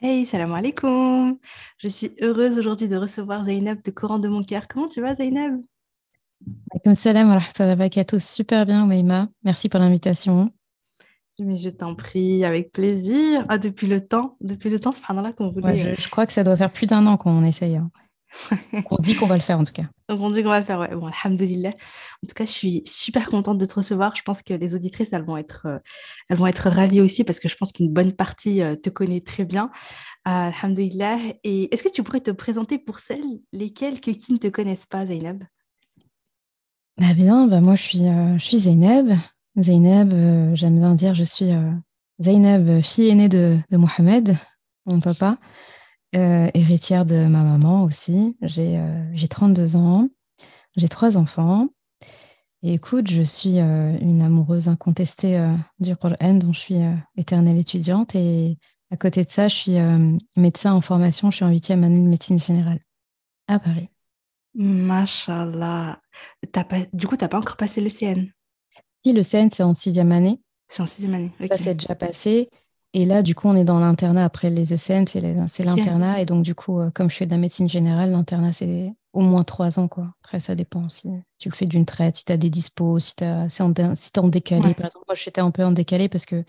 Hey, salam alaikum. Je suis heureuse aujourd'hui de recevoir Zainab de Coran de mon cœur. Comment tu vas, Zainab? Comme salam wa barakatuh. Super bien, Weima. Merci pour l'invitation. Mais je t'en prie, avec plaisir. Ah, depuis le temps, depuis le temps, subhanallah, qu'on Ouais, voulait. je, je crois que ça doit faire plus d'un an qu'on essaye. hein. Qu'on dit qu'on va le faire en tout cas. Donc, on dit qu'on va le faire, ouais. Bon, alhamdoulilah. En tout cas, je suis super contente de te recevoir. Je pense que les auditrices, elles vont être, euh, elles vont être ravies aussi parce que je pense qu'une bonne partie euh, te connaît très bien. Euh, alhamdoulilah. Et est-ce que tu pourrais te présenter pour celles, lesquelles que qui ne te connaissent pas, Zainab? Bah bien, bah moi je suis, euh, je suis. Zeynep, euh, j'aime bien dire je suis Zeynep, fille aînée de, de Mohamed, mon papa, euh, héritière de ma maman aussi. J'ai euh, j'ai 32 ans, j'ai trois enfants. Et écoute, je suis euh, une amoureuse incontestée euh, du Coran, dont je suis éternelle étudiante. Et à côté de ça, je suis médecin en formation. Je suis en huitième année de médecine générale à Paris. Pas... Du coup, t'as pas encore passé le CN. Puis le CN, c'est en sixième année. C'est en sixième année. Ça, c'est déjà passé. Et là, du coup, on est dans l'internat après les ECN, c'est l'internat. Et donc, du coup, euh, comme je fais de la médecine générale, l'internat, c'est au moins trois ans, quoi. Après, ça dépend si tu le fais d'une traite, si tu as des dispos, si tu si en, si décalé. Ouais. Par exemple, moi, j'étais un peu en décalé parce que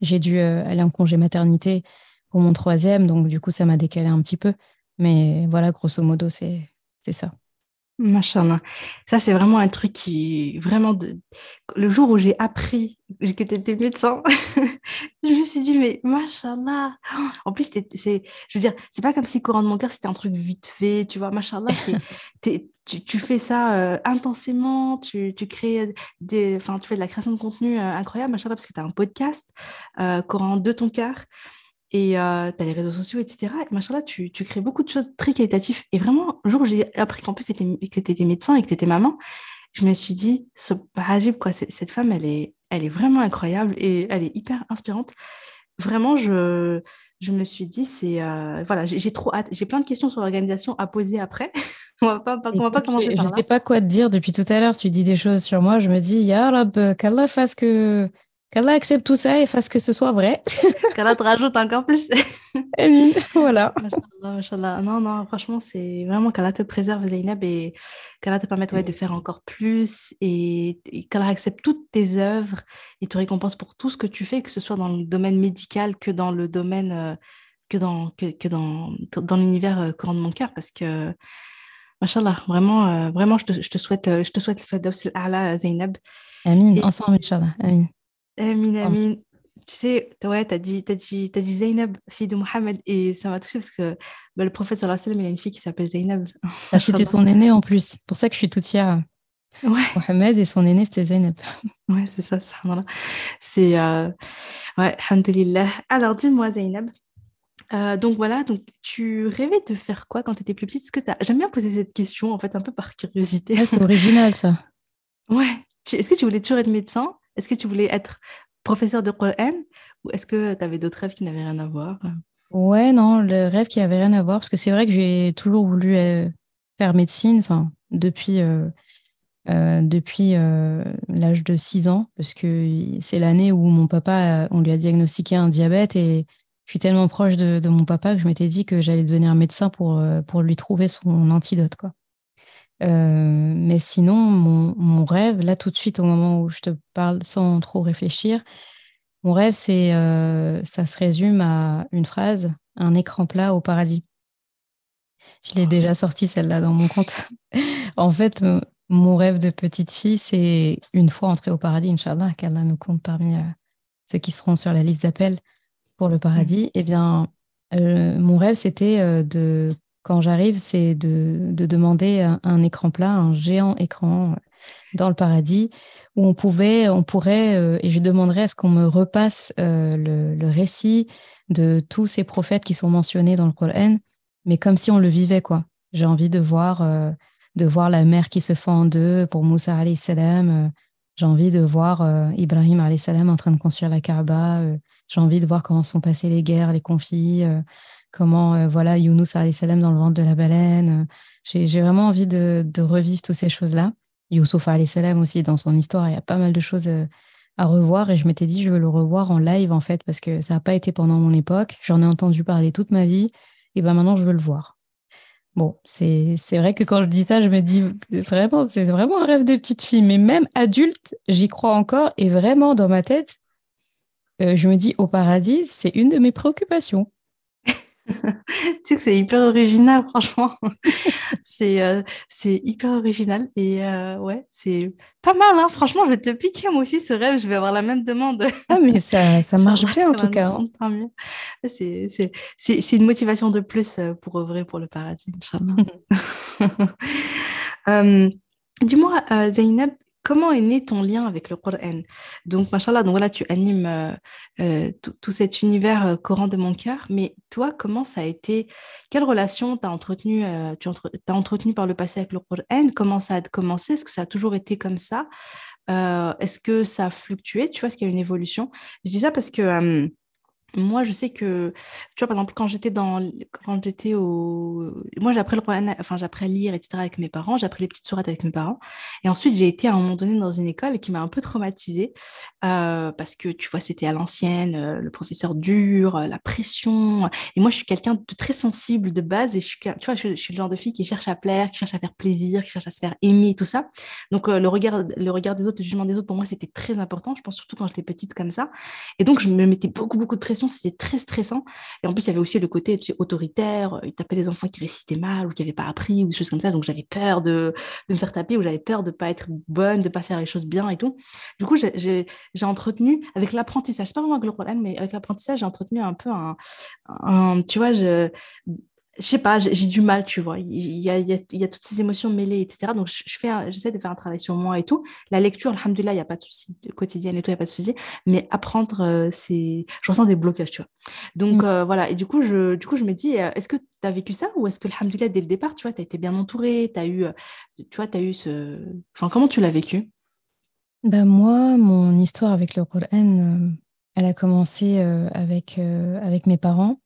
j'ai dû euh, aller en congé maternité pour mon troisième. Donc, du coup, ça m'a décalé un petit peu. Mais voilà, grosso modo, c'est ça. Machallah. Ça, c'est vraiment un truc qui, vraiment, de... le jour où j'ai appris que tu étais médecin, je me suis dit, mais machallah. En plus, c'est, je veux dire, c'est pas comme si courant de mon cœur, c'était un truc vite fait, tu vois, machallah, tu, tu fais ça euh, intensément, tu, tu crées des, enfin, tu fais de la création de contenu euh, incroyable, machallah, parce que tu as un podcast, euh, courant de ton cœur. Et tu as les réseaux sociaux, etc. Et machallah, tu, tu crées beaucoup de choses très qualitatives. Et vraiment, le jour où j'ai appris qu'en plus, que tu étais médecin et que tu étais maman, je me suis dit, ce paragib, quoi, cette femme, elle est, elle est vraiment incroyable et elle est hyper inspirante. Vraiment, je, je me suis dit, c'est. euh, voilà, j'ai trop hâte. J'ai plein de questions sur l'organisation à poser après. On va pas, on va pas commencer je par ne là. sais pas quoi te dire depuis tout à l'heure. Tu dis des choses sur moi. Je me dis, Ya Rab, qu'Allah fasse que. Qu'Allah accepte tout ça et fasse que ce soit vrai. Qu'Allah te rajoute encore plus. Amin. Voilà. Machallah, machallah. Non, non, franchement, c'est vraiment qu'Allah te préserve, Zainab, et qu'Allah te permette ouais, de faire encore plus et, et qu'Allah accepte toutes tes œuvres et te récompense pour tout ce que tu fais, que ce soit dans le domaine médical que dans le domaine, euh, que dans, que, que dans, dans l'univers euh, courant de mon cœur, parce que, machallah, vraiment, euh, vraiment, je te, je te souhaite, je te souhaite le Firdaus al-A'la, Zainab. Amin. Et Ensemble, Inch'Allah. Amin. Amin, Ensemble. amin. Tu sais, ouais, t'as dit, dit, dit Zainab, fille de Mohammed, et ça m'a touché parce que bah, le prophète, sallallahu alayhi wa sallam, il a une fille qui s'appelle Zainab. Ah, c'était son aîné en plus. C'est pour ça que je suis toute fière. Ouais, Mohamed et son aîné, c'était Zeynep. ouais, c'est ça, subhanallah. C'est, euh, ouais, alhamdulillah. Alors, dis-moi, Zainab, euh, donc voilà, donc tu rêvais de faire quoi quand tu étais plus petite? Que t'as... J'aime bien poser cette question, en fait, un peu par curiosité. Ouais, c'est original, ça. Ouais, est-ce que tu voulais toujours être médecin? Est-ce que tu voulais être professeur de Coran? Ou est-ce que tu avais d'autres rêves qui n'avaient rien à voir? Ouais, non, le rêve qui avait rien à voir, parce que c'est vrai que j'ai toujours voulu euh, faire médecine, enfin, depuis, euh, euh, l'âge de 6 ans, parce que c'est l'année où mon papa, on lui a diagnostiqué un diabète et je suis tellement proche de, mon papa que je m'étais dit que j'allais devenir médecin pour, pour lui trouver son antidote, quoi. Euh, mais sinon, mon, mon rêve, là tout de suite, au moment où je te parle sans trop réfléchir, mon rêve, c'est, euh, ça se résume à une phrase, un écran plat au paradis. Je l'ai déjà sorti celle-là dans mon compte. En fait, mon rêve de petite fille, c'est une fois entrée au paradis, Inch'Allah, qu'Allah nous compte parmi euh, ceux qui seront sur la liste d'appel pour le Mm. paradis. Eh bien, mon rêve, c'était de, quand j'arrive, c'est de, de demander un, écran plat, un géant écran dans le paradis où on pouvait, on pourrait, euh, et je demanderais à ce qu'on me repasse euh, le, récit de tous ces prophètes qui sont mentionnés dans le Coran, mais comme si on le vivait, quoi. J'ai envie de voir, euh, de voir la mer qui se fend en deux pour Moussa alayhi salam. j'ai envie de voir Ibrahim alayhi salam en train de construire la Kaaba. j'ai envie de voir comment sont passées les guerres, les conflits, comment euh, voilà Younous salam dans le ventre de la baleine. euh, j'ai, vraiment envie de, revivre toutes ces choses-là. Youssouf salam aussi dans son histoire, il y a pas mal de choses euh, à revoir et je m'étais dit, je veux le revoir en live en fait, parce que ça n'a pas été pendant mon époque. J'en ai entendu parler toute ma vie et ben maintenant je veux le voir. Bon, c'est vrai que quand je dis ça, je me dis vraiment, c'est vraiment un rêve de petite fille. Mais même adulte, j'y crois encore. Et vraiment, dans ma tête, je me dis au paradis, c'est une de mes préoccupations. tu sais que c'est hyper original, franchement. c'est euh, hyper original. Et euh, ouais, c'est pas mal, hein. franchement, je vais te le piquer moi aussi, ce rêve. Je vais avoir la même demande. ah, mais ça, ça marche bien en tout cas. Hein. C'est une motivation de plus euh, pour œuvrer pour le paradis, Inch'Allah. Dis-moi, Zainab, comment est né ton lien avec le Coran? Donc, machallah, donc voilà, tu animes euh, euh, tout cet univers euh, Coran de mon cœur, mais toi, comment ça a été Quelle relation t'as entretenu, tu as entretenu par le passé avec le Coran? Comment ça a commencé? Est-ce que ça a toujours été comme ça? Est-ce que ça a fluctué? Tu vois, est-ce qu'il y a une évolution? Je dis ça parce que moi, je sais que, tu vois, par exemple, quand j'étais dans, quand j'étais au, moi, j'ai appris le enfin, j'ai à lire, etc. avec mes parents, j'ai appris les petites sourates avec mes parents. Et ensuite, j'ai été à un moment donné dans une école qui m'a un peu traumatisée euh, parce que, tu vois, c'était à l'ancienne, euh, le professeur dur, euh, la pression. Et moi, je suis quelqu'un de très sensible de base et je suis, tu vois, je, suis le genre de fille qui cherche à plaire, qui cherche à faire plaisir, qui cherche à se faire aimer, tout ça. Donc, le regard, le regard des autres, le jugement des autres, pour moi, c'était très important. Je pense surtout quand j'étais petite comme ça. Et donc, je me mettais beaucoup, beaucoup de pression c'était très stressant. Et en plus, il y avait aussi le côté autoritaire, euh, il tapait les enfants qui récitaient mal ou qui n'avaient pas appris ou des choses comme ça. Donc, j'avais peur de, me faire taper ou j'avais peur de ne pas être bonne, de ne pas faire les choses bien et tout. Du coup, j'ai entretenu avec l'apprentissage, pas vraiment avec le problème, mais avec l'apprentissage, j'ai entretenu un peu un, un tu vois, je, je sais pas, j'ai du mal, tu vois. Il y a, il y a, toutes ces émotions mêlées, etc. Donc, je, fais, j'essaie de faire un travail sur moi et tout. La lecture, alhamdoulilah, il n'y a pas de souci. Quotidienne et tout, il n'y a pas de souci. Mais apprendre, euh, c'est, je ressens des blocages, tu vois. Donc, mm. euh, voilà. Et du coup, je, du coup, je me dis, euh, est-ce que tu as vécu ça ou est-ce que, alhamdoulilah, dès le départ, tu vois, tu as été bien entourée, tu as eu, tu vois, tu as eu ce. Enfin, comment tu l'as vécu? Ben, Moi, mon histoire avec le Coran, elle a commencé avec, avec mes parents.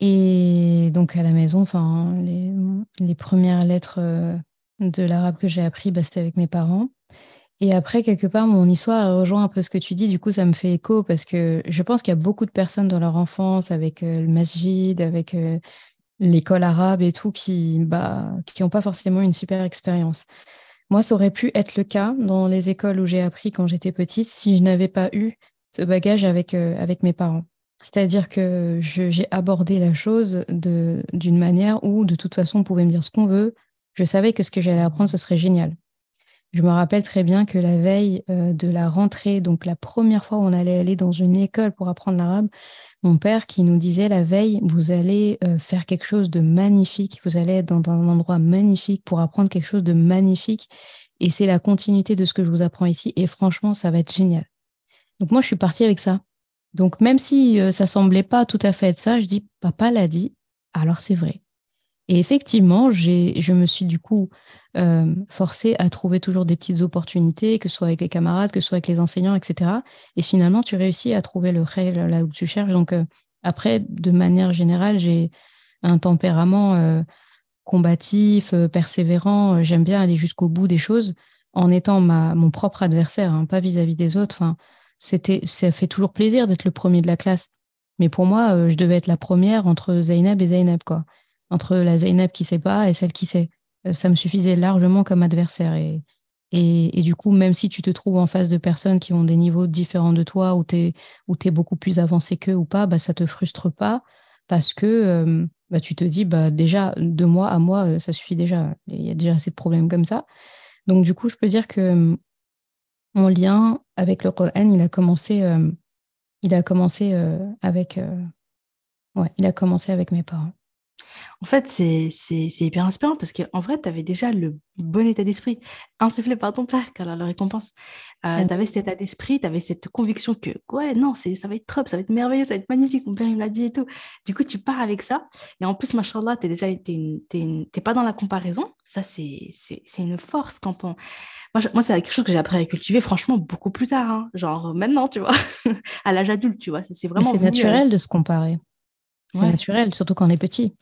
Et donc à la maison, enfin, les, premières lettres euh, de l'arabe que j'ai appris, bah, c'était avec mes parents. Et après, quelque part, mon histoire rejoint un peu ce que tu dis. Du coup, ça me fait écho parce que je pense qu'il y a beaucoup de personnes dans leur enfance avec euh, le masjid, avec euh, l'école arabe et tout, qui bah, qui n'ont pas forcément une super expérience. Moi, ça aurait pu être le cas dans les écoles où j'ai appris quand j'étais petite si je n'avais pas eu ce bagage avec, avec mes parents. C'est-à-dire que j'ai abordé la chose d'une manière où, de toute façon, on pouvait me dire ce qu'on veut. Je savais que ce que j'allais apprendre, ce serait génial. Je me rappelle très bien que la veille euh, de la rentrée, donc la première fois où on allait aller dans une école pour apprendre l'arabe, mon père qui nous disait la veille, vous allez euh, faire quelque chose de magnifique, vous allez être dans un endroit magnifique pour apprendre quelque chose de magnifique. Et c'est la continuité de ce que je vous apprends ici. Et franchement, ça va être génial. Donc moi, je suis partie avec ça. Donc, même si euh, ça semblait pas tout à fait être ça, je dis, papa l'a dit, alors c'est vrai. Et effectivement, je me suis du coup euh, forcée à trouver toujours des petites opportunités, que ce soit avec les camarades, que ce soit avec les enseignants, etc. Et finalement, tu réussis à trouver le réel là où tu cherches. Donc, euh, après, de manière générale, j'ai un tempérament combatif, persévérant. J'aime bien aller jusqu'au bout des choses en étant mon propre adversaire, hein, pas vis-à-vis des autres. C'était, ça fait toujours plaisir d'être le premier de la classe. Mais pour moi, euh, je devais être la première entre Zainab et Zainab, quoi. Entre la Zainab qui sait pas et celle qui sait. Euh, ça me suffisait largement comme adversaire. Et, et, du coup, même si tu te trouves en face de personnes qui ont des niveaux différents de toi, ou tu es, es, beaucoup plus avancé qu'eux ou pas, bah, ça te frustre pas parce que euh, bah, tu te dis, bah, déjà, de moi à moi, ça suffit déjà. Il y a déjà assez de problèmes comme ça. Donc, du coup, je peux dire que mon lien avec le Coran, il a commencé, euh, il a commencé euh, avec, euh, ouais, il a commencé avec mes parents. En fait, c'est hyper inspirant parce qu'en vrai, tu avais déjà le bon état d'esprit, insufflé par ton père, car la récompense. Euh, tu avais cet état d'esprit, tu avais cette conviction que, ouais, non, ça va être top, ça va être merveilleux, ça va être magnifique, mon père, il me l'a dit et tout. Du coup, tu pars avec ça. Et en plus, machallah, tu déjà, t'es pas dans la comparaison. Ça, c'est une force quand on. Moi, moi c'est quelque chose que j'ai appris à cultiver, franchement, beaucoup plus tard. Hein. Genre maintenant, tu vois, à l'âge adulte, tu vois. C'est vraiment. C'est naturel de se comparer. C'est naturel, surtout quand on est petit.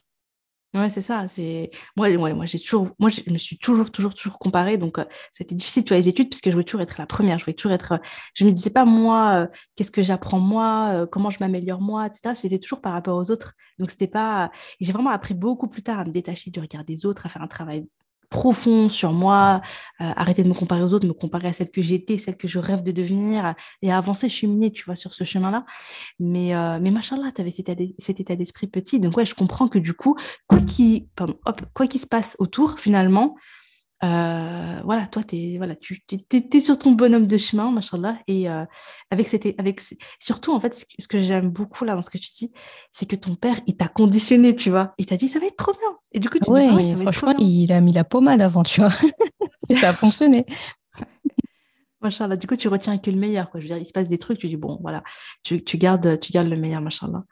Ouais, c'est ça. C'est moi, moi, j'ai toujours, moi, je me suis toujours, toujours, toujours comparée. Donc, euh, c'était difficile tu vois, les études puisque je voulais toujours être la première. Je voulais toujours être. je me disais pas moi, euh, qu'est-ce que j'apprends moi, euh, comment je m'améliore moi, etc. C'était toujours par rapport aux autres. Donc, c'était pas. J'ai vraiment appris beaucoup plus tard à me détacher du regard des autres, à faire un travail profond sur moi, euh, arrêter de me comparer aux autres, me comparer à celle que j'étais, celle que je rêve de devenir, et avancer, cheminer, tu vois, sur ce chemin-là. Mais, euh, mais machallah, tu avais cet état, cet état d'esprit petit. Donc, ouais, je comprends que du coup, quoi qu'il quoi qu'il se passe autour, finalement, euh, voilà, toi, es, voilà, tu es, sur ton bonhomme de chemin, machallah, et euh, avec, cette, avec surtout, en fait, ce que, j'aime beaucoup là dans ce que tu dis, c'est que ton père, il t'a conditionné, tu vois, il t'a dit, ça va être trop bien. Et du coup, tu ouais, dis, ah franchement, il a mis la pommade avant, tu vois, et ça a fonctionné. Machallah, du coup, tu retiens que le meilleur, quoi. Je veux dire, il se passe des trucs, tu dis, bon, voilà, tu, tu gardes, tu gardes le meilleur, machallah.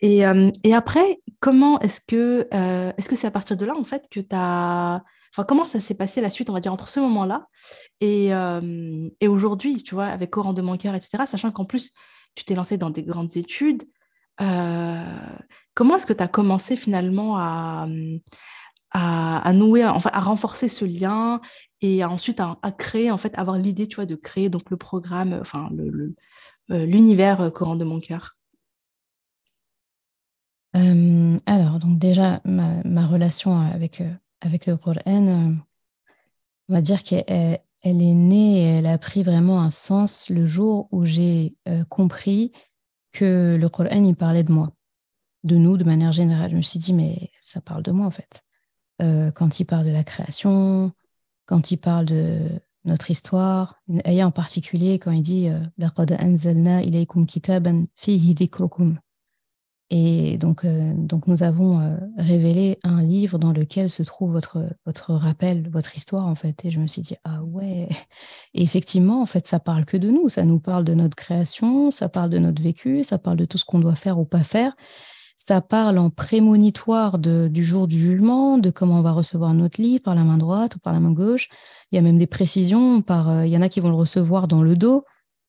Et, euh, et après, comment est-ce que, est-ce que c'est à partir de là, en fait, que tu as Comment ça s'est passé la suite, on va dire, entre ce moment-là et, euh, aujourd'hui, tu vois, avec Coran de mon cœur, etc., sachant qu'en plus, tu t'es lancé dans des grandes études. Euh, comment est-ce que tu as commencé finalement à, nouer, enfin, à renforcer ce lien et ensuite à, créer, en fait, avoir l'idée, tu vois, de créer donc le programme, enfin, euh, l'univers Coran de mon cœur alors, donc déjà, ma relation avec, avec le Coran, euh, on va dire qu'elle est née elle a pris vraiment un sens le jour où j'ai euh, compris que le Coran, il parlait de moi, de nous de manière générale. Je me suis dit, mais ça parle de moi en fait. Euh, quand il parle de la création, quand il parle de notre histoire, et en particulier quand il dit euh, et donc, euh, donc nous avons euh, révélé un livre dans lequel se trouve votre, votre rappel, votre histoire, en fait. Et je me suis dit, ah ouais. Effectivement, en fait, ça parle que de nous. Ça nous parle de notre création, ça parle de notre vécu, ça parle de tout ce qu'on doit faire ou pas faire. Ça parle en prémonitoire du jour du jugement, de comment on va recevoir notre livre par la main droite ou par la main gauche. Il y a même des précisions. Euh, il y en a qui vont le recevoir dans le dos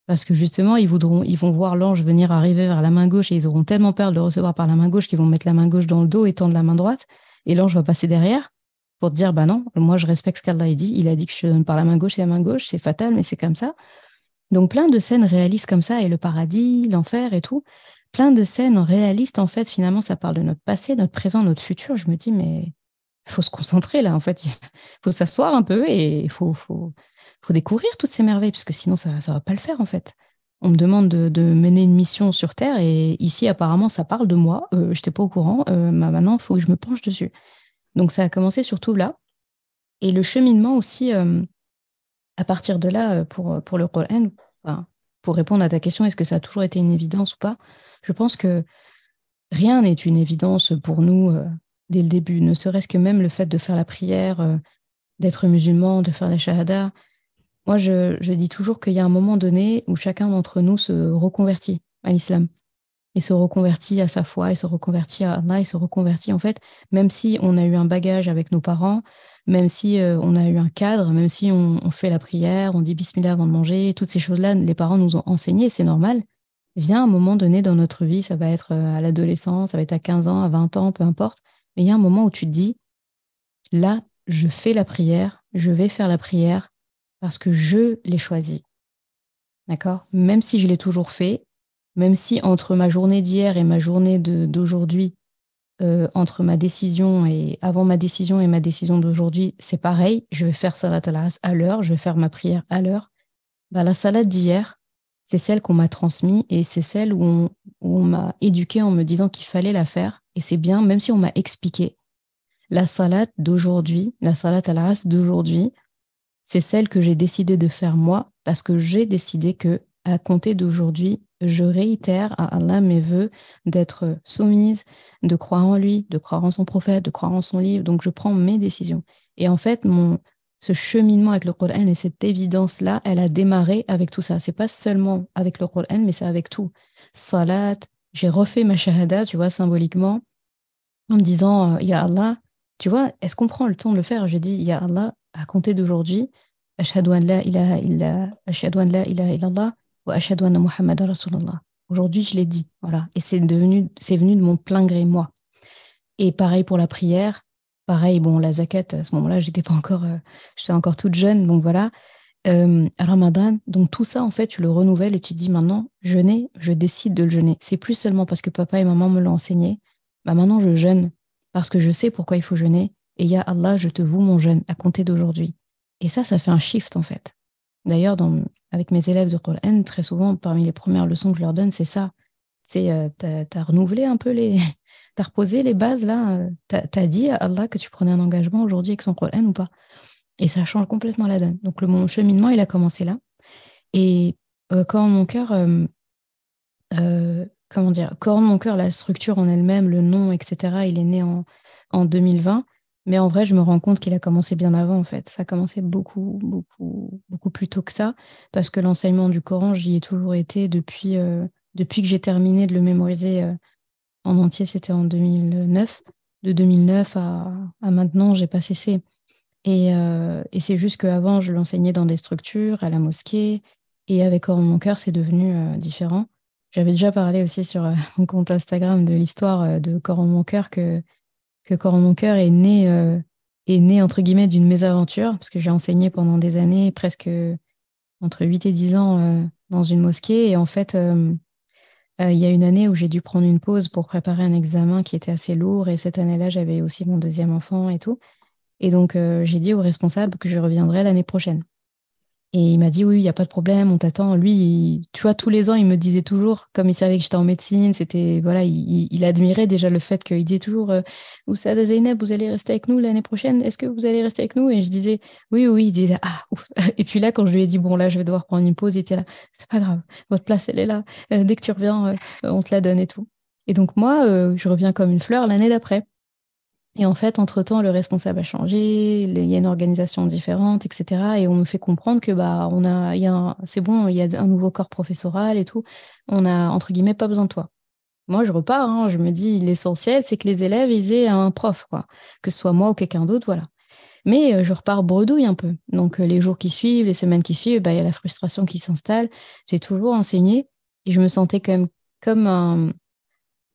parce que justement, ils, voudront, ils vont voir l'ange venir arriver vers la main gauche et ils auront tellement peur de le recevoir par la main gauche qu'ils vont mettre la main gauche dans le dos et tendre la main droite. Et l'ange va passer derrière pour dire, bah non, moi je respecte ce qu'Allah a dit. Il a dit que je donne par la main gauche et la main gauche, c'est fatal, mais c'est comme ça. Donc plein de scènes réalistes comme ça, et le paradis, l'enfer et tout. Plein de scènes réalistes, en fait, finalement, ça parle de notre passé, notre présent, notre futur. Je me dis, mais il faut se concentrer là, en fait. Il faut s'asseoir un peu et il faut, faut, faut découvrir toutes ces merveilles, parce que sinon, ça ne va pas le faire, en fait. On me demande de, mener une mission sur Terre, et ici, apparemment, ça parle de moi. Euh, je n'étais pas au courant. Euh, bah, maintenant, il faut que je me penche dessus. Donc, ça a commencé surtout là. Et le cheminement aussi, euh, à partir de là, pour, pour le Coran, pour répondre à ta question, est-ce que ça a toujours été une évidence ou pas Je pense que rien n'est une évidence pour nous dès le début, ne serait-ce que même le fait de faire la prière, d'être musulman, de faire la shahada, moi, je, dis toujours qu'il y a un moment donné où chacun d'entre nous se reconvertit à l'islam. Il se reconvertit à sa foi, il se reconvertit à Allah, il se reconvertit en fait, même si on a eu un bagage avec nos parents, même si euh, on a eu un cadre, même si on, fait la prière, on dit bismillah avant de manger, toutes ces choses-là, les parents nous ont enseigné, c'est normal. Vient un moment donné dans notre vie, ça va être euh, à l'adolescence, ça va être à 15 ans, à 20 ans, peu importe, mais il y a un moment où tu te dis, là, je fais la prière, je vais faire la prière, parce que je l'ai choisi. D'accord? Même si je l'ai toujours fait, même si entre ma journée d'hier et ma journée d'aujourd'hui, euh, entre ma décision et avant ma décision et ma décision d'aujourd'hui, c'est pareil, je vais faire salat al à l'heure, je vais faire ma prière à l'heure. Bah, la salade d'hier, c'est celle qu'on m'a transmise et c'est celle où on, m'a éduqué en me disant qu'il fallait la faire. Et c'est bien, même si on m'a expliqué. La salade d'aujourd'hui, la salade al d'aujourd'hui, c'est celle que j'ai décidé de faire moi parce que j'ai décidé que à compter d'aujourd'hui, je réitère à Allah mes voeux d'être soumise, de croire en lui, de croire en son prophète, de croire en son livre. Donc je prends mes décisions. Et en fait, mon, ce cheminement avec le Coran et cette évidence-là, elle a démarré avec tout ça. C'est pas seulement avec le Coran, mais c'est avec tout. Salat, j'ai refait ma shahada, tu vois, symboliquement, en me disant, euh, Ya Allah, tu vois, est-ce qu'on prend le temps de le faire? J'ai dit, Ya Allah, à compter d'aujourd'hui, Ashhadu an la ilaha illallah wa ashhadu anna Muhammadan. Aujourd'hui, je l'ai dit, voilà. Et c'est devenu, c'est venu de mon plein gré, moi. Et pareil pour la prière. Pareil, bon, la zakat, à ce moment-là, j'étais pas encore, euh, j'étais encore toute jeune, donc voilà. Euh, Ramadan, donc tout ça, en fait, tu le renouvelles et tu dis maintenant, jeûner, je décide de le jeûner. C'est plus seulement parce que papa et maman me l'ont enseigné. Bah maintenant, je jeûne parce que je sais pourquoi il faut jeûner. Et ya Allah, je te voue mon jeûne à compter d'aujourd'hui. Et ça, ça fait un shift, en fait. D'ailleurs, avec mes élèves de Coran, très souvent, parmi les premières leçons que je leur donne, c'est ça. C'est, euh, tu as, renouvelé un peu les, tu as reposé les bases là, euh, tu as, dit à Allah que tu prenais un engagement aujourd'hui avec son Coran ou pas. Et ça change complètement la donne. Donc le, mon cheminement, il a commencé là. Et euh, quand mon cœur, euh, comment dire, quand mon cœur, la structure en elle-même, le nom, etc., il est né en, en 2020. Mais en vrai, je me rends compte qu'il a commencé bien avant, en fait. Ça a commencé beaucoup, beaucoup, beaucoup plus tôt que ça, parce que l'enseignement du Coran, j'y ai toujours été depuis, depuis que j'ai terminé de le mémoriser en entier, c'était en 2009. De 2009 à, à maintenant, j'ai pas cessé. Et, euh, et c'est juste qu'avant, je l'enseignais dans des structures, à la mosquée, et avec Coran Mon Cœur, c'est devenu euh, différent. J'avais déjà parlé aussi sur euh, mon compte Instagram de l'histoire de Coran Mon Cœur, que, que Coran Mon Cœur est né, est né, entre guillemets, d'une mésaventure, parce que j'ai enseigné pendant des années, presque entre 8 et 10 ans, dans une mosquée, et en fait, euh, il y a une année où j'ai dû prendre une pause pour préparer un examen qui était assez lourd et cette année-là, j'avais aussi mon deuxième enfant et tout. Et donc, euh, j'ai dit au responsable que je reviendrai l'année prochaine. Et il m'a dit, oui, il n'y a pas de problème, on t'attend. Lui, tu vois, tous les ans, il me disait toujours, comme il savait que j'étais en médecine, c'était, voilà, il, admirait déjà le fait qu'il disait toujours, euh, Oussada Zeynep, vous allez rester avec nous l'année prochaine, est-ce que vous allez rester avec nous Et je disais, oui, oui, il disait, ah, ouf. Et puis là, quand je lui ai dit, bon, là, je vais devoir prendre une pause, il était là, c'est pas grave, votre place, elle est là, euh, dès que tu reviens, euh, on te la donne et tout. Et donc, moi, je reviens comme une fleur l'année d'après. Et en fait, entre-temps, le responsable a changé, il y a une organisation différente, etc. Et on me fait comprendre que bah, on a, y a c'est bon, il y a un nouveau corps professoral et tout. On a, entre guillemets, pas besoin de toi. Moi, je repars, hein, je me dis, l'essentiel, c'est que les élèves, ils aient un prof, quoi. Que ce soit moi ou quelqu'un d'autre, voilà. Mais euh, je repars bredouille un peu. Donc, euh, les jours qui suivent, les semaines qui suivent, bah, il y a la frustration qui s'installe. J'ai toujours enseigné et je me sentais quand même comme un,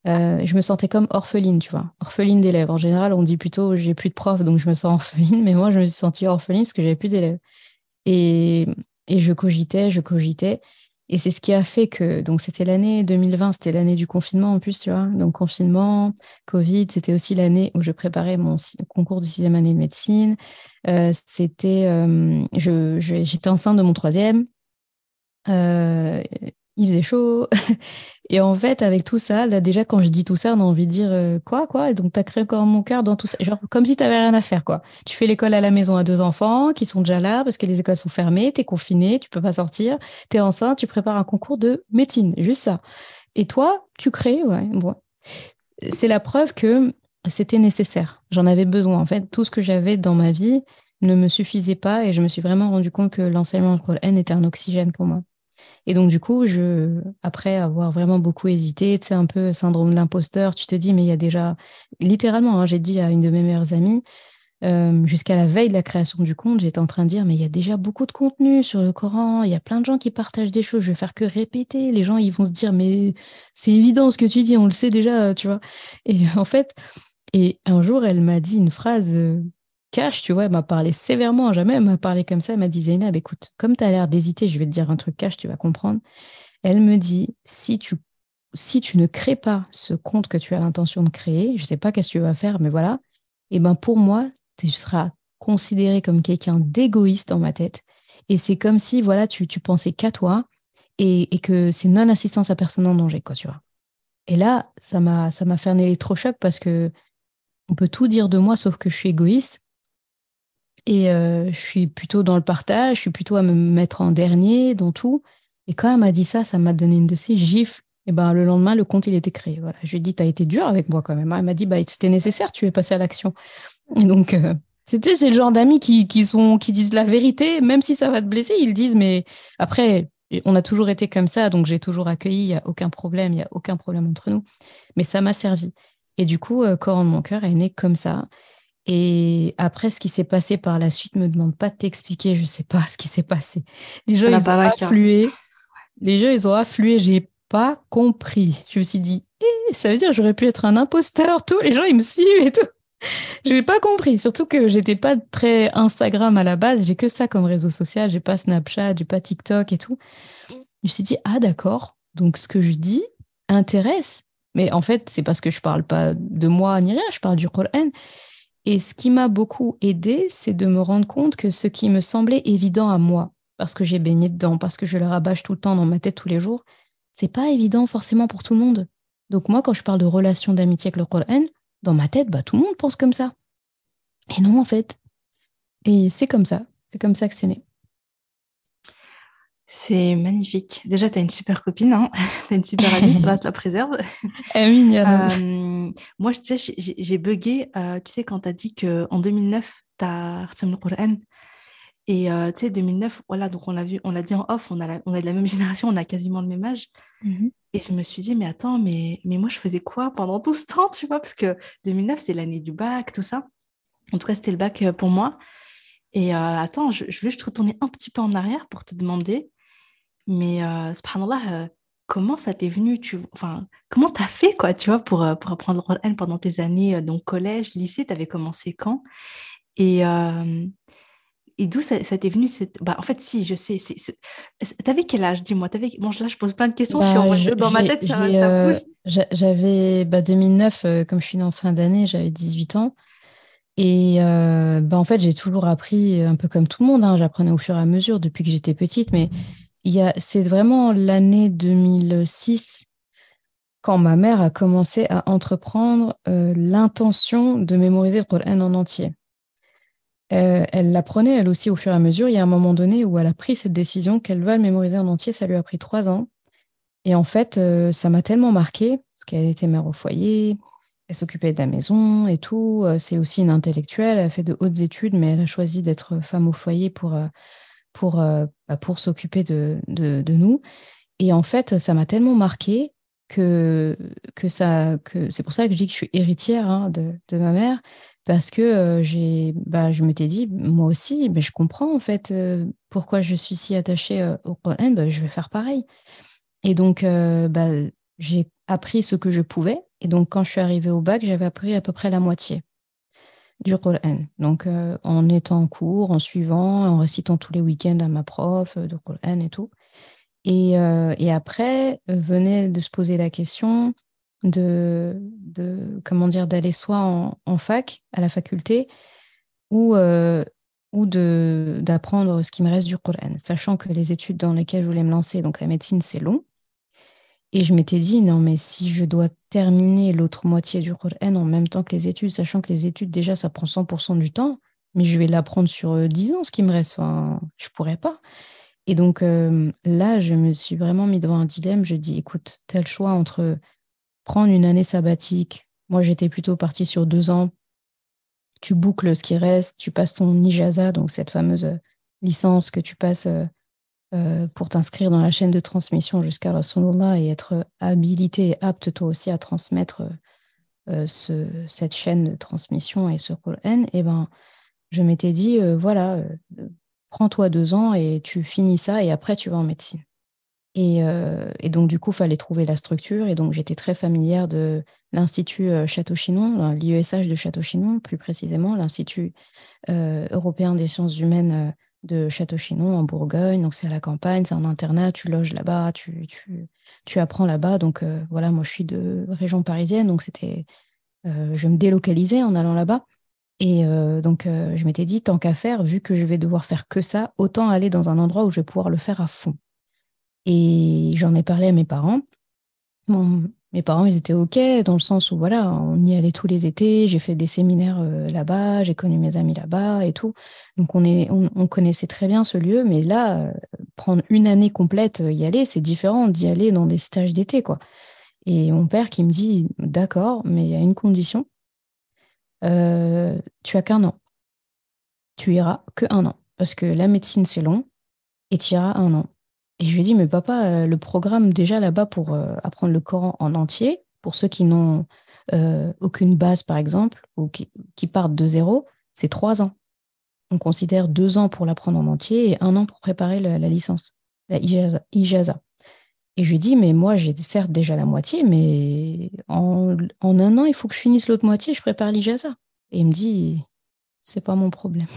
euh, je me sentais comme orpheline, tu vois, orpheline d'élèves. En général, on dit plutôt j'ai plus de profs, donc je me sens orpheline, mais moi, je me suis sentie orpheline parce que j'avais plus d'élèves. Et, je cogitais, je cogitais. Et c'est ce qui a fait que, donc c'était l'année 2020, c'était l'année du confinement en plus, tu vois. Donc confinement, Covid, c'était aussi l'année où je préparais mon concours de sixième année de médecine. Euh, c'était, euh, j'étais enceinte de mon troisième. Il faisait chaud. et en fait, avec tout ça, là, déjà, quand je dis tout ça, on a envie de dire euh, quoi, quoi? Donc, tu as créé encore mon cœur dans tout ça. Genre, comme si tu n'avais rien à faire, quoi. Tu fais l'école à la maison à deux enfants qui sont déjà là parce que les écoles sont fermées, tu es confiné, tu peux pas sortir, tu es enceinte, tu prépares un concours de médecine, juste ça. Et toi, tu crées, ouais, bon. C'est la preuve que c'était nécessaire. J'en avais besoin. En fait, tout ce que j'avais dans ma vie ne me suffisait pas et je me suis vraiment rendu compte que l'enseignement de N était un oxygène pour moi. Et donc, du coup, je, après avoir vraiment beaucoup hésité, tu sais, un peu syndrome de l'imposteur, tu te dis, mais il y a déjà, littéralement, hein, j'ai dit à une de mes meilleures amies, euh, jusqu'à la veille de la création du compte, j'étais en train de dire, mais il y a déjà beaucoup de contenu sur le Coran, il y a plein de gens qui partagent des choses, je vais faire que répéter. Les gens, ils vont se dire, mais c'est évident ce que tu dis, on le sait déjà, tu vois. Et en fait, et un jour, elle m'a dit une phrase euh, cash, tu vois, elle m'a parlé sévèrement, jamais elle m'a parlé comme ça, elle m'a dit Zainab, écoute, comme tu as l'air d'hésiter, je vais te dire un truc cash, tu vas comprendre. Elle me dit, si tu, ne crées pas ce compte que tu as l'intention de créer, je ne sais pas qu'est-ce que tu vas faire, mais voilà, et eh ben pour moi, tu seras considéré comme quelqu'un d'égoïste dans ma tête. Et c'est comme si, voilà, tu, tu pensais qu'à toi et, que c'est non-assistance à personne en danger, quoi, tu vois. Et là, ça m'a fait un électrochoc parce que on peut tout dire de moi sauf que je suis égoïste. Et euh, je suis plutôt dans le partage, je suis plutôt à me mettre en dernier dans tout. Et quand elle m'a dit ça, ça m'a donné une de ces gifles. Et ben le lendemain, le compte, il était créé. Voilà. Je lui ai dit, tu as été dur avec moi quand même. Elle m'a dit, bah, c'était nécessaire, tu es passé à l'action. Et donc, euh, c'était c'est le genre d'amis qui, qui, sont, qui disent la vérité, même si ça va te blesser, ils disent. Mais après, on a toujours été comme ça, donc j'ai toujours accueilli, il n'y a aucun problème, il n'y a aucun problème entre nous. Mais ça m'a servi. Et du coup, euh, Coran de mon cœur est né comme ça. Et après, ce qui s'est passé par la suite, me demande pas de t'expliquer, je sais pas ce qui s'est passé. Les gens, ils ont afflué. Les gens, ils ont afflué, j'ai pas compris. Je me suis dit, eh, ça veut dire que j'aurais pu être un imposteur. Tous les gens, ils me suivent et tout. Je n'ai pas compris, surtout que j'étais pas très Instagram à la base. J'ai que ça comme réseau social. J'ai pas Snapchat, j'ai pas TikTok et tout. Je me suis dit, ah d'accord, donc ce que je dis intéresse. Mais en fait, c'est parce que je parle pas de moi ni rien, je parle du Coran. Et ce qui m'a beaucoup aidé, c'est de me rendre compte que ce qui me semblait évident à moi, parce que j'ai baigné dedans, parce que je le rabâche tout le temps dans ma tête tous les jours, c'est pas évident forcément pour tout le monde. Donc moi, quand je parle de relation d'amitié avec le Coran, dans ma tête, bah, tout le monde pense comme ça. Et non, en fait. Et c'est comme ça. C'est comme ça que c'est né. C'est magnifique. Déjà, tu as une super copine, hein tu as une super amie, là, te la préserve. Amine, euh, moi, j'ai bugué, euh, tu sais, quand tu as dit qu'en 2009, tu as le Coran. Et euh, tu sais, 2009, voilà, donc on l'a vu, on l'a dit en off, on a, on a de la même génération, on a quasiment le même âge. Mhm. Et je me suis dit, mais attends, mais, mais moi, je faisais quoi pendant tout ce temps, tu vois? Parce que 2009, c'est l'année du bac, tout ça. En tout cas, c'était le bac euh, pour moi. Et attends, je, je veux juste retourner un petit peu en arrière pour te demander, mais euh, subhanallah, comment ça t'est venu tu, enfin, Comment t'as fait, quoi, tu vois, pour, pour apprendre le Coran pendant tes années, donc collège, lycée, t'avais commencé quand? Et et d'où ça, t'est venu cette... Bah, en fait, si, je sais. T'avais quel âge Dis-moi? Bon, là, je pose plein de questions bah, sur... dans ma tête, ça, euh, J'avais bah, 2009, euh, comme je suis en fin d'année, j'avais 18 ans. Et euh, bah, en fait, j'ai toujours appris un peu comme tout le monde. Hein, J'apprenais au fur et à mesure depuis que j'étais petite. Mais c'est vraiment l'année 2006 quand ma mère a commencé à entreprendre l'intention de mémoriser le Coran en entier. Euh, elle l'apprenait elle aussi au fur et à mesure. Il y a un moment donné où elle a pris cette décision qu'elle va le mémoriser en entier. Ça lui a pris trois ans. Et en fait, euh, ça m'a tellement marqué, parce qu'elle était mère au foyer, elle s'occupait de la maison et tout. Euh, c'est aussi une intellectuelle, elle a fait de hautes études, mais elle a choisi d'être femme au foyer pour, pour, pour s'occuper de, nous. Et en fait, ça m'a tellement marqué que, que ça, que c'est pour ça que je dis que je suis héritière hein, de, ma mère, parce que j'ai, bah, je m'étais dit, moi aussi, mais je comprends en fait pourquoi je suis si attachée au Coran, bah, je vais faire pareil. Et donc, bah, j'ai appris ce que je pouvais. Et donc, quand je suis arrivée au bac, j'avais appris à peu près la moitié du Coran. Donc, en étant en cours, en suivant, en récitant tous les week-ends à ma prof de Coran et tout. Et, et après, venait de se poser la question de, de comment dire d'aller soit en, fac à la faculté ou euh, ou d'apprendre ce qui me reste du Coran, sachant que les études dans lesquelles je voulais me lancer, donc la médecine, c'est long. Et je m'étais dit, non, mais si je dois terminer l'autre moitié du Coran en même temps que les études, sachant que les études, déjà, ça prend 100% du temps, mais je vais l'apprendre sur 10 euh, ans, ce qui me reste. Enfin, je pourrais pas. Et donc euh, là, je me suis vraiment mis devant un dilemme. Je dis, écoute, tel choix entre prendre une année sabbatique. Moi, j'étais plutôt partie sur deux ans. Tu boucles ce qui reste, tu passes ton ijaza, donc cette fameuse euh, licence que tu passes euh, euh, pour t'inscrire dans la chaîne de transmission jusqu'à la Sunullah et être habilité et apte toi aussi à transmettre ce, cette chaîne de transmission et ce Qur'an. Et eh ben, je m'étais dit, voilà, prends-toi deux ans et tu finis ça et après tu vas en médecine. Euh, et, donc, du coup, il fallait trouver la structure. Et donc, j'étais très familière de l'Institut euh, Château-Chinon, l'IESH de Château-Chinon, plus précisément, l'Institut euh, européen des sciences humaines de Château-Chinon, en Bourgogne. Donc, c'est à la campagne, c'est un internat, tu loges là-bas, tu, tu, tu apprends là-bas. Donc, voilà, moi, je suis de région parisienne. Donc, c'était. je me délocalisais en allant là-bas. Et donc, je m'étais dit, tant qu'à faire, vu que je vais devoir faire que ça, autant aller dans un endroit où je vais pouvoir le faire à fond. Et j'en ai parlé à mes parents. Mes parents, ils étaient OK dans le sens où, voilà, on y allait tous les étés, j'ai fait des séminaires euh, là-bas, j'ai connu mes amis là-bas et tout. Donc, on, est, on, connaissait très bien ce lieu, mais là, euh, prendre une année complète, y aller, c'est différent d'y aller dans des stages d'été, quoi. Et mon père qui me dit, d'accord, mais il y a une condition, euh, tu as qu'un an. Tu iras que un an, parce que la médecine, c'est long, et tu iras un an. Et je lui ai dit, mais papa, euh, le programme déjà là-bas pour euh, apprendre le Coran en entier, pour ceux qui n'ont euh, aucune base, par exemple, ou qui, partent de zéro, c'est trois ans. On considère deux ans pour l'apprendre en entier et un an pour préparer la, licence, la ijaza. Et je lui dis, mais moi, j'ai certes déjà la moitié, mais en, un an, il faut que je finisse l'autre moitié, je prépare l'IJAZA. Et il me dit, c'est pas mon problème.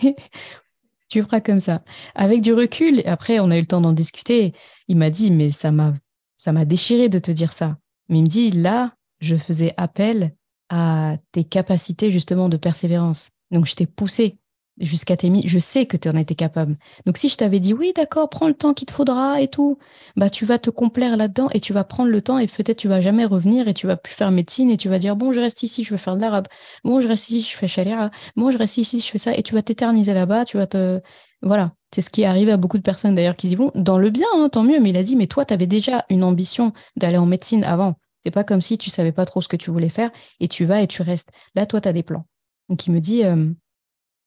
tu feras comme ça. Avec du recul, après, on a eu le temps d'en discuter. Il m'a dit, mais ça m'a, ça m'a déchiré de te dire ça. Mais il me dit, là, je faisais appel à tes capacités justement de persévérance. Donc, je t'ai poussé jusqu'à tes Je sais que tu en étais capable. Donc, si je t'avais dit, oui, d'accord, prends le temps qu'il te faudra et tout, bah, tu vas te complaire là-dedans et tu vas prendre le temps et peut-être tu vas jamais revenir et tu vas plus faire médecine et tu vas dire, bon, je reste ici, je vais faire de l'arabe. Bon, je reste ici, je fais sharia. Bon, je reste ici, je fais ça et tu vas t'éterniser là-bas, tu vas te. Voilà. C'est ce qui est arrivé à beaucoup de personnes d'ailleurs qui disent, bon, dans le bien, hein, tant mieux, mais il a dit, mais toi, tu avais déjà une ambition d'aller en médecine avant. C'est pas comme si tu savais pas trop ce que tu voulais faire et tu vas et tu restes. Là, toi, tu as des plans. Donc, il me dit, euh,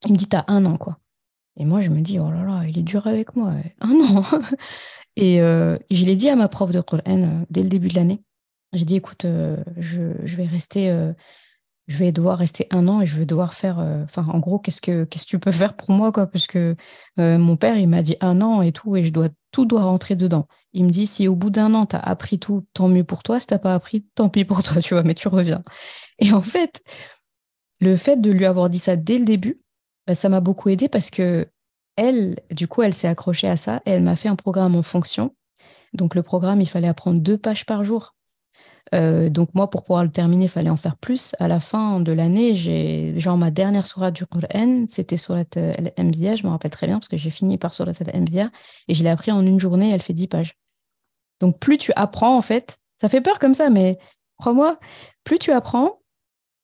il me dit, t'as un an, quoi. Et moi, je me dis, oh là là, il est dur avec moi. Un an. Euh, et, je l'ai dit à ma prof de Coran euh, dès le début de l'année. J'ai dit, écoute, je, vais rester, je vais devoir rester un an et je vais devoir faire, enfin, en gros, qu'est-ce que, que tu peux faire pour moi, quoi? Parce que mon père, il m'a dit un an et tout, et je dois, tout doit rentrer dedans. Il me dit, si au bout d'un an, tu as appris tout, tant mieux pour toi. Si tu n'as pas appris, tant pis pour toi, tu vois, mais tu reviens. Et en fait, le fait de lui avoir dit ça dès le début, bah, ça m'a beaucoup aidé parce que elle, du coup, elle s'est accrochée à ça et elle m'a fait un programme en fonction. Donc, le programme, il fallait apprendre deux pages par jour. Euh, donc, moi, pour pouvoir le terminer, il fallait en faire plus. À la fin de l'année, j'ai, genre, ma dernière sourate du Qur'an, c'était sur Al-Anbiya, je me rappelle très bien parce que j'ai fini par surat Al-Anbiya et je l'ai appris en une journée, elle fait dix pages. Donc, plus tu apprends, en fait, ça fait peur comme ça, mais crois-moi, plus tu apprends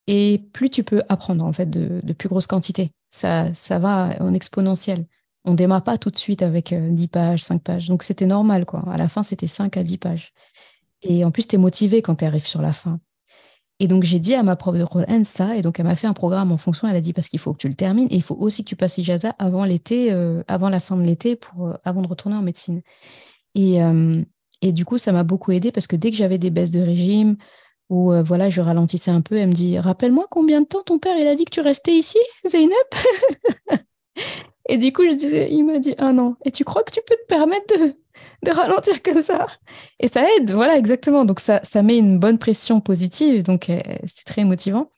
et plus tu peux apprendre, en fait, de, plus grosses quantités. Ça, ça va en exponentiel. On démarre pas tout de suite avec 10 euh, pages, 5 pages. Donc, c'était normal, quoi. À la fin, c'était 5 à 10 pages. Et en plus, tu es motivé quand tu arrives sur la fin. Et donc, j'ai dit à ma prof de Coran ça, et donc elle m'a fait un programme en fonction. Elle a dit parce qu'il faut que tu le termines, et il faut aussi que tu passes l'IJAZA avant l'été, euh, avant la fin de l'été, pour avant de retourner en médecine. Et, et du coup, ça m'a beaucoup aidé parce que dès que j'avais des baisses de régime ou euh, voilà, je ralentissais un peu, elle me dit Rappelle-moi combien de temps ton père a dit que tu restais ici, Zeynep? Et du coup, il m'a dit un an. Et tu crois que tu peux te permettre de, ralentir comme ça? Et ça aide, voilà, exactement. Donc ça, ça met une bonne pression positive, donc euh, c'est très motivant.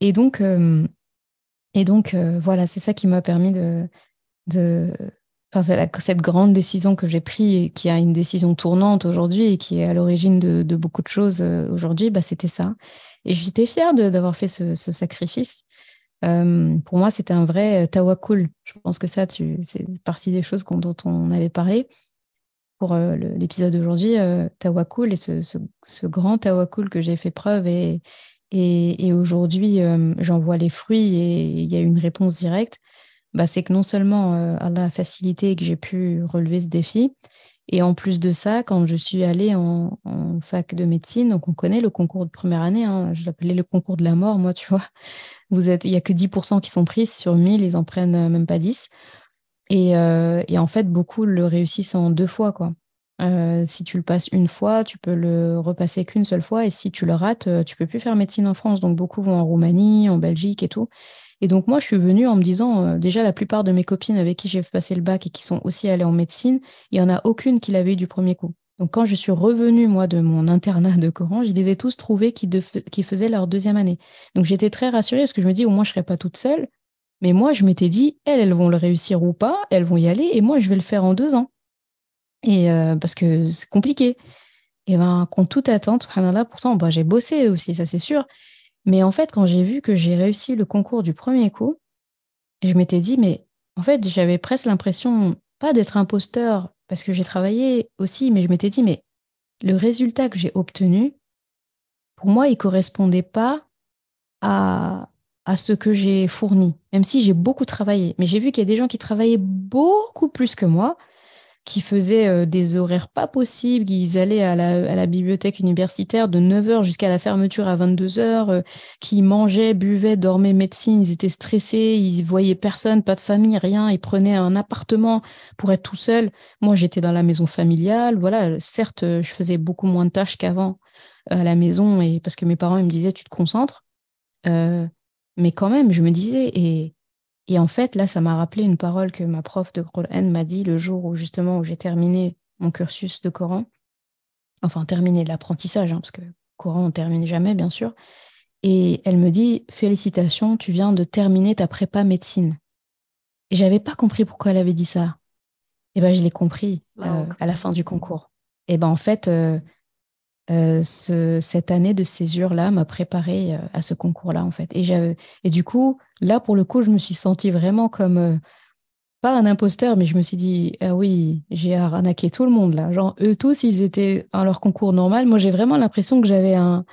Et donc, euh, voilà, c'est ça qui m'a permis de, Cette grande décision que j'ai prise qui a une décision tournante aujourd'hui et qui est à l'origine de, beaucoup de choses euh, aujourd'hui, bah, c'était ça. Et j'étais fière d'avoir fait ce, sacrifice. Euh, pour moi, c'était un vrai euh, tawakul. Je pense que ça, c'est partie des choses dont on avait parlé pour l'épisode d'aujourd'hui. tawakul et ce, grand tawakul que j'ai fait preuve et, et aujourd'hui, j'en vois les fruits et il y a une réponse directe. Bah, c'est que non seulement euh, Allah a facilité et que j'ai pu relever ce défi, et en plus de ça, quand je suis allée en, fac de médecine, donc on connaît le concours de première année, hein, je l'appelais le concours de la mort, moi, tu vois. Vous êtes, il n'y a que 10% qui sont prises sur 1000, ils en prennent euh, même pas 10. Euh, et, en fait, beaucoup le réussissent en deux fois, quoi. si tu le passes une fois, tu peux le repasser qu'une seule fois, et si tu le rates, tu peux plus faire médecine en France. Donc beaucoup vont en Roumanie, en Belgique et tout. Et donc, moi, je suis venue en me disant, euh, déjà, la plupart de mes copines avec qui j'ai passé le bac et qui sont aussi allées en médecine, il n'y en a aucune qui l'avait eu du premier coup. Donc, quand je suis revenue, moi, de mon internat de Coran, je les ai tous trouvés qui, faisaient leur deuxième année. Donc, j'étais très rassurée parce que je me dis, au moins, je ne serai pas toute seule. Mais moi, je m'étais dit, elles, elles vont le réussir ou pas, elles vont y aller, et moi, je vais le faire en deux ans. Et euh, parce que c'est compliqué. Et ben, contre toute attente, pourtant, bah, j'ai bossé aussi, ça c'est sûr. Mais en fait, quand j'ai vu que j'ai réussi le concours du premier coup, je m'étais dit, mais en fait, j'avais presque l'impression, pas d'être imposteur, parce que j'ai travaillé aussi, mais je m'étais dit, mais le résultat que j'ai obtenu, pour moi, il ne correspondait pas à, à ce que j'ai fourni, même si j'ai beaucoup travaillé. Mais j'ai vu qu'il y a des gens qui travaillaient beaucoup plus que moi, qui faisaient euh, des horaires pas possibles. Ils allaient à la, bibliothèque universitaire de 9h jusqu'à la fermeture à 22h, euh, qui mangeaient, buvaient, dormaient médecine. Ils étaient stressés, ils voyaient personne, pas de famille, rien. Ils prenaient un appartement pour être tout seuls. Moi, j'étais dans la maison familiale. Voilà, certes, je faisais beaucoup moins de tâches qu'avant à la maison et parce que mes parents ils me disaient tu te concentres. Euh, mais quand même, je me disais, et et en fait, là, ça m'a rappelé une parole que ma prof de Qur'an m'a dit le jour où justement où j'ai terminé mon cursus de Coran. Enfin, terminer l'apprentissage, hein, parce que Coran, on ne termine jamais, bien sûr. Et elle me dit Félicitations, tu viens de terminer ta prépa médecine. Et j'avais pas compris pourquoi elle avait dit ça. Et ben, je l'ai compris euh, à la fin du concours. Et ben, en fait, euh, euh, ce, cette année de césure-là m'a préparé à ce concours-là, en fait. Et, et du coup, là, pour le coup, je me suis sentie vraiment comme pas un imposteur, mais je me suis dit, ah oui, j'ai arnaqué tout le monde là. Genre, eux tous, ils étaient dans leur concours normal. Moi, j'ai vraiment l'impression que j'avais un,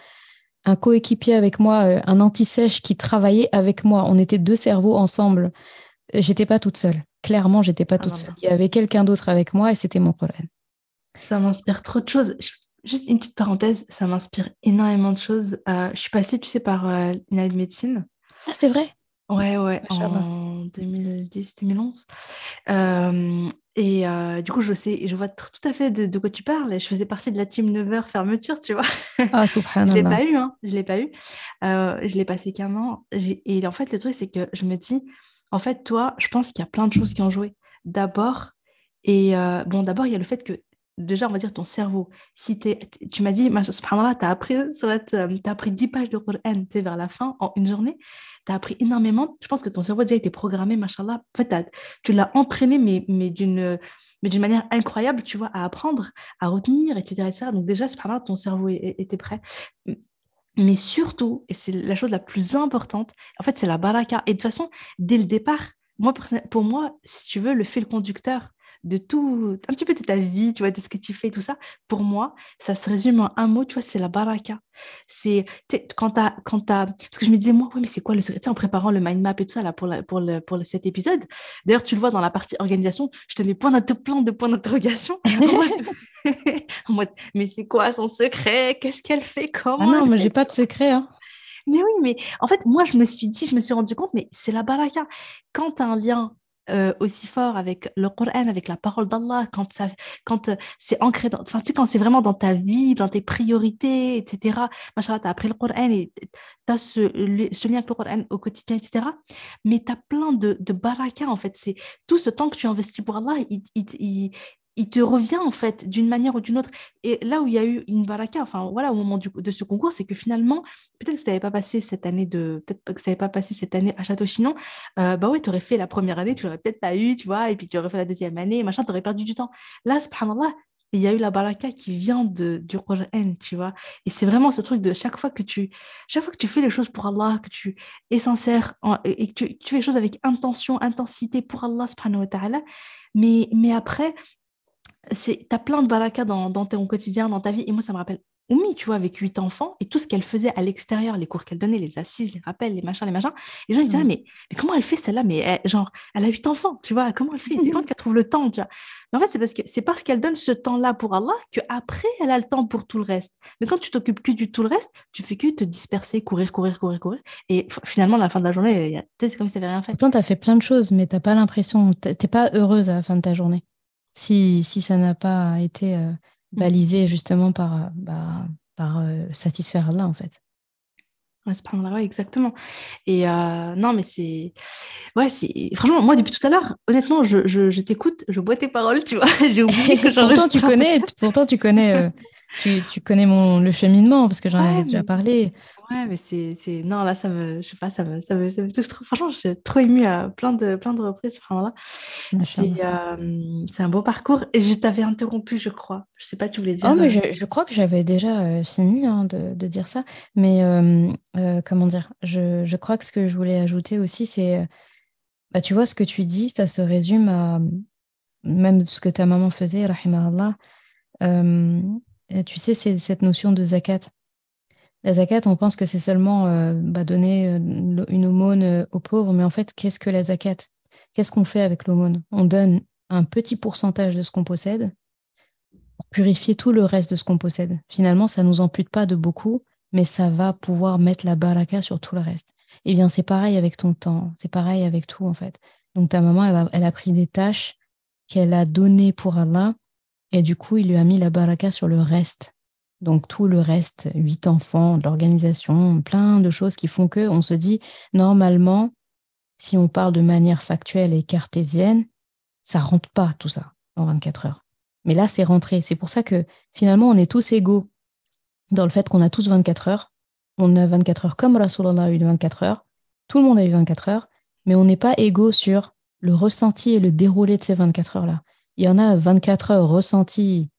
un coéquipier avec moi, un anti-sèche qui travaillait avec moi. On était deux cerveaux ensemble. J'étais pas toute seule. Clairement, j'étais pas ah toute seule. Il y avait quelqu'un d'autre avec moi et c'était mon problème. Ça m'inspire trop de choses. Juste une petite parenthèse, ça m'inspire énormément de choses. Euh, je suis passée, tu sais, par euh, une année de médecine. Ah, c'est vrai? Ouais, ouais, en 2010-2011. Euh, et du coup, je sais, je vois tout à fait de, quoi tu parles. Je faisais partie de la team 9h fermeture, tu vois. Ah, subhanallah. je l'ai pas eu, hein. Je l'ai pas eu. je l'ai passé qu'un an. Et en fait, le truc, c'est que je me dis, en fait, toi, je pense qu'il y a plein de choses qui ont joué. D'abord, et euh, bon, d'abord, il y a le fait que, déjà, on va dire ton cerveau. Si tu m'as dit, subhanallah, tu as appris, euh, as appris 10 pages de Coran vers la fin, en une journée, tu as appris énormément. Je pense que ton cerveau a déjà été programmé, machallah. En tu l'as entraîné, mais, mais d'une mais d'une manière incroyable, tu vois, à apprendre, à retenir, etc. etc. Donc déjà, subhanallah, ton cerveau était prêt. Mais surtout, et c'est la chose la plus importante, en fait, c'est la baraka. Et de toute façon, dès le départ, moi, pour, moi, si tu veux, le fil conducteur de tout, un petit peu de ta vie, tu vois, de ce que tu fais, tout ça, pour moi, ça se résume en un mot, tu vois, c'est la baraka. C'est, quand tu quand as, parce que je me disais, moi, oui, mais c'est quoi le secret, en préparant le mind map et tout ça, là, pour, pour, le, pour le, cet épisode. D'ailleurs, tu le vois dans la partie organisation, je te mets plein de, points d'interrogation. en mode, mais c'est quoi son secret? Qu'est-ce qu'elle fait? Comment Ah non, mais j'ai pas de secret, hein. Mais oui, mais en fait, moi, je me suis dit, je me suis rendu compte, mais c'est la baraka. Quand tu as un lien euh, aussi fort avec le Coran, avec la parole d'Allah, quand, quand euh, c'est ancré, dans, enfin, tu sais, quand c'est vraiment dans ta vie, dans tes priorités, etc. Machallah, tu as appris le Coran et tu as ce, lien avec le Coran au quotidien, etc. Mais tu as plein de, de baraka, en fait. C'est tout ce temps que tu investis pour Allah, il te revient en fait d'une manière ou d'une autre. Et là où il y a eu une baraka, enfin voilà, au moment de ce concours, c'est que finalement, peut-être que ça n'avait pas passé cette année de, peut-être que pas passé cette année à Château-Chinon, euh, bah ouais, tu aurais fait la première année, tu l'aurais peut-être pas eu, tu vois, et puis tu aurais fait la deuxième année, machin, tu aurais perdu du temps. Là, subhanallah, il y a eu la baraka qui vient de, du Qur'an, tu vois. Et c'est vraiment ce truc de chaque fois que tu, chaque fois que tu fais les choses pour Allah, que tu es sincère et que tu, tu, fais les choses avec intention, intensité pour Allah, subhanahu wa ta'ala, mais, mais après, tu as plein de baraka dans, dans, ton quotidien, dans ta vie. Et moi, ça me rappelle Oumi, tu vois, avec huit enfants et tout ce qu'elle faisait à l'extérieur, les cours qu'elle donnait, les assises, les rappels, les machins, les machins. Les gens ils disaient, ah, mais, mais, comment elle fait celle-là? Mais elle, genre, elle a huit enfants, tu vois, comment elle fait? C'est quand qu'elle trouve le temps, tu vois? Mais En fait, c'est parce que c'est parce qu'elle donne ce temps-là pour Allah qu'après, elle a le temps pour tout le reste. Mais quand tu t'occupes que du tout le reste, tu fais que te disperser, courir, courir, courir, courir. Et finalement, à la fin de la journée, c'est comme si tu n'avais rien fait. Pourtant, tu as fait plein de choses, mais tu pas l'impression, tu pas heureuse à la fin de ta journée si, si ça n'a pas été euh, mmh. balisé justement par, euh, bah, par euh, satisfaire Allah, en fait. Ouais, ouais, exactement. Et non, mais c'est. Ouais, c'est. Franchement, moi, depuis tout à l'heure, honnêtement, je, je, je t'écoute, je bois tes paroles, tu vois. J'ai oublié que pourtant, tu connais, pourtant, tu connais, tu, tu, connais mon, le cheminement, parce que j'en avais déjà parlé. Ouais, mais c'est, Non, là, ça me. Je sais pas, ça me, ça me, ça me touche trop. Franchement, je suis trop émue à plein de, plein de reprises. là c'est, euh, c'est un beau parcours. Et je t'avais interrompu, je crois. Je sais pas, tu voulais dire. Oh, mais je, je crois que j'avais déjà euh, fini hein, de, de, dire ça. Mais euh, comment dire je, je crois que ce que je voulais ajouter aussi, c'est. Bah, tu vois, ce que tu dis, ça se résume à même ce que ta maman faisait, rahimahullah. tu sais, c'est cette notion de zakat. La zakat, on pense que c'est seulement euh, bah, donner euh, une aumône euh, aux pauvres, mais en fait, qu'est-ce que la zakat Qu'est-ce qu'on fait avec l'aumône? On donne un petit pourcentage de ce qu'on possède pour purifier tout le reste de ce qu'on possède. Finalement, ça ne nous ampute pas de beaucoup, mais ça va pouvoir mettre la baraka sur tout le reste. Eh bien, c'est pareil avec ton temps, c'est pareil avec tout, en fait. Donc, ta maman, elle a, elle a pris des tâches qu'elle a données pour Allah, et du coup, il lui a mis la baraka sur le reste. Donc tout le reste, huit enfants, l'organisation, plein de choses qui font que on se dit normalement, si on parle de manière factuelle et cartésienne, ça rentre pas tout ça en 24 heures. Mais là, c'est rentré. C'est pour ça que finalement, on est tous égaux dans le fait qu'on a tous 24 heures. On a 24 heures comme Rasulallah a eu 24 heures. Tout le monde a eu 24 heures. Mais on n'est pas égaux sur le ressenti et le déroulé de ces 24 heures-là. Il y en a 24 heures ressenties,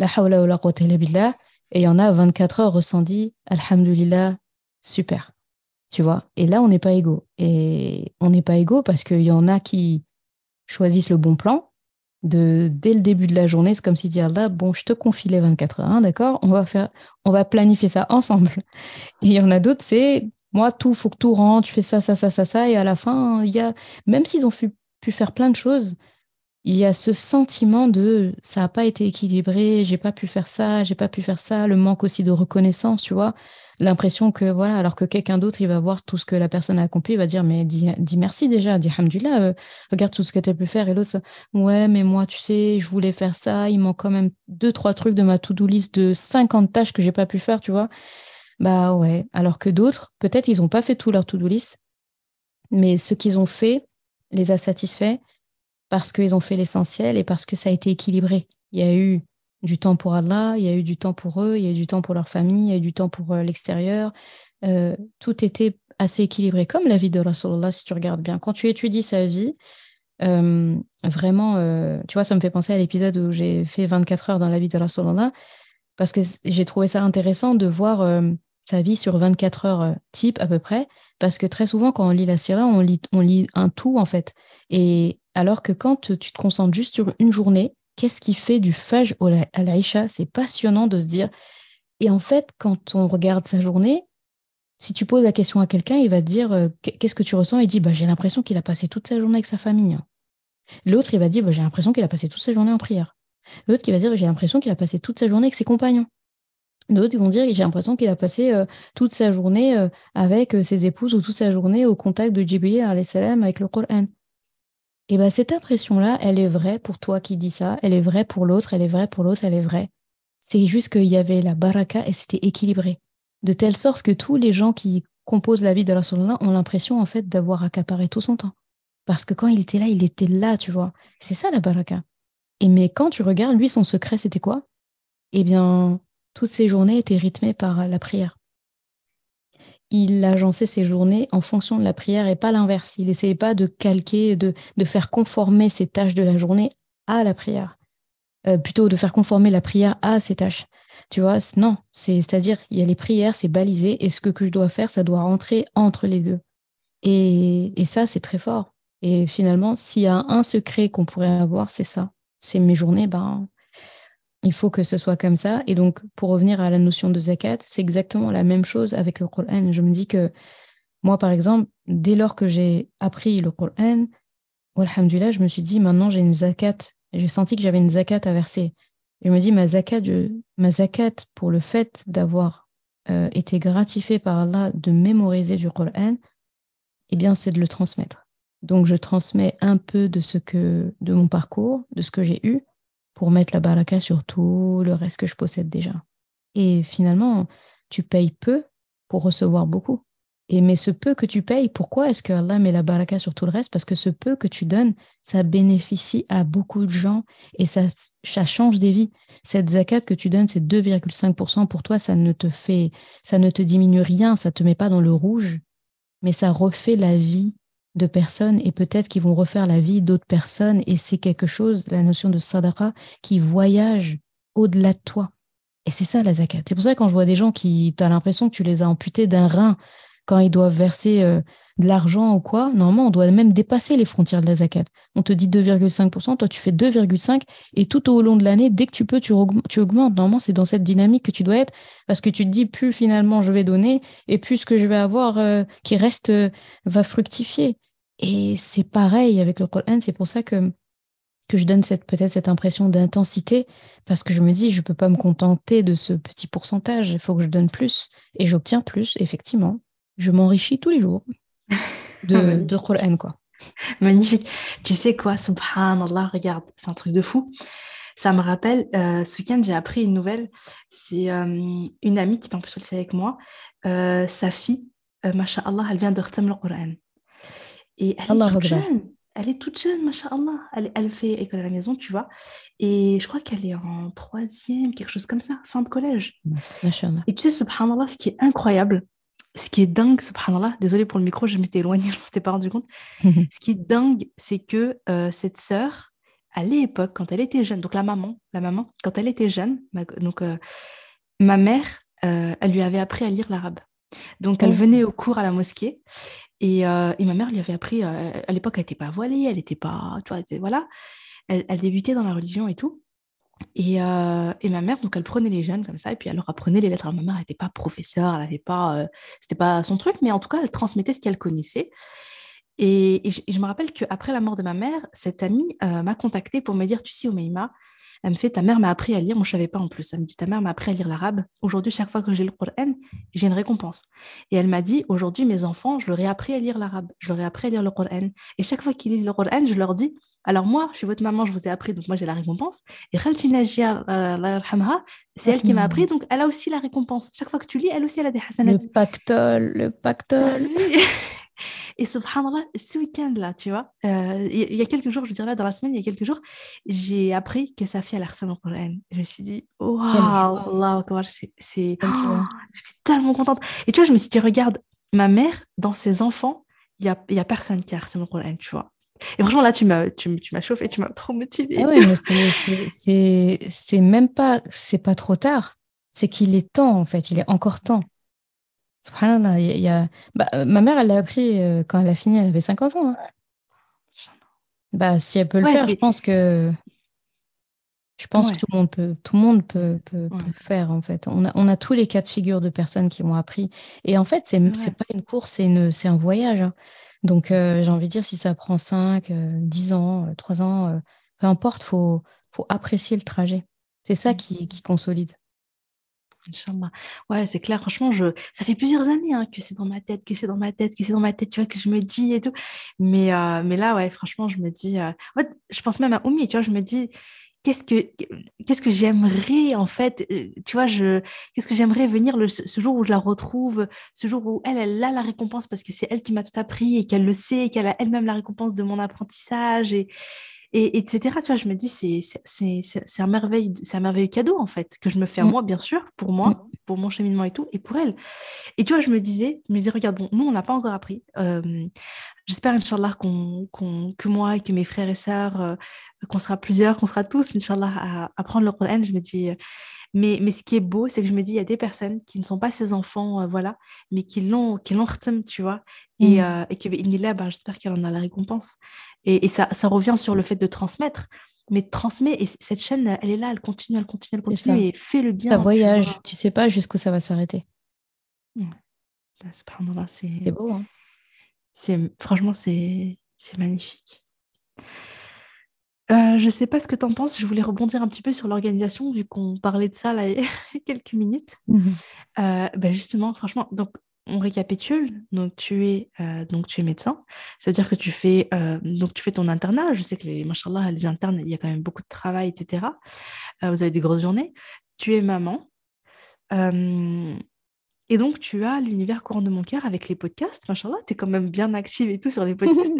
la hawla wa la quwwata billah, et il y en a 24 heures ressenties, alhamdulillah, super. Tu vois? Et là, on n'est pas égaux. Et on n'est pas égaux parce qu'il y en a qui choisissent le bon plan. De, dès le début de la journée, c'est comme si dit Allah, bon, je te confie les 24 heures, hein, d'accord? On, va on va planifier ça ensemble. Et il y en a d'autres, c'est moi, tout, faut que tout rentre, tu fais ça, ça, ça, ça, ça. Et à la fin, y a, même s'ils ont pu faire plein de choses, il y a ce sentiment de ça n'a pas été équilibré, j'ai pas pu faire ça, j'ai pas pu faire ça, le manque aussi de reconnaissance, tu vois l'impression que, voilà, alors que quelqu'un d'autre, il va voir tout ce que la personne a accompli, il va dire, mais dis, merci déjà, dis hamdulillah, euh, regarde tout ce que tu as pu faire. Et l'autre, ouais, mais moi, tu sais, je voulais faire ça, il manque quand même deux, trois trucs de ma to-do list de 50 tâches que j'ai pas pu faire, tu vois. Bah ouais, alors que d'autres, peut-être, ils n'ont pas fait tout leur to-do list, mais ce qu'ils ont fait les a satisfaits parce qu'ils ont fait l'essentiel et parce que ça a été équilibré. Il y a eu du temps pour Allah, il y a eu du temps pour eux, il y a eu du temps pour leur famille, il y a eu du temps pour euh, l'extérieur. Euh, tout était assez équilibré, comme la vie de Rasulullah, si tu regardes bien. Quand tu étudies sa vie, euh, vraiment, tu vois, ça me fait penser à l'épisode où j'ai fait 24 heures dans la vie de Rasulullah, parce que j'ai trouvé ça intéressant de voir sa vie sur 24 heures type à peu près, parce que très souvent, quand on lit la Syrah, on lit, on lit un tout, en fait. Et alors que quand tu te concentres juste sur une journée, qu'est-ce qui fait du Fajr à l'Aïcha? C'est passionnant de se dire. Et en fait, quand on regarde sa journée, si tu poses la question à quelqu'un, il va te dire euh, Qu'est-ce que tu ressens? Il dit bah, J'ai l'impression qu'il a passé toute sa journée avec sa famille. L'autre, il va dire bah, J'ai l'impression qu'il a passé toute sa journée en prière. L'autre, qui va dire J'ai l'impression qu'il a passé toute sa journée avec ses compagnons. D'autres vont dire J'ai l'impression qu'il a passé euh, toute sa journée euh, avec ses épouses ou toute sa journée au contact de Jibril avec le Coran. Et bien, cette impression-là, elle est vraie pour toi qui dis ça, elle est vraie pour l'autre, elle est vraie pour l'autre, elle est vraie. C'est juste qu'il y avait la baraka et c'était équilibré. De telle sorte que tous les gens qui composent la vie de Rasulullah ont l'impression en fait d'avoir accaparé tout son temps. Parce que quand il était là, il était là, tu vois. C'est ça la baraka. Et mais quand tu regardes, lui, son secret, c'était quoi? Eh bien, toutes ses journées étaient rythmées par la prière il agençait ses journées en fonction de la prière et pas l'inverse. Il n'essayait pas de calquer, de, faire conformer ses tâches de la journée à la prière. Euh, plutôt de faire conformer la prière à ses tâches. Tu vois, non, c'est-à-dire, il y a les prières, c'est balisé, et ce que, que, je dois faire, ça doit rentrer entre les deux. Et, et ça, c'est très fort. Et finalement, s'il y a un secret qu'on pourrait avoir, c'est ça. C'est mes journées, ben, il faut que ce soit comme ça. Et donc, pour revenir à la notion de zakat, c'est exactement la même chose avec le Coran. Je me dis que moi, par exemple, dès lors que j'ai appris le Coran, alhamdulillah, je me suis dit, maintenant j'ai une zakat. J'ai senti que j'avais une zakat à verser. Je me dis, ma zakat, ma zakat pour le fait d'avoir euh, été gratifié par Allah de mémoriser du Coran, eh bien, c'est de le transmettre. Donc, je transmets un peu de ce que, de mon parcours, de ce que j'ai eu, pour mettre la baraka sur tout le reste que je possède déjà. Et finalement, tu payes peu pour recevoir beaucoup. Et mais ce peu que tu payes, pourquoi est-ce que Allah met la baraka sur tout le reste? Parce que ce peu que tu donnes, ça bénéficie à beaucoup de gens et ça, ça change des vies. Cette zakat que tu donnes, c'est 2,5% pour toi, ça ne te fait, ça ne te diminue rien, ça te met pas dans le rouge, mais ça refait la vie de personnes et peut-être qu'ils vont refaire la vie d'autres personnes et c'est quelque chose, la notion de sadaqa, qui voyage au-delà de toi. Et c'est ça la zakat. C'est pour ça que quand je vois des gens qui, tu as l'impression que tu les as amputés d'un rein quand ils doivent verser euh, de l'argent ou quoi, normalement, on doit même dépasser les frontières de la zakat. On te dit 2,5%, toi tu fais 2,5% et tout au long de l'année, dès que tu peux, tu, augmentes. Normalement, c'est dans cette dynamique que tu dois être parce que tu te dis plus finalement je vais donner et plus ce que je vais avoir euh, qui reste euh, va fructifier. Et c'est pareil avec le Coran, c'est pour ça que je donne peut-être cette impression d'intensité parce que je me dis je peux pas me contenter de ce petit pourcentage, il faut que je donne plus et j'obtiens plus effectivement. Je m'enrichis tous les jours de, de Coran, quoi. Magnifique. Tu sais quoi, subhanallah, regarde, c'est un truc de fou. Ça me rappelle, euh, ce week-end, j'ai appris une nouvelle. C'est euh, une amie qui est en plus avec moi. Euh, sa fille, euh, Allah, elle vient de retenir le Coran. Et elle est toute jeune. elle est toute jeune, machallah. Elle, elle fait école à la maison, tu vois. Et je crois qu'elle est en troisième, quelque chose comme ça, fin de collège. Et tu sais, subhanallah, ce qui est incroyable, ce qui est dingue, subhanallah, désolé pour le micro, je m'étais éloignée, je ne m'étais pas rendu compte. ce qui est dingue, c'est que euh, cette sœur, à l'époque, quand elle était jeune, donc la maman, la maman, quand elle était jeune, ma, donc euh, ma mère, euh, elle lui avait appris à lire l'arabe. Donc elle Oh. venait au cours à la mosquée et, et ma mère lui avait appris, à l'époque elle n'était pas voilée, elle n'était pas, tu vois, elle était- voilà, elle, elle débutait dans la religion et tout. Et, euh, et ma mère, donc elle prenait les jeunes comme ça, et puis elle leur apprenait les lettres. Ma mère n'était pas professeure, elle avait pas, euh, c'était pas son truc, mais en tout cas, elle transmettait ce qu'elle connaissait. Et, je, me rappelle qu'après la mort de ma mère, cette amie euh, m'a contactée pour me dire, tu sais, Oumaima, elle me fait, ta mère m'a appris à lire, moi je savais pas en plus, elle me dit, ta mère m'a appris à lire l'arabe. Aujourd'hui, chaque fois que j'ai le Coran, j'ai une récompense. Et elle m'a dit, aujourd'hui, mes enfants, je leur ai appris à lire l'arabe, je leur ai appris à lire le Coran. Et chaque fois qu'ils lisent le Coran, je leur dis, alors moi, je suis votre maman, je vous ai appris, donc moi j'ai la récompense. Et euh, c'est elle qui m'a appris, donc elle a aussi la récompense. Chaque fois que tu lis, elle aussi, elle a des hasanat. Le pactole, le pactole. Et subhanallah, ce week-end-là, tu vois, euh, il y, a quelques jours, je dirais là, dans la semaine, il y a quelques jours, j'ai appris que sa fille, elle a reçu le Coran. Je me suis dit, waouh, Akbar, c'est... Oh, J'étais tellement contente. Et tu vois, je me suis dit, regarde, ma mère, dans ses enfants, il n'y a, y a personne qui a reçu le Coran, tu vois. Et franchement, là, tu m'as, tu, tu m'as chauffé, tu m'as trop motivée. Ah ouais, mais c'est même pas, c'est pas trop tard. C'est qu'il est temps, en fait. Il est encore temps. Subhanallah, y a, bah, euh, ma mère, elle l'a appris euh, quand elle a fini, elle avait 50 ans. hein. Bah, si elle peut le Ouais, faire, je pense que je pense Ouais. que tout le monde peut, tout le monde peut, peut, Ouais. peut le faire en fait. On a, on a tous les cas de figure de personnes qui m'ont appris. Et en fait, c'est c'est pas une course, c'est un voyage. hein. Donc, euh, j'ai envie de dire, si ça prend 5, 10 ans, euh, 3 ans, peu importe, faut, faut apprécier le trajet. C'est ça qui, qui consolide. Inch'Allah. Ouais, c'est clair. Franchement, je... ça fait plusieurs années hein, que c'est dans ma tête, que c'est dans ma tête, que c'est dans ma tête, tu vois, que je me dis et tout. Mais, euh, mais là, ouais, franchement, je me dis. euh, fait, je pense même à Oumi, tu vois, je me dis, qu'est-ce que, qu'est-ce que j'aimerais, en fait, euh, tu vois, qu'est-ce que j'aimerais venir ce jour où je la retrouve, ce jour où elle, elle a la récompense parce que c'est elle qui m'a tout appris et qu'elle le sait qu'elle a elle-même la récompense de mon apprentissage et, et etc. Tu vois, je me dis, c'est, un, merveille, un merveilleux cadeau, en fait, que je me fais à Mm. moi, bien sûr, pour moi, pour mon cheminement et tout, et pour elle. Et tu vois, je me disais, je me disais, regarde, bon, nous, on n'a pas encore appris. Euh, J'espère, Inch'Allah, qu'on, que moi et que mes frères et sœurs, euh, qu'on sera plusieurs, qu'on sera tous, Inch'Allah, à apprendre le Coran. Je me dis, mais, mais ce qui est beau, c'est que je me dis, il y a des personnes qui ne sont pas ses enfants, euh, voilà, mais qui l'ont, qui l'ont tu vois, et, Mm. euh, et que, bi'idhnillah, ben, j'espère qu'elle en a la récompense. Et, et ça, ça revient sur le fait de transmettre. Mais transmet, et cette chaîne, elle est là, elle continue, elle continue, elle continue, et fait le bien. Ça tu voyage, vois. tu sais pas jusqu'où ça va s'arrêter. C'est, beau, hein franchement, c'est magnifique. Euh, je sais pas ce que tu en penses, je voulais rebondir un petit peu sur l'organisation, vu qu'on parlait de ça là, il y a quelques minutes. Mhm. Euh, ben justement, franchement, donc on récapitule. Donc tu es, euh, donc tu es médecin. Ça veut dire que tu fais, donc tu fais ton internat. Je sais que les, machallah, les internes, il y a quand même beaucoup de travail, etc. Vous avez des grosses journées. Tu es maman. Et donc tu as l'univers courant de mon cœur avec les podcasts. Tu es quand même bien active et tout sur les podcasts.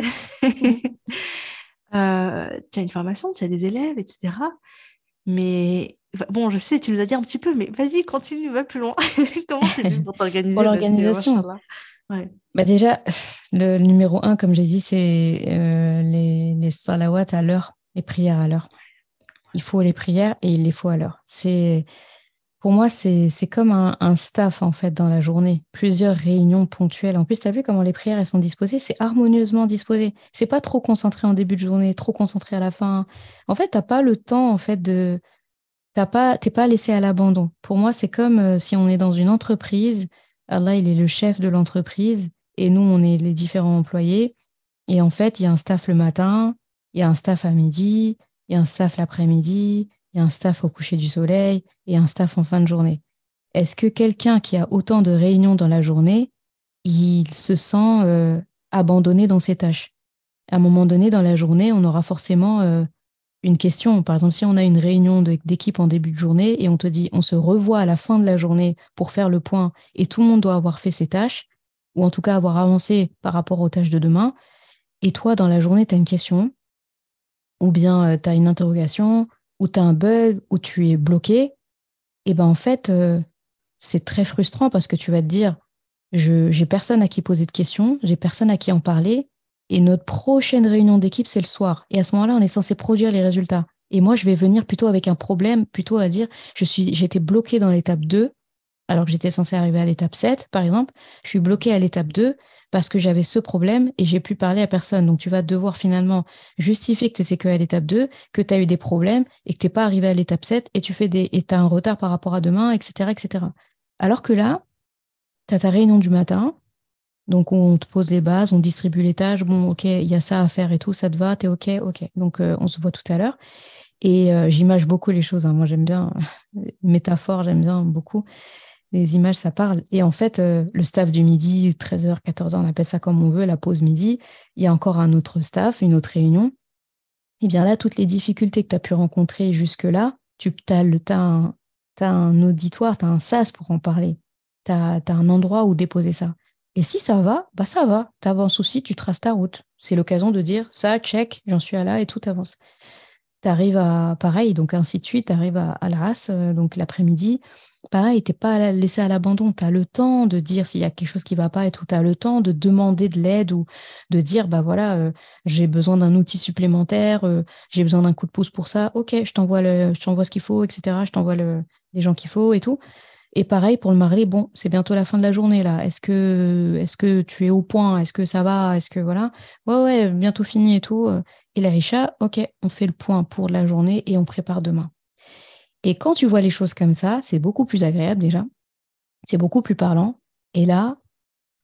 Euh, tu as une formation, tu as des élèves, etc. Mais bon, je sais, tu nous as dit un petit peu, mais vas-y, continue, va plus loin. Comment tu fais pour t'organiser Pour l'organisation. ouais. Bah déjà, le numéro un, comme j'ai dit, c'est euh, les, les salawats à l'heure, les prières à l'heure. Il faut les prières et il les faut à l'heure. C'est, pour moi, c'est comme un, staff, en fait, dans la journée. Plusieurs réunions ponctuelles. En plus, tu as vu comment les prières, elles sont disposées? C'est harmonieusement disposé. C'est pas trop concentré en début de journée, trop concentré à la fin. En fait, t'as pas le temps, en fait, de... T'as pas, pas laissé à l'abandon. Pour moi, c'est comme euh, si on est dans une entreprise. Allah, il est le chef de l'entreprise et nous, on est les différents employés. Et en fait, il y a un staff le matin, il y a un staff à midi, il y a un staff l'après-midi, il y a un staff au coucher du soleil et un staff en fin de journée. Est-ce que quelqu'un qui a autant de réunions dans la journée, il se sent euh, abandonné dans ses tâches? À un moment donné, dans la journée, on aura forcément euh, une question. Par exemple, si on a une réunion d'équipe en début de journée et on te dit on se revoit à la fin de la journée pour faire le point et tout le monde doit avoir fait ses tâches, ou en tout cas avoir avancé par rapport aux tâches de demain, et toi, dans la journée, tu as une question, ou bien tu as une interrogation, ou tu as un bug, ou tu es bloqué, et ben en fait, c'est très frustrant parce que tu vas te dire, je j'ai personne à qui poser de questions, j'ai personne à qui en parler, et notre prochaine réunion d'équipe, c'est le soir. Et à ce moment-là, on est censé produire les résultats. Et moi, je vais venir plutôt avec un problème, plutôt à dire, je suis, j'étais bloqué dans l'étape 2, alors que j'étais censé arriver à l'étape 7, par exemple. Je suis bloqué à l'étape 2 parce que j'avais ce problème et j'ai pu parler à personne. Donc, tu vas devoir finalement justifier que tu étais que à l'étape 2, que tu as eu des problèmes et que tu n'es pas arrivé à l'étape 7 et tu fais des, as un retard par rapport à demain, etc., etc. Alors que là, tu as ta réunion du matin, donc on te pose les bases, on distribue les tâches, bon, ok, il y a ça à faire et tout, ça te va, t'es ok, ok. Donc euh, on se voit tout à l'heure. Et euh, j'image beaucoup les choses. Hein. Moi, j'aime bien les métaphores, j'aime bien beaucoup. Les images, ça parle. Et en fait, euh, le staff du midi, 13h, 14h, on appelle ça comme on veut, la pause midi, il y a encore un autre staff, une autre réunion. Et bien là, toutes les difficultés que tu as pu rencontrer jusque-là, tu as, un, auditoire, tu as un sas pour en parler. Tu as, un endroit où déposer ça. Et si ça va, bah ça va. Tu un souci, tu traces ta route. C'est l'occasion de dire ça, check, j'en suis à là et tout avance tu arrives à, pareil, donc ainsi de suite, tu arrives à, à race, euh, donc l'après-midi, pareil, tu pas laissé à l'abandon, tu as le temps de dire s'il y a quelque chose qui va pas et tout, tu as le temps de demander de l'aide ou de dire, bah voilà, euh, j'ai besoin d'un outil supplémentaire, euh, j'ai besoin d'un coup de pouce pour ça, ok, je t'envoie ce qu'il faut, etc., je t'envoie le, les gens qu'il faut et tout. Et pareil pour le mari, bon, c'est bientôt la fin de la journée là. Est-ce que, est-ce que tu es au point? Est-ce que ça va? Est-ce que voilà Ouais, ouais, bientôt fini et tout. Et l'Aïcha, ok, on fait le point pour la journée et on prépare demain. Et quand tu vois les choses comme ça, c'est beaucoup plus agréable déjà. C'est beaucoup plus parlant. Et là,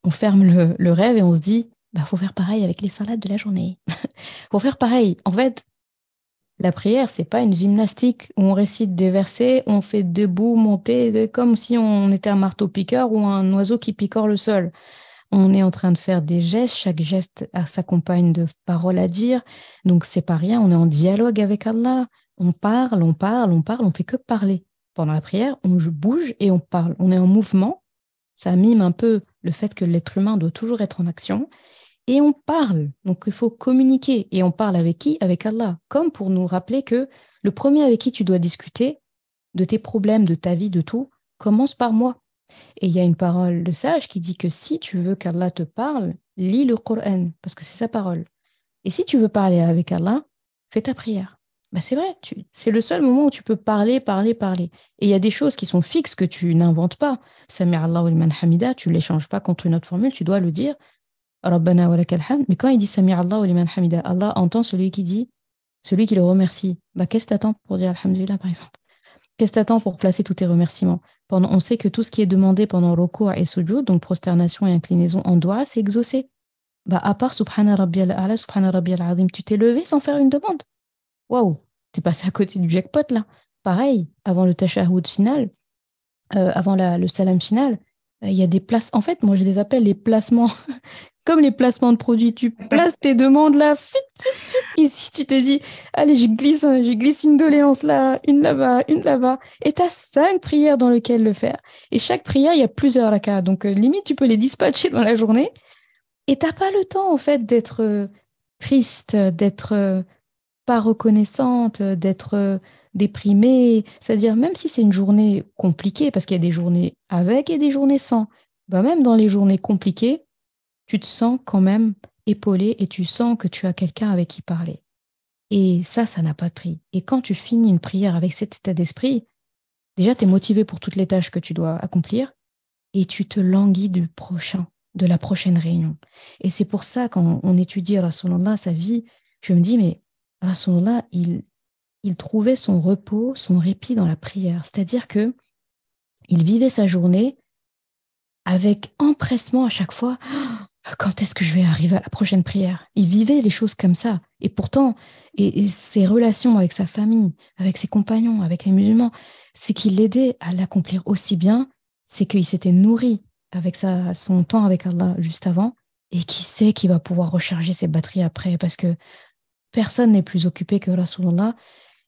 on ferme le, rêve et on se dit, bah faut faire pareil avec les salades de la journée. faut faire pareil. En fait, la prière, c'est pas une gymnastique où on récite des versets, on fait debout, monter, comme si on était un marteau-piqueur ou un oiseau qui picore le sol. On est en train de faire des gestes, chaque geste s'accompagne de paroles à dire, donc c'est pas rien, on est en dialogue avec Allah, on parle, on parle, on parle, on fait que parler. Pendant la prière, on bouge et on parle, on est en mouvement, ça mime un peu le fait que l'être humain doit toujours être en action, et on parle. Donc il faut communiquer. Et on parle avec qui? Avec Allah. Comme pour nous rappeler que le premier avec qui tu dois discuter de tes problèmes, de ta vie, de tout, commence par moi. Et il y a une parole de sage qui dit que si tu veux qu'Allah te parle, lis le Coran, parce que c'est sa parole. Et si tu veux parler avec Allah, fais ta prière. Bah c'est vrai, c'est le seul moment où tu peux parler, parler, parler. Et il y a des choses qui sont fixes que tu n'inventes pas. Samir Allah hamida, tu ne l'échanges pas contre une autre formule, tu dois le dire Rabbana wa Mais quand il dit Sami Allah Allah entend celui qui dit, celui qui le remercie. Bah, qu'est-ce que t'attends pour dire Alhamdulillah, par exemple? Qu'est-ce que t'attends pour placer tous tes remerciements? Pendant, On sait que tout ce qui est demandé pendant Roko et Sujud, donc prosternation et inclinaison en doigt, c'est exaucé. Bah, à part Subhana Rabbiyal A'la, Subhana Rabbiyal Azim, tu t'es levé sans faire une demande. Waouh, t'es passé à côté du jackpot là. Pareil, avant le tashahhud final, euh, avant le salam final, euh, il y a des places. En fait, moi, je les appelle les placements comme les placements de produits, tu places tes demandes là, ici tu te dis, allez, je glisse, je glisse une doléance là, une là-bas, une là-bas, et tu as cinq prières dans lesquelles le faire. Et chaque prière, il y a plusieurs rakats, donc euh, limite, tu peux les dispatcher dans la journée, et t'as pas le temps en fait d'être triste, d'être pas reconnaissante, d'être déprimée, c'est-à-dire même si c'est une journée compliquée, parce qu'il y a des journées avec et des journées sans, bah même dans les journées compliquées, tu te sens quand même épaulé et tu sens que tu as quelqu'un avec qui parler. Et ça, ça n'a pas de prix. Et quand tu finis une prière avec cet état d'esprit, déjà, tu es motivé pour toutes les tâches que tu dois accomplir et tu te languis du prochain, de la prochaine réunion. Et c'est pour ça, quand on étudie Rasulallah, sa vie, je me dis, mais Rasulallah, il, il trouvait son repos, son répit dans la prière. C'est-à-dire que il vivait sa journée avec empressement à chaque fois quand est-ce que je vais arriver à la prochaine prière? Il vivait les choses comme ça. Et pourtant, et, ses relations avec sa famille, avec ses compagnons, avec les musulmans, c'est qu'il l'aidait à l'accomplir aussi bien, c'est qu'il s'était nourri avec son temps avec Allah juste avant, et qui sait qu'il va pouvoir recharger ses batteries après, parce que personne n'est plus occupé que Rasulullah,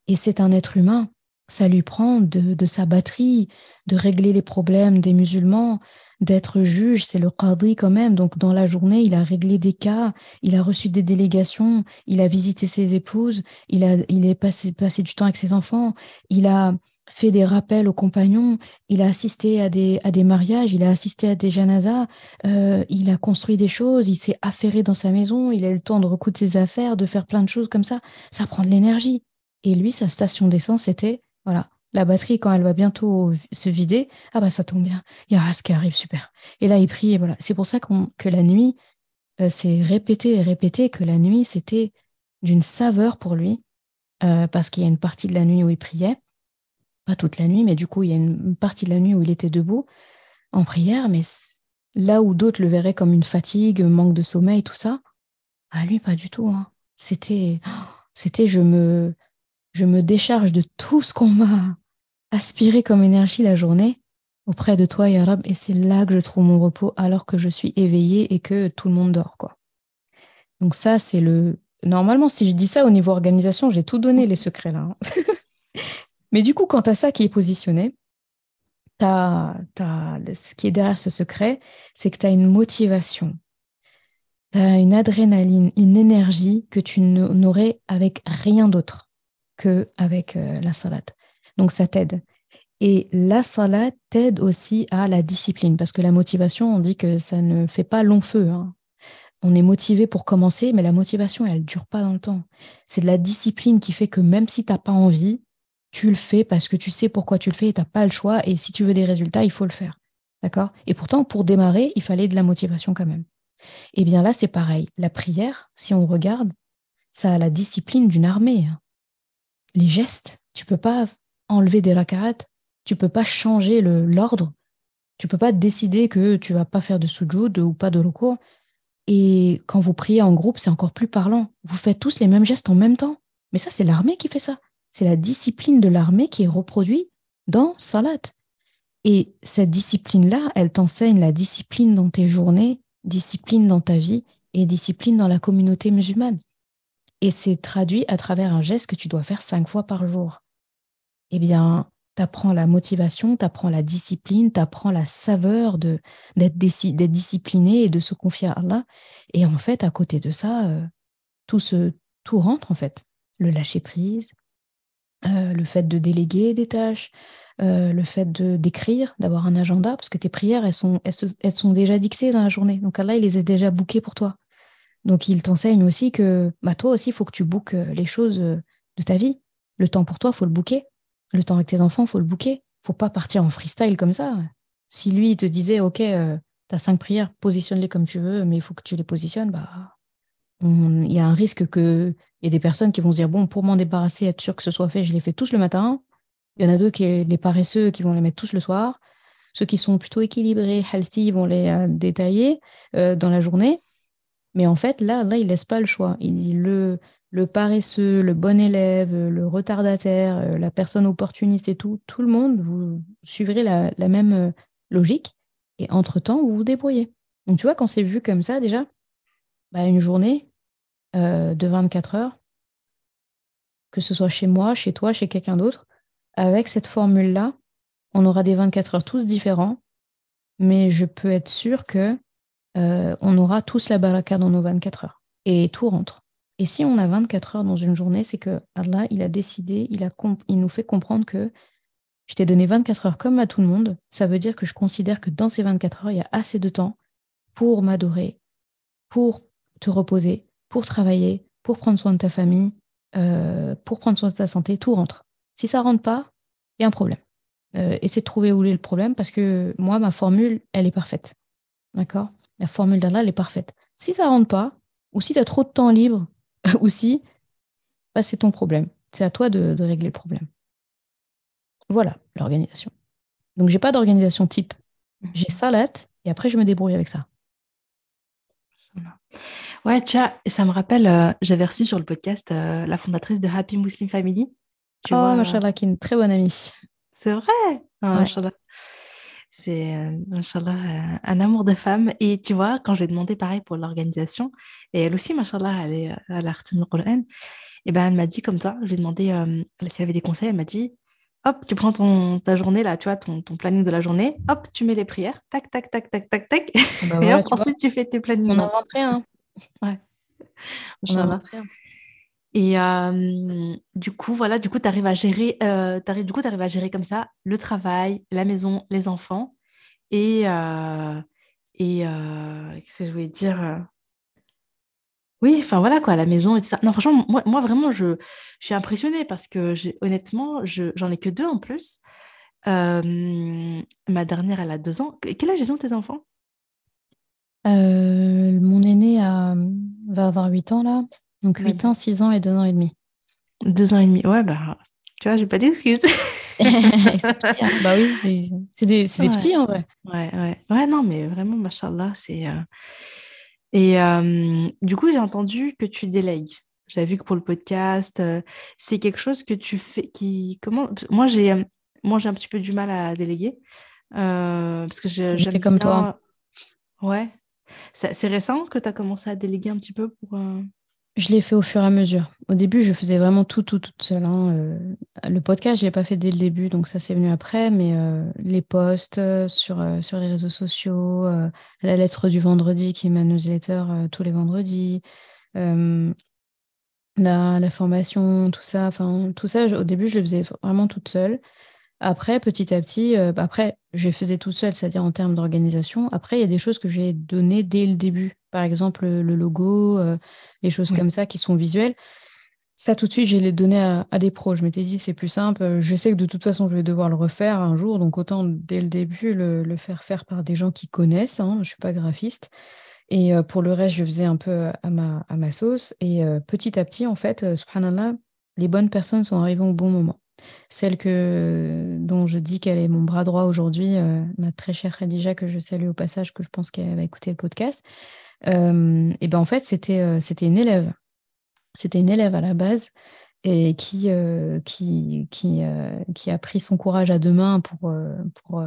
et c'est un être humain. ça lui prend de, sa batterie, de régler les problèmes des musulmans, d'être juge, c'est le qadi quand même. Donc dans la journée, il a réglé des cas, il a reçu des délégations, il a visité ses épouses, il, a, il est passé, passé du temps avec ses enfants, il a fait des rappels aux compagnons, il a assisté à des, à des mariages, il a assisté à des janazas, euh, il a construit des choses, il s'est affairé dans sa maison, il a eu le temps de recoudre ses affaires, de faire plein de choses comme ça. Ça prend de l'énergie. Et lui, sa station d'essence, c'était, voilà, la batterie, quand elle va bientôt se vider, ah bah ça tombe bien, il y a ce qui arrive, super. Et là, il prie, et voilà. C'est pour ça que la nuit, euh, c'est répété et répété que la nuit, c'était d'une saveur pour lui, euh, parce qu'il y a une partie de la nuit où il priait, pas toute la nuit, mais du coup, il y a une partie de la nuit où il était debout en prière, mais là où d'autres le verraient comme une fatigue, manque de sommeil, tout ça, à lui, pas du tout. Hein. C'était, c'était, je me, je me décharge de tout ce qu'on m'a aspiré comme énergie la journée auprès de toi, Yarab, et c'est là que je trouve mon repos alors que je suis éveillée et que tout le monde dort, quoi. Donc ça, c'est le... Normalement, si je dis ça au niveau organisation, j'ai tout donné les secrets là. Hein. Mais du coup, quand tu as ça qui est positionné, ce qui est derrière ce secret, c'est que tu as une motivation, tu as une adrénaline, une énergie que tu n'aurais avec rien d'autre qu'avec avec euh, la salade. Donc ça t'aide. Et la salade t'aide aussi à la discipline, parce que la motivation, on dit que ça ne fait pas long feu. Hein. On est motivé pour commencer, mais la motivation, elle ne dure pas dans le temps. C'est de la discipline qui fait que même si tu n'as pas envie, tu le fais parce que tu sais pourquoi tu le fais et tu n'as pas le choix. Et si tu veux des résultats, il faut le faire. D'accord? Et pourtant, pour démarrer, il fallait de la motivation quand même. Et eh bien là, c'est pareil. La prière, si on regarde, ça a la discipline d'une armée. Hein. Les gestes, tu peux pas enlever des rak'at, tu peux pas changer l'ordre, tu peux pas décider que tu vas pas faire de sujoud ou pas de recours. Et quand vous priez en groupe, c'est encore plus parlant. Vous faites tous les mêmes gestes en même temps. Mais ça, c'est l'armée qui fait ça. C'est la discipline de l'armée qui est reproduite dans Salat. Et cette discipline-là, elle t'enseigne la discipline dans tes journées, discipline dans ta vie et discipline dans la communauté musulmane. Et c'est traduit à travers un geste que tu dois faire cinq fois par jour. Eh bien, tu apprends la motivation, tu apprends la discipline, tu apprends la saveur d'être discipliné et de se confier à Allah. Et en fait, à côté de ça, euh, tout, tout rentre en fait. Le lâcher prise, euh, le fait de déléguer des tâches, euh, le fait de d'écrire, d'avoir un agenda, parce que tes prières, elles sont, elles, sont déjà dictées dans la journée. Donc Allah, il les a déjà bookées pour toi. Donc il t'enseigne aussi que bah, toi aussi, il faut que tu bookes euh, les choses de ta vie. Le temps pour toi, faut le booker. Le temps avec tes enfants, faut le booker. faut pas partir en freestyle comme ça. Si lui, il te disait, OK, tu as cinq prières, positionne-les comme tu veux, mais il faut que tu les positionnes, bah, il y a un risque que il y a des personnes qui vont se dire, bon, pour m'en débarrasser, être sûr que ce soit fait, je les fais tous le matin. Il y en a d'autres, qui, les paresseux, qui vont les mettre tous le soir. Ceux qui sont plutôt équilibrés, healthy, vont les euh, détailler euh, dans la journée. Mais en fait, là, là, il laisse pas le choix. Il dit le, le paresseux, le bon élève, le retardataire, euh, la personne opportuniste et tout, tout le monde, vous suivrez la, même logique. Et entre-temps, vous vous débrouillez. Donc, tu vois, quand c'est vu comme ça, déjà, bah, une journée, euh, de 24 heures, que ce soit chez moi, chez toi, chez quelqu'un d'autre. Avec cette formule-là, on aura des 24 heures tous différents, mais je peux être sûre que euh, on aura tous la baraka dans nos 24 heures et tout rentre. Et si on a 24 heures dans une journée, c'est que Allah, il a décidé, il nous fait comprendre que je t'ai donné 24 heures comme à tout le monde. Ça veut dire que je considère que dans ces 24 heures, il y a assez de temps pour m'adorer, pour te reposer, pour travailler, pour prendre soin de ta famille, euh, pour prendre soin de ta santé, tout rentre. Si ça rentre pas, il y a un problème. Euh, essaie de trouver où est le problème parce que moi, ma formule, elle est parfaite. D'accord? La formule d'Allah, elle est parfaite. Si ça rentre pas, ou si tu as trop de temps libre, aussi, bah, c'est ton problème. C'est à toi de, régler le problème. Voilà l'organisation. Donc, j'ai pas d'organisation type. J'ai salat et après, je me débrouille avec ça. Ouais, vois, ça me rappelle, euh, j'avais reçu sur le podcast euh, la fondatrice de Happy Muslim Family. Tu oh, machallah, qui est une très bonne amie. C'est vrai? Oh, C'est, euh, un amour de femme. Et tu vois, quand je lui ai demandé pareil pour l'organisation, et elle aussi, machallah, elle est à l'art le Coran, et ben elle m'a dit comme toi, je lui ai demandé si elle avait des conseils, elle m'a dit, hop, tu prends ton, ta journée, là, tu vois, ton, ton planning de la journée, hop, tu mets les prières, tac, tac, tac, tac, tac, tac. Bah et hop, ensuite, tu fais tes plannings. On invente rien. Ouais. On. Et euh, du coup, voilà, du coup, tu arrives à gérer, euh, du coup, arrives à gérer comme ça le travail, la maison, les enfants. Et, euh, et qu'est-ce que je voulais dire Oui, enfin voilà quoi, la maison et tout ça. Non, franchement, moi, moi vraiment, je, je suis impressionnée parce que honnêtement, j'en ai que deux en plus. ma dernière, elle a deux ans. Quel âge ils ont tes enfants? Mon aîné a, va avoir huit ans là. Donc 8 ans, 6 ans et 2 ans et demi. 2 ans et demi, ouais, bah, tu vois, j'ai pas d'excuses. bah oui, c'est des, des petits en vrai. Ouais, ouais. Ouais, non, mais vraiment, machallah, c'est. Euh, et euh, du coup, j'ai entendu que tu délègues. J'avais vu que pour le podcast, euh, c'est quelque chose que tu fais qui. Comment Moi, j'ai moi, j'ai un petit peu du mal à déléguer. parce que j'étais comme toi. Ouais. C'est récent que tu as commencé à déléguer un petit peu pour. Je l'ai fait au fur et à mesure. Au début, je faisais vraiment tout, tout, toute seule. Hein. Euh, le podcast, je l'ai pas fait dès le début, donc ça, c'est venu après. Mais euh, les posts euh, sur, sur les réseaux sociaux, la lettre du vendredi qui est ma newsletter tous les vendredis, la, la, formation, tout ça. Enfin, tout ça, au début, je le faisais vraiment toute seule. Après, petit à petit, bah, après, je faisais tout seul, c'est-à-dire en termes d'organisation. Après, il y a des choses que j'ai données dès le début. Par exemple, le logo, les choses comme ça qui sont visuelles. Ça, tout de suite, j'ai les donné à, des pros. Je m'étais dit, c'est plus simple. Je sais que de toute façon, je vais devoir le refaire un jour. Donc, autant dès le début le, faire faire par des gens qui connaissent. Hein. Je ne suis pas graphiste. Et pour le reste, je faisais un peu à ma, à ma sauce. Et petit à petit, en fait, subhanallah, les bonnes personnes sont arrivées au bon moment. Celle que, dont je dis qu'elle est mon bras droit aujourd'hui, euh, ma très chère Khadija, que je salue au passage, que je pense qu'elle va écouter le podcast, euh, et ben en fait, c'était euh, c'était une élève. C'était une élève à la base et qui, qui, qui, qui, a pris son courage à deux mains pour, pour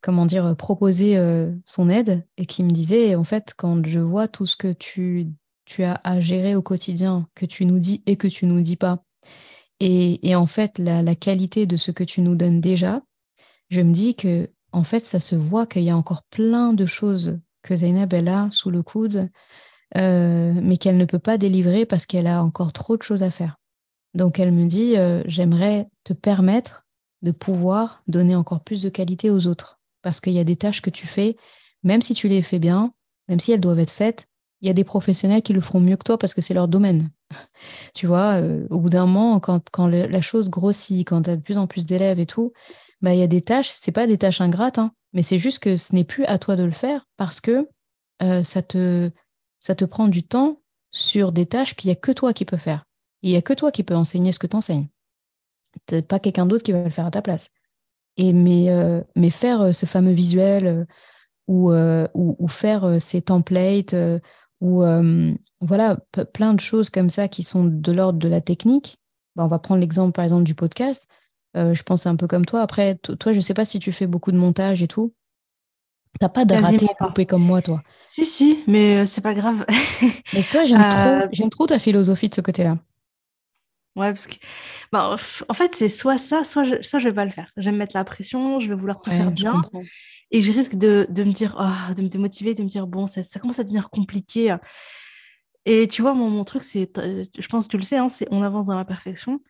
comment dire, proposer son aide et qui me disait, en fait, quand je vois tout ce que tu, tu as à gérer au quotidien, que tu nous dis et que tu nous dis pas, et, en fait, la, qualité de ce que tu nous donnes déjà, je me dis que en fait, ça se voit qu'il y a encore plein de choses que Zainab elle a sous le coude, euh, mais qu'elle ne peut pas délivrer parce qu'elle a encore trop de choses à faire. Donc elle me dit, euh, j'aimerais te permettre de pouvoir donner encore plus de qualité aux autres, parce qu'il y a des tâches que tu fais, même si tu les fais bien, même si elles doivent être faites, il y a des professionnels qui le feront mieux que toi parce que c'est leur domaine. Tu vois, euh, au bout d'un moment, quand, quand la chose grossit, quand tu as de plus en plus d'élèves et tout, bah, il y a des tâches, c'est pas des tâches ingrates, hein, mais c'est juste que ce n'est plus à toi de le faire parce que euh, ça, te, ça te prend du temps sur des tâches qu'il n'y a que toi qui peux faire. Il n'y a que toi qui peux enseigner ce que tu enseignes. pas quelqu'un d'autre qui va le faire à ta place. Et mais, euh, mais faire ce fameux visuel ou, ou, ou, faire ces templates ou voilà, plein de choses comme ça qui sont de l'ordre de la technique. Bah, on va prendre l'exemple par exemple du podcast. Euh, je pense un peu comme toi. Après, toi, je ne sais pas si tu fais beaucoup de montage et tout. T'as pas de raté coupé comme moi, toi. Si, si, mais euh, c'est pas grave. mais toi, euh, j'aime trop ta philosophie de ce côté-là. Ouais, parce que bah, en fait, c'est soit ça, soit je, soit je vais pas le faire. Je vais me mettre la pression, je vais vouloir tout faire bien. Et je risque de, de me dire, oh, de me démotiver, de me dire, bon, ça, ça, commence à devenir compliqué. Et tu vois, mon, mon truc, c'est, je pense que tu le sais, hein, c'est on avance dans la perfection.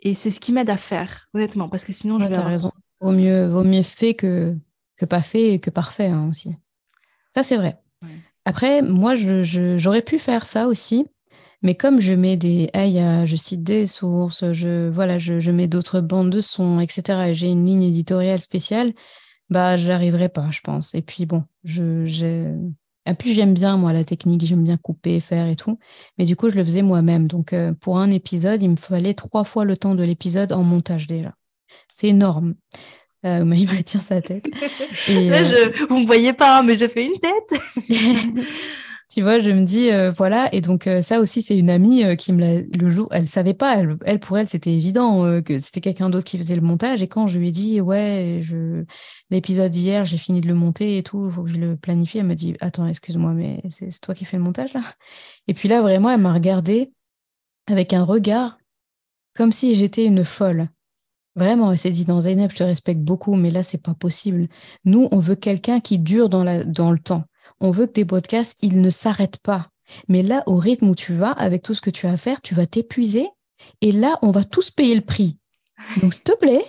Et c'est ce qui m'aide à faire, honnêtement, parce que sinon, je vais. raison. Vaut mieux, vaut mieux fait que, que pas fait et que parfait hein, aussi. Ça, c'est vrai. Après, moi, j'aurais je, pu faire ça aussi. Mais comme je mets des, je cite des sources, je, voilà, je, je mets d'autres bandes de sons, etc. Et j'ai une ligne éditoriale spéciale, bah, j'arriverai pas, je pense. Et puis bon, je, j'ai... Et plus j'aime bien moi la technique, j'aime bien couper, faire et tout. Mais du coup, je le faisais moi-même. Donc euh, pour un épisode, il me fallait trois fois le temps de l'épisode en montage déjà. C'est énorme. Euh, il tire sa tête. Et, Là, euh, je... vous ne me voyez pas, hein, mais j'ai fait une tête. tu vois, je me dis, euh, voilà. Et donc, euh, ça aussi, c'est une amie euh, qui me l'a, le jour, elle savait pas, elle, pour elle, c'était évident que c'était quelqu'un d'autre qui faisait le montage. Et quand je lui ai dit, ouais, l'épisode d'hier, j'ai fini de le monter et tout, il faut que je le planifie, elle m'a dit, attends, excuse-moi, mais c'est, toi qui fais le montage, là? Et puis là, vraiment, elle m'a regardé avec un regard comme si j'étais une folle. Vraiment, elle s'est dit dans Zainab, je te respecte beaucoup, mais là, c'est pas possible. Nous, on veut quelqu'un qui dure dans le temps. On veut que tes podcasts, ils ne s'arrêtent pas. Mais là, au rythme où tu vas, avec tout ce que tu as à faire, tu vas t'épuiser. Et là, on va tous payer le prix. Donc, s'il te plaît,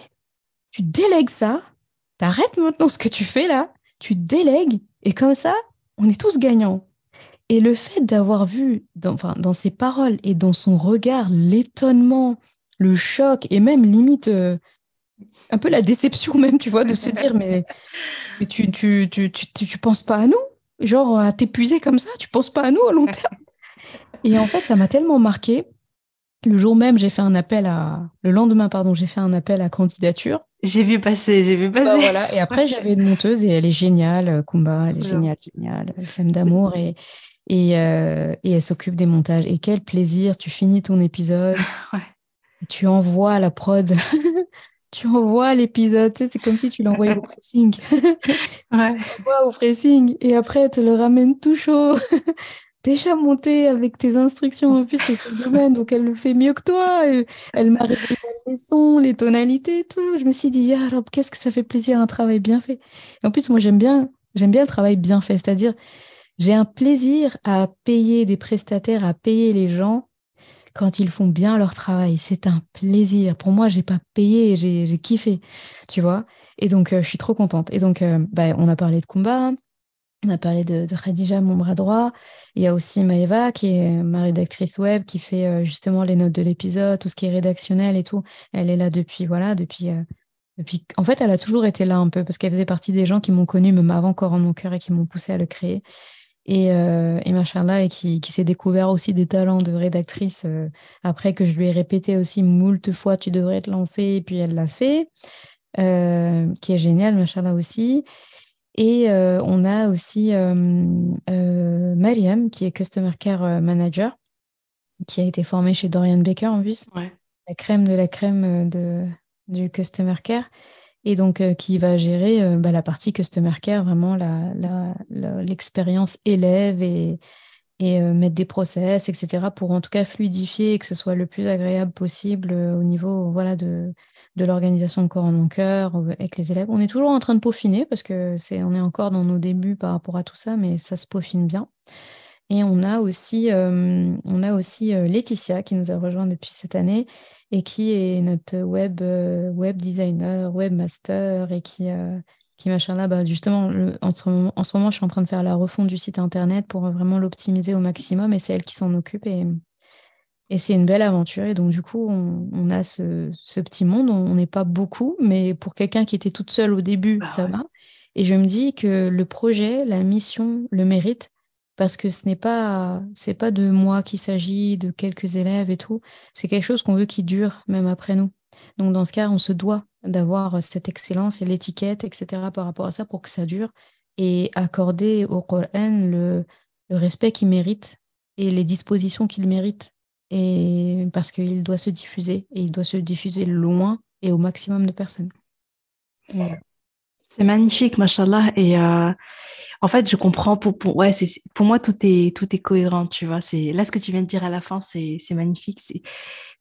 tu délègues ça. T'arrêtes maintenant ce que tu fais là. Tu délègues. Et comme ça, on est tous gagnants. Et le fait d'avoir vu dans, enfin, dans ses paroles et dans son regard l'étonnement, le choc et même limite euh, un peu la déception même, tu vois, de se dire mais, mais tu, tu, tu, tu, tu penses pas à nous? Genre à t'épuiser comme ça, tu penses pas à nous à long terme? Et en fait, ça m'a tellement marqué. Le jour même, j'ai fait un appel à. Le lendemain, pardon, j'ai fait un appel à candidature. J'ai vu passer, j'ai vu passer. Bah, voilà. Et après, j'avais une monteuse et elle est géniale, Kumba, elle est géniale, géniale, femme d'amour. Et, euh, et, elle s'occupe des montages. Et quel plaisir, tu finis ton épisode, et tu envoies la prod, tu envoies l'épisode, tu sais, c'est comme si tu l'envoyais au pressing. ouais. Tu l'envoies au pressing et après, elle te le ramène tout chaud. Déjà monté avec tes instructions, en plus c'est son domaine, donc elle le fait mieux que toi. Elle m'a réglé les sons, les tonalités, tout. Je me suis dit, ah, alors qu'est-ce que ça fait plaisir, un travail bien fait. Et en plus, moi j'aime bien, j'aime bien le travail bien fait, c'est-à-dire j'ai un plaisir à payer des prestataires, à payer les gens quand ils font bien leur travail. C'est un plaisir. Pour moi, j'ai pas payé, j'ai kiffé, tu vois. Et donc, euh, je suis trop contente. Et donc, euh, bah, on a parlé de combat, on a parlé de, Khadija, mon bras droit. Il y a aussi Maëva, qui est ma rédactrice web, qui fait euh, justement les notes de l'épisode, tout ce qui est rédactionnel et tout. Elle est là depuis, voilà, depuis en fait, elle a toujours été là un peu parce qu'elle faisait partie des gens qui m'ont connue même avant encore en mon cœur et qui m'ont poussé à le créer et, euh, et machallah, et qui, qui s'est découvert aussi des talents de rédactrice euh, après que je lui ai répété aussi moult fois tu devrais te lancer, et puis elle l'a fait, euh, qui est génial, machallah aussi. Et euh, on a aussi Mariam, qui est Customer Care Manager, qui a été formée chez Dorian Baker en plus, la crème de la crème de, du Customer Care et donc euh, qui va gérer euh, bah, la partie customer care, vraiment l'expérience élève et, euh, mettre des process, etc., pour en tout cas fluidifier et que ce soit le plus agréable possible au niveau voilà, de, l'organisation corps en mon cœur avec les élèves. On est toujours en train de peaufiner parce que c'est on est encore dans nos débuts par rapport à tout ça, mais ça se peaufine bien. Et on a aussi, on a aussi Laetitia qui nous a rejoint depuis cette année et qui est notre web, euh, web designer, webmaster et qui, euh, qui machin là, bah, justement, en, ce moment, en, ce moment, je suis en train de faire la refonte du site internet pour vraiment l'optimiser au maximum et c'est elle qui s'en occupe et, et c'est une belle aventure. Et donc, du coup, on, a ce, ce, petit monde, on n'est pas beaucoup, mais pour quelqu'un qui était toute seule au début, bah ça va. Et je me dis que le projet, la mission, le mérite parce que ce n'est pas c'est pas de moi qu'il s'agit, de quelques élèves et tout. C'est quelque chose qu'on veut qui dure même après nous. Donc dans ce cas, on se doit d'avoir cette excellence et l'étiquette, etc. par rapport à ça pour que ça dure et accorder au Coran le, le respect qu'il mérite et les dispositions qu'il mérite. Et parce qu'il doit se diffuser et il doit se diffuser loin et au maximum de personnes. C'est magnifique, machallah. Et euh, en fait, je comprends. Pour, pour, ouais, c'est, pour moi, tout est, tout est cohérent, tu vois. C'est, là, ce que tu viens de dire à la fin, c'est, c'est magnifique. C'est,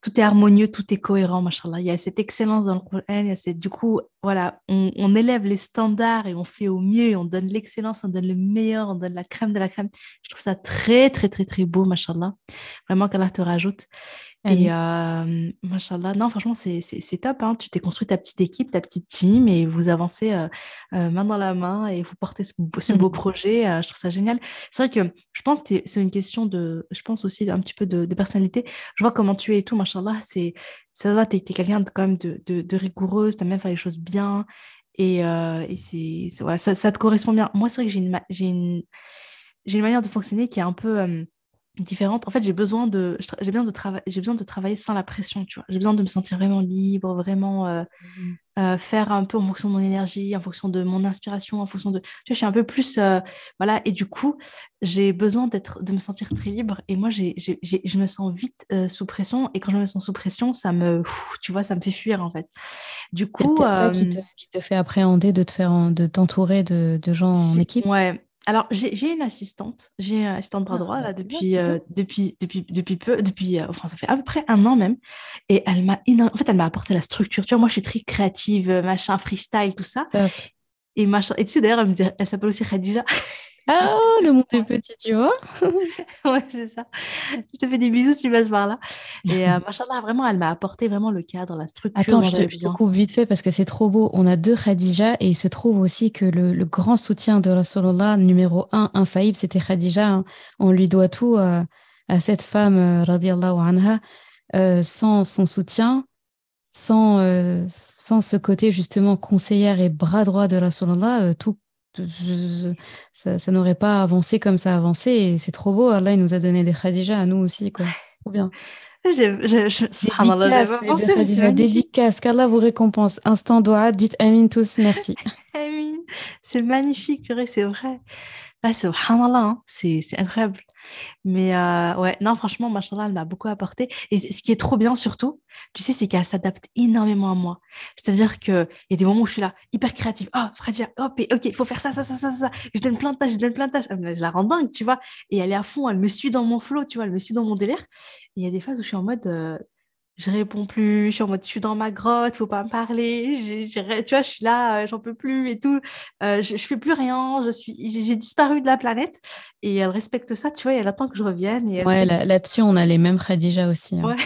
tout est harmonieux, tout est cohérent, machallah. Il y a cette excellence dans le Coran. Du coup, voilà, on, élève les standards et on fait au mieux. On donne l'excellence, on donne le meilleur, on donne la crème de la crème. Je trouve ça très, très, très, très beau, machallah. Vraiment qu'Allah te rajoute. Et euh, machallah, non, franchement, c'est top. Hein. Tu t'es construit ta petite équipe, ta petite team et vous avancez euh, euh, main dans la main et vous portez ce, beau projet. je trouve ça génial. C'est vrai que je pense que c'est une question de, je pense aussi un petit peu de, personnalité. Je vois comment tu es et tout, machallah. C'est, ça va, tu es, quelqu'un quand même de, de, de rigoureuse, tu as même fait les choses bien. Et, et c'est, voilà, ça, ça, te correspond bien. Moi, c'est vrai que j'ai une, j'ai une, une manière de fonctionner qui est un peu différente. En fait, j'ai besoin de, j'ai besoin de travailler, j'ai besoin de travailler sans la pression, tu vois. J'ai besoin de me sentir vraiment libre, vraiment euh, mmh euh, faire un peu en fonction de mon énergie, en fonction de mon inspiration, en fonction de, tu vois, je suis un peu plus, euh, voilà. Et du coup, j'ai besoin d'être, de me sentir très libre. Et moi, j'ai, j'ai, je me sens vite sous pression. Et quand je me sens sous pression, ça me, tu vois, ça me fait fuir en fait. Du coup, c'est ça qui te, qui te, fait appréhender de te faire, de t'entourer de, de gens en équipe. Ouais, alors, j'ai une assistante, j'ai une assistante bras ah, droit là, depuis, depuis, depuis, depuis peu, depuis, enfin, ça fait à peu près un an même. Et elle m'a, en fait, elle m'a apporté la structure. Tu vois, moi, je suis très créative, machin, freestyle, tout ça. Et machin. Et tu sais, d'ailleurs, elle, elle s'appelle aussi Khadija. Ah, le monde est petit, tu vois. ouais, c'est ça. Je te fais des bisous si tu passes par là. Et euh, machallah, vraiment, elle m'a apporté vraiment le cadre, la structure. Attends, je te, coupe vite fait parce que c'est trop beau. On a deux Khadija et il se trouve aussi que le, grand soutien de Rasulullah, numéro un, infaillible, c'était Khadija. Hein. On lui doit tout euh, à cette femme, euh, radiallahu anha. Euh, sans son soutien, sans, sans ce côté justement conseillère et bras droit de Rasulullah, tout ça, n'aurait pas avancé comme ça a avancé. Et c'est trop beau. Allah, il nous a donné des Khadija à nous aussi. Quoi. Trop bien. Dédicace, dédicace, qu'Allah vous récompense. Instant doigt, dites Amin tous, merci. Amin. C'est magnifique, c'est vrai. Ah, subhanallah, hein. c'est incroyable. Mais euh, ouais, non, franchement, machallah, elle m'a beaucoup apporté. Et ce qui est trop bien surtout, tu sais, c'est qu'elle s'adapte énormément à moi. C'est-à-dire qu'il y a des moments où je suis là, hyper créative. Oh, Fradia, hop, ok, il faut faire ça, ça, ça, ça, ça. Je donne plein de tâches, je donne plein de tâches. Je la rends dingue, tu vois. Et elle est à fond, elle me suit dans mon flow, tu vois, elle me suit dans mon délire. Et il y a des phases où je suis en mode, euh, je réponds plus, je suis en mode, je suis dans ma grotte, faut pas me parler, tu vois, je suis là, euh, j'en peux plus et tout, euh, je, je fais plus rien, je suis, j'ai disparu de la planète et elle respecte ça, tu vois, et elle attend que je revienne. Et ouais, là-dessus, on a les mêmes Khadija aussi. Hein. Ouais.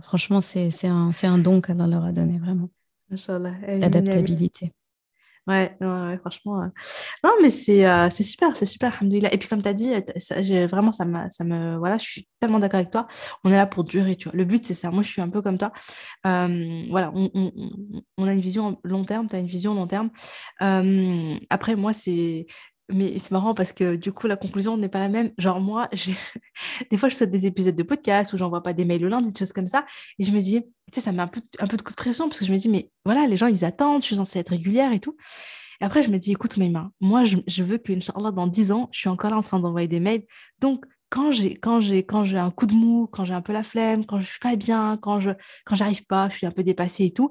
Franchement, c'est un, un don qu'elle leur a donné, vraiment. L'adaptabilité. Ouais, ouais, franchement. Euh, non, mais c'est euh, c'est super, c'est super. Et puis, comme tu as dit, j'ai, vraiment, ça ça me. Voilà, je suis tellement d'accord avec toi. On est là pour durer, tu vois. Le but, c'est ça. Moi, je suis un peu comme toi. Euh, voilà, on, on, on, a une vision long terme, tu as une vision long terme. après, moi, c'est mais c'est marrant parce que du coup, la conclusion n'est pas la même. Genre, moi, des fois, je saute des épisodes de podcast où j'envoie pas des mails le lundi, des choses comme ça. Et je me dis, tu sais, ça met un peu, un peu de coup de pression parce que je me dis, mais voilà, les gens, ils attendent, je suis censée être régulière et tout. Et après, je me dis, écoute, mes mains, moi, je, veux que, Inch'Allah, dans 10 ans, je suis encore là en train d'envoyer des mails. Donc, quand j'ai quand j'ai quand j'ai un coup de mou, quand j'ai un peu la flemme, quand je suis pas bien, quand je quand j'arrive pas, je suis un peu dépassée et tout,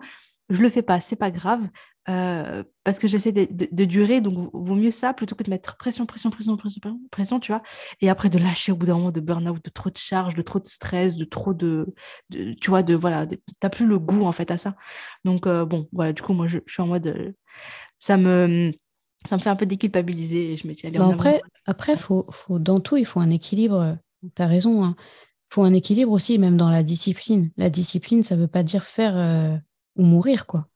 je le fais pas, c'est pas grave. Euh, parce que j'essaie de, durer, donc vaut mieux ça plutôt que de mettre pression, pression, pression, pression, pression, tu vois. Et après de lâcher au bout d'un moment de burn-out, de trop de charge, de trop de stress, de trop de, tu vois, de voilà, t'as plus le goût en fait à ça. Donc euh, bon, voilà, du coup moi je, suis en mode, euh, ça me, ça me fait un peu déculpabiliser et je me dis allez. Bah, après, après faut, faut, dans tout il faut un équilibre. Tu as raison. Il hein. faut un équilibre aussi, même dans la discipline. La discipline, ça veut pas dire faire ou mourir quoi.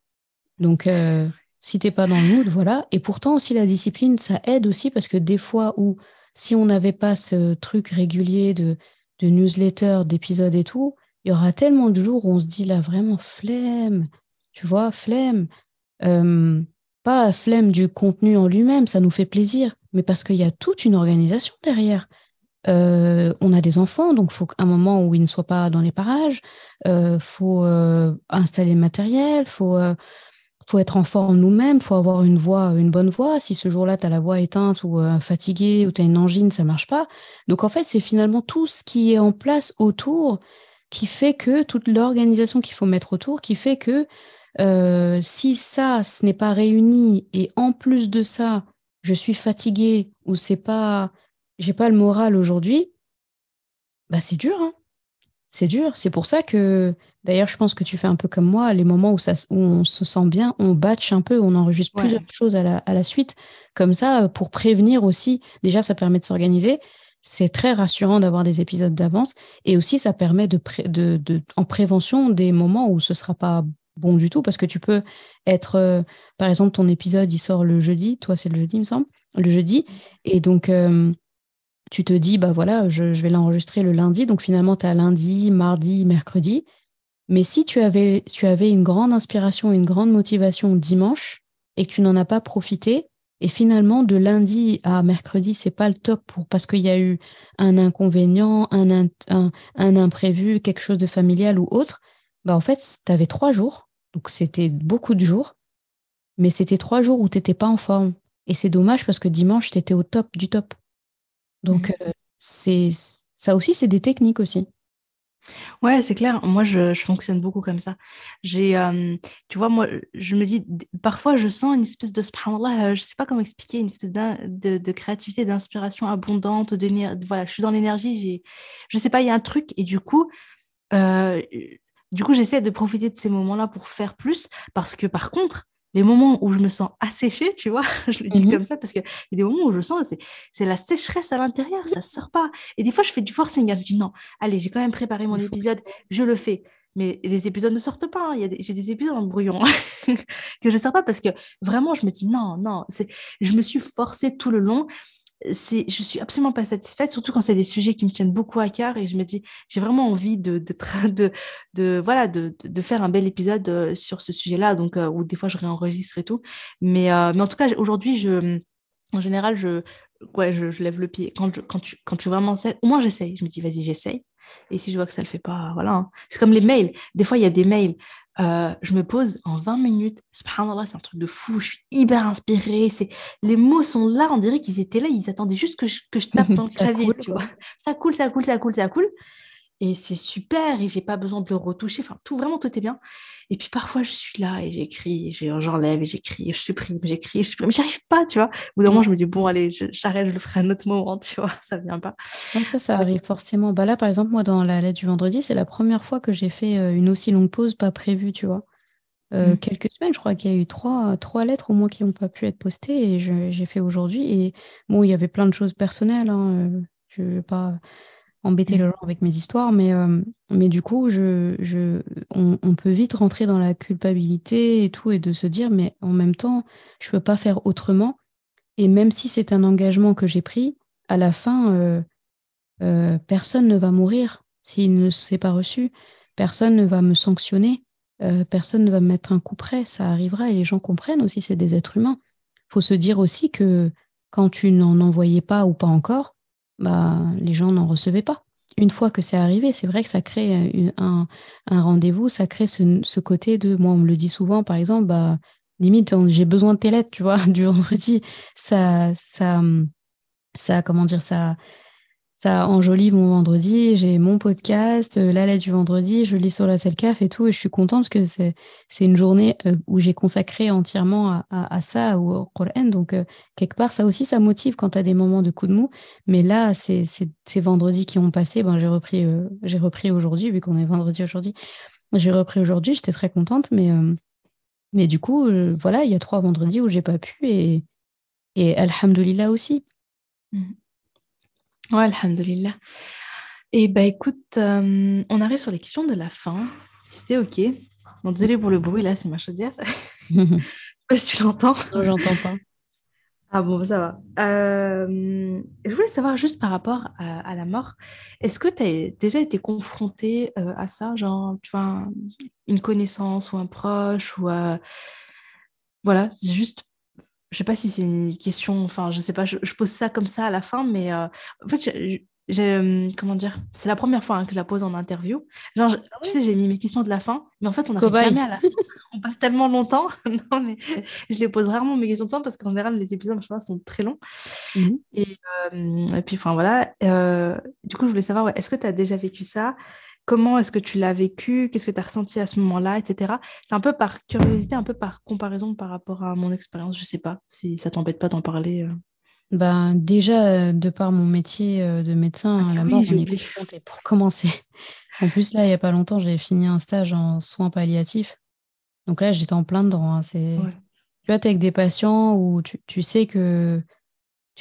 Donc, euh, si t'es pas dans le mood, voilà. Et pourtant aussi la discipline, ça aide aussi parce que des fois où si on n'avait pas ce truc régulier de, de newsletter, d'épisodes et tout, il y aura tellement de jours où on se dit là vraiment flemme, tu vois, flemme. Euh, pas flemme du contenu en lui-même, ça nous fait plaisir, mais parce qu'il y a toute une organisation derrière. Euh, on a des enfants, donc il faut un moment où ils ne soient pas dans les parages, il euh, faut installer le matériel, faut faut être en forme nous-mêmes, faut avoir une voix, une bonne voix. Si ce jour-là, tu as la voix éteinte ou euh, fatiguée ou tu as une angine, ça marche pas. Donc en fait, c'est finalement tout ce qui est en place autour qui fait que, toute l'organisation qu'il faut mettre autour, qui fait que euh, si ça, ce n'est pas réuni et en plus de ça, je suis fatiguée ou c'est pas, j'ai pas le moral aujourd'hui, bah c'est dur, hein c'est dur. C'est pour ça que, d'ailleurs, je pense que tu fais un peu comme moi, les moments où, ça, où on se sent bien, on batch un peu, on enregistre plusieurs choses à la, à la, suite. Comme ça, pour prévenir aussi, déjà, ça permet de s'organiser. C'est très rassurant d'avoir des épisodes d'avance. Et aussi, ça permet de, de, de, en prévention des moments où ce sera pas bon du tout, parce que tu peux être, euh, par exemple, ton épisode, il sort le jeudi, toi, c'est le jeudi, il me semble, le jeudi. Et donc, euh, tu te dis, bah voilà, je, vais l'enregistrer le lundi, donc finalement, tu as lundi, mardi, mercredi. Mais si tu avais, tu avais une grande inspiration, une grande motivation dimanche et que tu n'en as pas profité, et finalement, de lundi à mercredi, c'est pas le top pour, parce qu'il y a eu un inconvénient, un, un, imprévu, quelque chose de familial ou autre, bah en fait, tu avais trois jours, donc c'était beaucoup de jours, mais c'était trois jours où tu n'étais pas en forme. Et c'est dommage parce que dimanche, tu étais au top du top. Donc, mmh. euh, c'est ça aussi, c'est des techniques aussi. Ouais, c'est clair. Moi, je, je fonctionne beaucoup comme ça. J'ai, euh, tu vois, moi, je me dis, parfois, je sens une espèce de, subhanallah, euh, je sais pas comment expliquer, une espèce de, de créativité, d'inspiration abondante. De, voilà, je suis dans l'énergie, j'ai, je sais pas, il y a un truc. Et du coup, euh, du coup, j'essaie de profiter de ces moments-là pour faire plus. Parce que, par contre, les moments où je me sens asséchée, tu vois, je le dis mmh comme ça parce qu'il y a des moments où je sens, c'est la sécheresse à l'intérieur, ça sort pas. Et des fois, je fais du forcing, je dis non, allez, j'ai quand même préparé mon épisode, je le fais. Mais les épisodes ne sortent pas. Hein. J'ai des épisodes en brouillon que je ne sors pas parce que vraiment, je me dis non, non. Je me suis forcée tout le long c'est, je suis absolument pas satisfaite, surtout quand c'est des sujets qui me tiennent beaucoup à cœur et je me dis, j'ai vraiment envie de, de, de, voilà, de, de, faire un bel épisode euh, sur ce sujet-là, donc, euh, où des fois je réenregistre et tout. Mais, euh, mais en tout cas, aujourd'hui, je, en général, je, ouais, je, lève le pied. Quand, quand, tu, quand tu vraiment sais, au moins j'essaye. Je me dis, vas-y, j'essaye. Et si je vois que ça ne le fait pas, voilà. Hein. C'est comme les mails. Des fois, il y a des mails. Euh, je me pose en 20 minutes. Subhanallah, c'est un truc de fou. Je suis hyper inspirée. C'est... Les mots sont là. On dirait qu'ils étaient là. Ils attendaient juste que je, que je tape dans le clavier. tu vois. Ça coule, ça coule, ça coule, ça coule et c'est super et j'ai pas besoin de le retoucher. Enfin, tout vraiment tout est bien. Et puis parfois je suis là et j'écris, j'enlève et j'écris, et je supprime, j'écris, je supprime, j'arrive pas, tu vois. Au bout d'un moment, je me dis bon allez, j'arrête, je le ferai un autre moment, tu vois, ça vient pas. ça, ça arrive forcément. Bah là, par exemple, moi dans la lettre du vendredi, c'est la première fois que j'ai fait euh, une aussi longue pause pas prévue, tu vois. Euh, mmh. quelques semaines, je crois qu'il y a eu trois, trois lettres au moins qui n'ont pas pu être postées et j'ai fait aujourd'hui. Et bon, il y avait plein de choses personnelles. Hein, euh, je vais pas embêter le mmh. gens avec mes histoires, mais, euh, mais du coup, je, je, on, peut vite rentrer dans la culpabilité et tout, et de se dire, mais en même temps, je ne peux pas faire autrement. Et même si c'est un engagement que j'ai pris, à la fin, euh, euh, personne ne va mourir s'il ne s'est pas reçu, personne ne va me sanctionner, personne ne va me mettre un coup près, ça arrivera, et les gens comprennent aussi, c'est des êtres humains. Il faut se dire aussi que quand tu n'en envoyais pas ou pas encore, bah, les gens n'en recevaient pas. Une fois que c'est arrivé, c'est vrai que ça crée un, rendez-vous, ça crée ce, côté de, moi on me le dit souvent, par exemple, bah, limite j'ai besoin de tes lettres, tu vois, du vendredi, ça, ça, ça, comment dire, ça, ça enjolive mon vendredi, j'ai mon podcast, euh, la lettre du vendredi, je lis sur la Telcaf et tout, et je suis contente parce que c'est, c'est une journée euh, où j'ai consacré entièrement à, ça, au Coran. Donc, euh, quelque part, ça aussi, ça motive quand tu as des moments de coup de mou. Mais là, c'est, ces vendredis qui ont passé, ben, j'ai repris, j'ai repris aujourd'hui, vu qu'on est vendredi aujourd'hui. J'ai repris aujourd'hui, j'étais très contente, mais, mais du coup, voilà, il y a trois vendredis où j'ai pas pu, et, et Alhamdulillah aussi. Mmh. Ouais, alhamdulillah. Et bah écoute, euh, on arrive sur les questions de la fin. C'était OK. Bon, désolé pour le bruit, là, c'est ma chaudière. Je sais pas si tu l'entends. Non, j'entends pas. Ah bon, ça va. Euh, je voulais savoir juste par rapport à, la mort, est-ce que tu as déjà été confronté euh, à ça, genre, tu vois, une connaissance ou un proche ou voilà, c'est juste je sais pas si c'est une question, enfin, je sais pas, je, pose ça comme ça à la fin, mais euh, en fait, euh, comment dire, c'est la première fois hein, que je la pose en interview. Genre, ah tu sais, j'ai mis mes questions de la fin, mais en fait, on n'arrive jamais à la fin. on passe tellement longtemps. non, mais je les pose rarement mes questions de fin parce qu'en général, les épisodes, je sont très longs. Et, euh, et, puis, enfin, voilà. du coup, je voulais savoir, est-ce que tu as déjà vécu ça? Comment est-ce que tu l'as vécu, qu'est-ce que tu as ressenti à ce moment-là, etc. C'est un peu par curiosité, un peu par comparaison par rapport à mon expérience. Je sais pas si ça t'embête pas d'en parler. Euh. Ben, déjà, de par mon métier euh, de médecin, ah, la mort, on est pour commencer. En plus, là, il n'y a pas longtemps, j'ai fini un stage en soins palliatifs. Donc là, j'étais en plein dedans. Hein. C'est... Tu vois, es avec des patients où tu sais que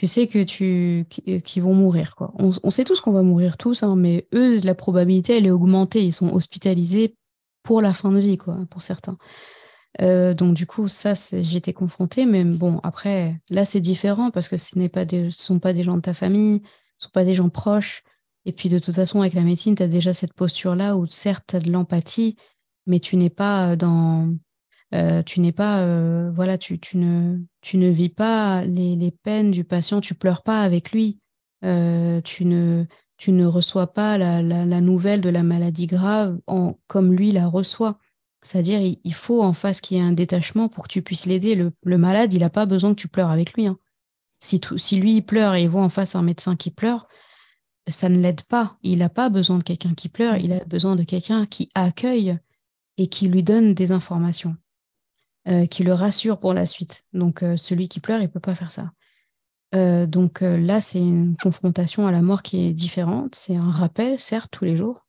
tu sais que tu vont mourir quoi. On, sait tous qu'on va mourir tous, hein, mais eux la probabilité elle est augmentée. Ils sont hospitalisés pour la fin de vie quoi, pour certains. Euh, donc du coup ça j'étais confrontée, mais bon après là c'est différent parce que ce n'est sont pas des gens de ta famille, ce sont pas des gens proches. Et puis de toute façon avec la médecine tu as déjà cette posture là où certes tu as de l'empathie, mais tu n'es pas dans euh, tu n'es pas, euh, voilà, tu, ne, vis pas les, peines du patient, tu pleures pas avec lui, euh, tu, ne, tu ne reçois pas la, nouvelle de la maladie grave en, comme lui la reçoit. C'est-à-dire, il, faut en face qu'il y ait un détachement pour que tu puisses l'aider. Le, le, malade, il n'a pas besoin que tu pleures avec lui. Hein. Si, si lui, il pleure et il voit en face un médecin qui pleure, ça ne l'aide pas. Il n'a pas besoin de quelqu'un qui pleure, il a besoin de quelqu'un qui accueille et qui lui donne des informations, euh, qui le rassure pour la suite. Donc euh, celui qui pleure, il peut pas faire ça. Euh, donc là, c'est une confrontation à la mort qui est différente. C'est un rappel, certes, tous les jours.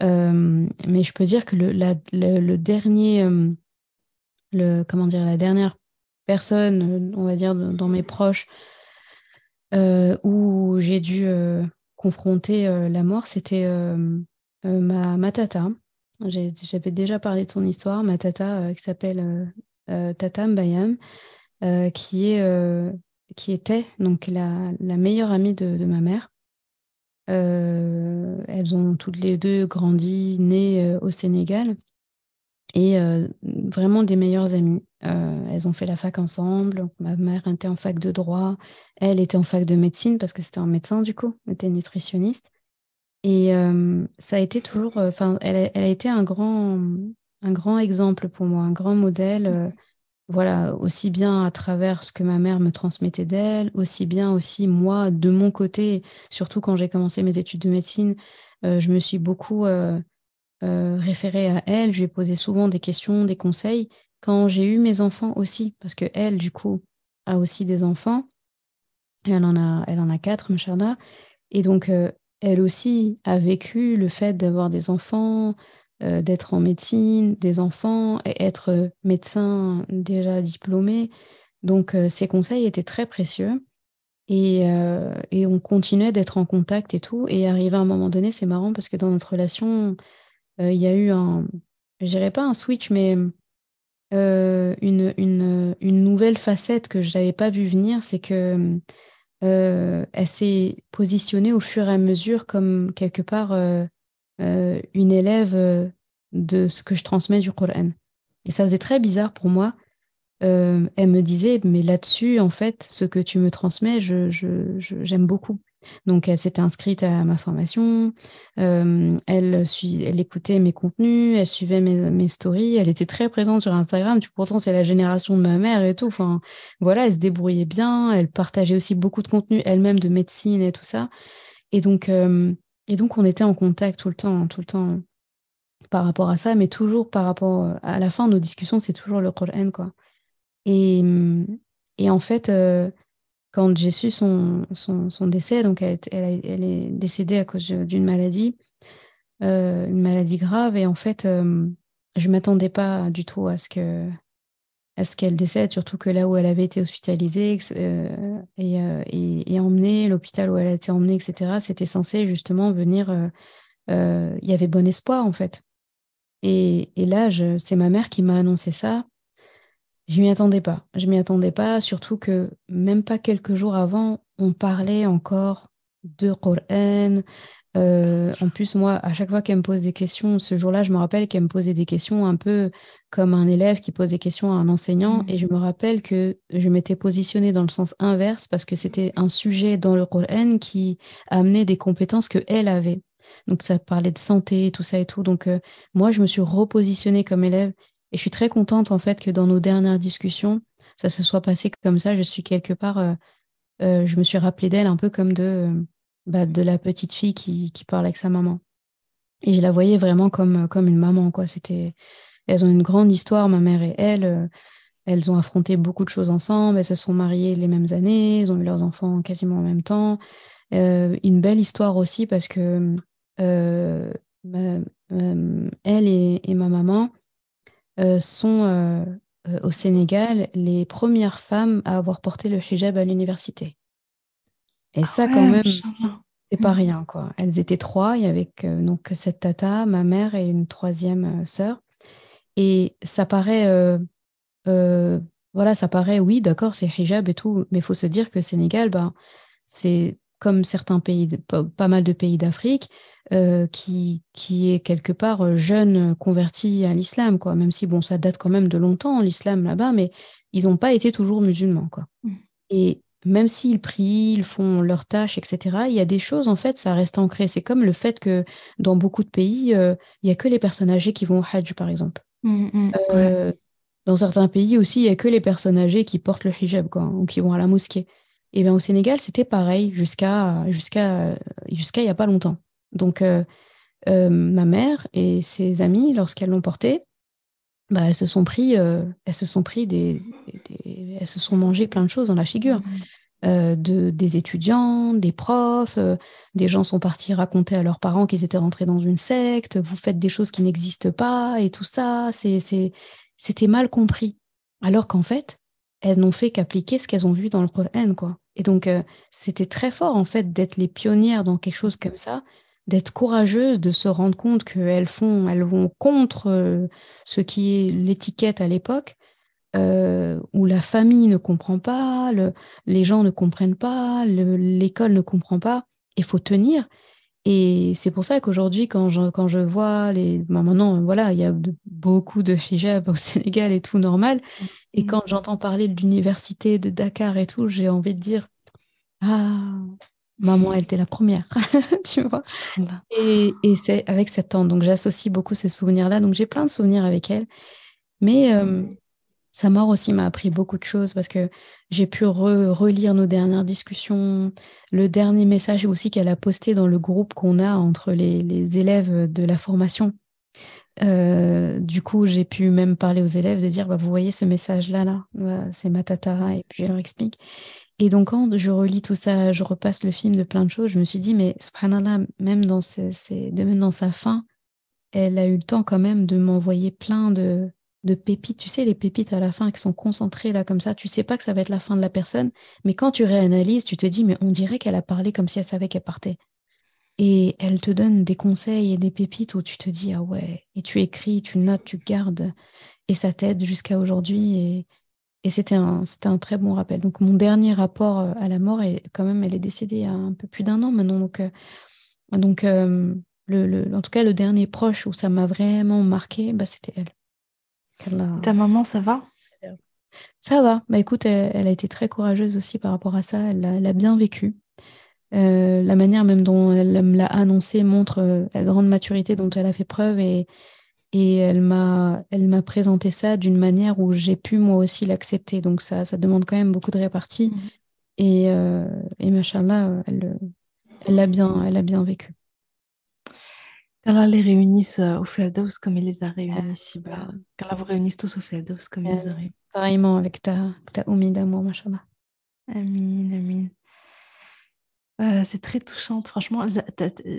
mais je peux dire que le, le, dernier, comment dire, la dernière personne, on va dire, dans mes proches, où j'ai dû confronter la mort, c'était ma, tata. J'avais déjà parlé de son histoire, ma tata qui s'appelle Tata Mbayam, qui est qui était donc la, meilleure amie de, de ma mère. Euh, elles ont toutes les deux grandi, nées euh, au Sénégal et euh, vraiment des meilleures amies. elles ont fait la fac ensemble. ma mère était en fac de droit, elle était en fac de médecine parce que c'était un médecin du coup, elle était nutritionniste. Et ça a été toujours, enfin, elle, a été un grand, un grand exemple pour moi, un grand modèle voilà, aussi bien à travers ce que ma mère me transmettait d'elle, aussi bien aussi moi, de mon côté, surtout quand j'ai commencé mes études de médecine, euh, je me suis beaucoup euh, euh, référée à elle, je lui ai posé souvent des questions, des conseils, quand j'ai eu mes enfants aussi, parce que elle, du coup, a aussi des enfants, elle en a, elle en a quatre, Mcharda, et donc elle aussi a vécu le fait d'avoir des enfants, euh, d'être en médecine, des enfants, et être médecin déjà diplômé. Donc, euh, ces conseils étaient très précieux. Et, euh, et on continuait d'être en contact et tout. Et arrivé à un moment donné, c'est marrant parce que dans notre relation, il y a eu un, je dirais pas un switch, mais une, une, une, nouvelle facette que je n'avais pas vu venir, c'est que elle s'est positionnée au fur et à mesure comme quelque part euh, une élève euh, de ce que je transmets du Coran. Et ça faisait très bizarre pour moi. Euh, elle me disait, mais là-dessus, en fait, ce que tu me transmets, j'aime je, je, beaucoup. Donc, elle s'était inscrite à ma formation, elle, elle écoutait mes contenus, elle suivait mes, stories, elle était très présente sur Instagram. Pourtant, c'est la génération de ma mère et tout. Enfin, voilà, elle se débrouillait bien, elle partageait aussi beaucoup de contenu elle-même de médecine et tout ça. Et donc, et donc, on était en contact tout le temps, tout le temps par rapport à ça, mais toujours par rapport euh, à la fin de nos discussions, c'est toujours le Coran, quoi. Et, et en fait, euh, quand j'ai su son, décès, donc elle, est décédée à cause d'une maladie, euh, une maladie grave, et en fait, je ne m'attendais pas du tout à ce que à qu'elle décède, surtout que là où elle avait été hospitalisée euh, euh, et, emmenée, l'hôpital où elle a été emmenée, etc., c'était censé justement venir. Euh, il y avait bon espoir en fait. Et, là, c'est ma mère qui m'a annoncé ça. Je m'y attendais pas. Je m'y attendais pas, surtout que même pas quelques jours avant, on parlait encore de Coran, euh, en plus, moi, à chaque fois qu'elle me pose des questions, ce jour-là, je me rappelle qu'elle me posait des questions un peu comme un élève qui pose des questions à un enseignant. Mmh. Et je me rappelle que je m'étais positionnée dans le sens inverse parce que c'était un sujet dans le Coran qui amenait des compétences que elle avait. Donc, ça parlait de santé, tout ça et tout. Donc, euh, moi, je me suis repositionnée comme élève. Et je suis très contente, en fait, que dans nos dernières discussions, ça se soit passé comme ça. Je suis quelque part, euh, je me suis rappelée d'elle un peu comme de bah, de la petite fille qui, qui, parle avec sa maman. Et je la voyais vraiment comme, comme une maman. Quoi. Elles ont une grande histoire, ma mère et elle. Euh, elles ont affronté beaucoup de choses ensemble. Elles se sont mariées les mêmes années. Elles ont eu leurs enfants quasiment en même temps. Euh, une belle histoire aussi parce que euh, elle et, ma maman sont au Sénégal les premières femmes à avoir porté le hijab à l'université. Et ah ça, quand même, c'est pas mmh. rien, quoi. Elles étaient trois. Il y avait donc cette tata, ma mère et une troisième euh, sœur. Et ça paraît, euh, euh, voilà, ça paraît, oui, d'accord, c'est hijab et tout, mais il faut se dire que Sénégal, ben, c'est comme certains pays, pas, mal de pays d'Afrique, qui, qui est quelque part jeune converti à l'islam, quoi. Même si, bon, ça date quand même de longtemps, l'islam là-bas, mais ils n'ont pas été toujours musulmans, quoi. Mmh. Et même s'ils prient, ils font leurs tâches, etc., il y a des choses, en fait, ça reste ancré. C'est comme le fait que dans beaucoup de pays, euh, il n'y a que les personnes âgées qui vont au Hajj, par exemple. Mmh, mmh, euh, dans certains pays aussi, il n'y a que les personnes âgées qui portent le hijab, quoi, ou qui vont à la mosquée. Et bien au Sénégal, c'était pareil jusqu'à jusqu'à jusqu'à il n'y a pas longtemps. Donc ma mère et ses amis, lorsqu'elles l'ont porté, bah, elles se sont pris, elles se sont pris des, elles se sont mangées plein de choses dans la figure. Mmh. Euh, de, des étudiants, des profs, euh, des gens sont partis raconter à leurs parents qu'ils étaient rentrés dans une secte, vous faites des choses qui n'existent pas et tout ça, c'était mal compris. Alors qu'en fait, elles n'ont fait qu'appliquer ce qu'elles ont vu dans le Coran, quoi. Et donc, euh, c'était très fort, en fait, d'être les pionnières dans quelque chose comme ça, d'être courageuses, de se rendre compte qu'elles font, elles vont contre ce qui est l'étiquette à l'époque, euh, où la famille ne comprend pas, les gens ne comprennent pas, l'école ne comprend pas. Il faut tenir. Et c'est pour ça qu'aujourd'hui, quand je, quand je vois les. Ben maintenant, voilà, il y a beaucoup de hijab au Sénégal et tout normal. Et mm. quand j'entends parler de l'université de Dakar et tout, j'ai envie de dire Ah, maman, elle était la première, tu vois. Et, et c'est avec cette tante. Donc, j'associe beaucoup ces souvenirs-là. Donc, j'ai plein de souvenirs avec elle. Mais euh, sa mort aussi m'a appris beaucoup de choses parce que j'ai pu relire nos dernières discussions, le dernier message aussi qu'elle a posté dans le groupe qu'on a entre les, élèves de la formation. Euh, du coup, j'ai pu même parler aux élèves de dire, bah, vous voyez ce message-là, là, c'est ma tata, et puis je leur explique. Et donc, quand je relis tout ça, je repasse le film de plein de choses, je me suis dit, mais subhanallah, même dans, même dans sa fin, elle a eu le temps quand même de m'envoyer plein de, de pépites, tu sais, les pépites à la fin qui sont concentrées là comme ça, tu sais pas que ça va être la fin de la personne, mais quand tu réanalyses, tu te dis, mais on dirait qu'elle a parlé comme si elle savait qu'elle partait. Et elle te donne des conseils et des pépites où tu te dis, ah ouais, et tu écris, tu notes, tu gardes, et ça t'aide jusqu'à aujourd'hui. Et, et c'était un, un très bon rappel. Donc mon dernier rapport euh, à la mort, est quand même, elle est décédée il y a un peu plus d'un an maintenant. Donc, euh, donc euh, le, en tout cas, le dernier proche où ça m'a vraiment marqué, bah, c'était elle. Ta maman, ça va? Ça va. Bah écoute, elle, a été très courageuse aussi par rapport à ça. Elle a, bien vécu. Euh, la manière même dont elle me l'a annoncé montre euh, la grande maturité dont elle a fait preuve et, et elle m'a elle m'a présenté ça d'une manière où j'ai pu moi aussi l'accepter. Donc ça, ça demande quand même beaucoup de répartie. Mhm. Et, euh, et machallah, elle, elle l'a bien, elle a bien vécu. Qu'Allah les réunisse euh, au Feldos comme il les a réunis ici-bas. Qu'Allah vous réunisse tous au Feldos comme il les a réunis. Pareillement avec ta, ta oumi d'amour, machallah. Amin, amin. Euh, c'est très touchant, franchement.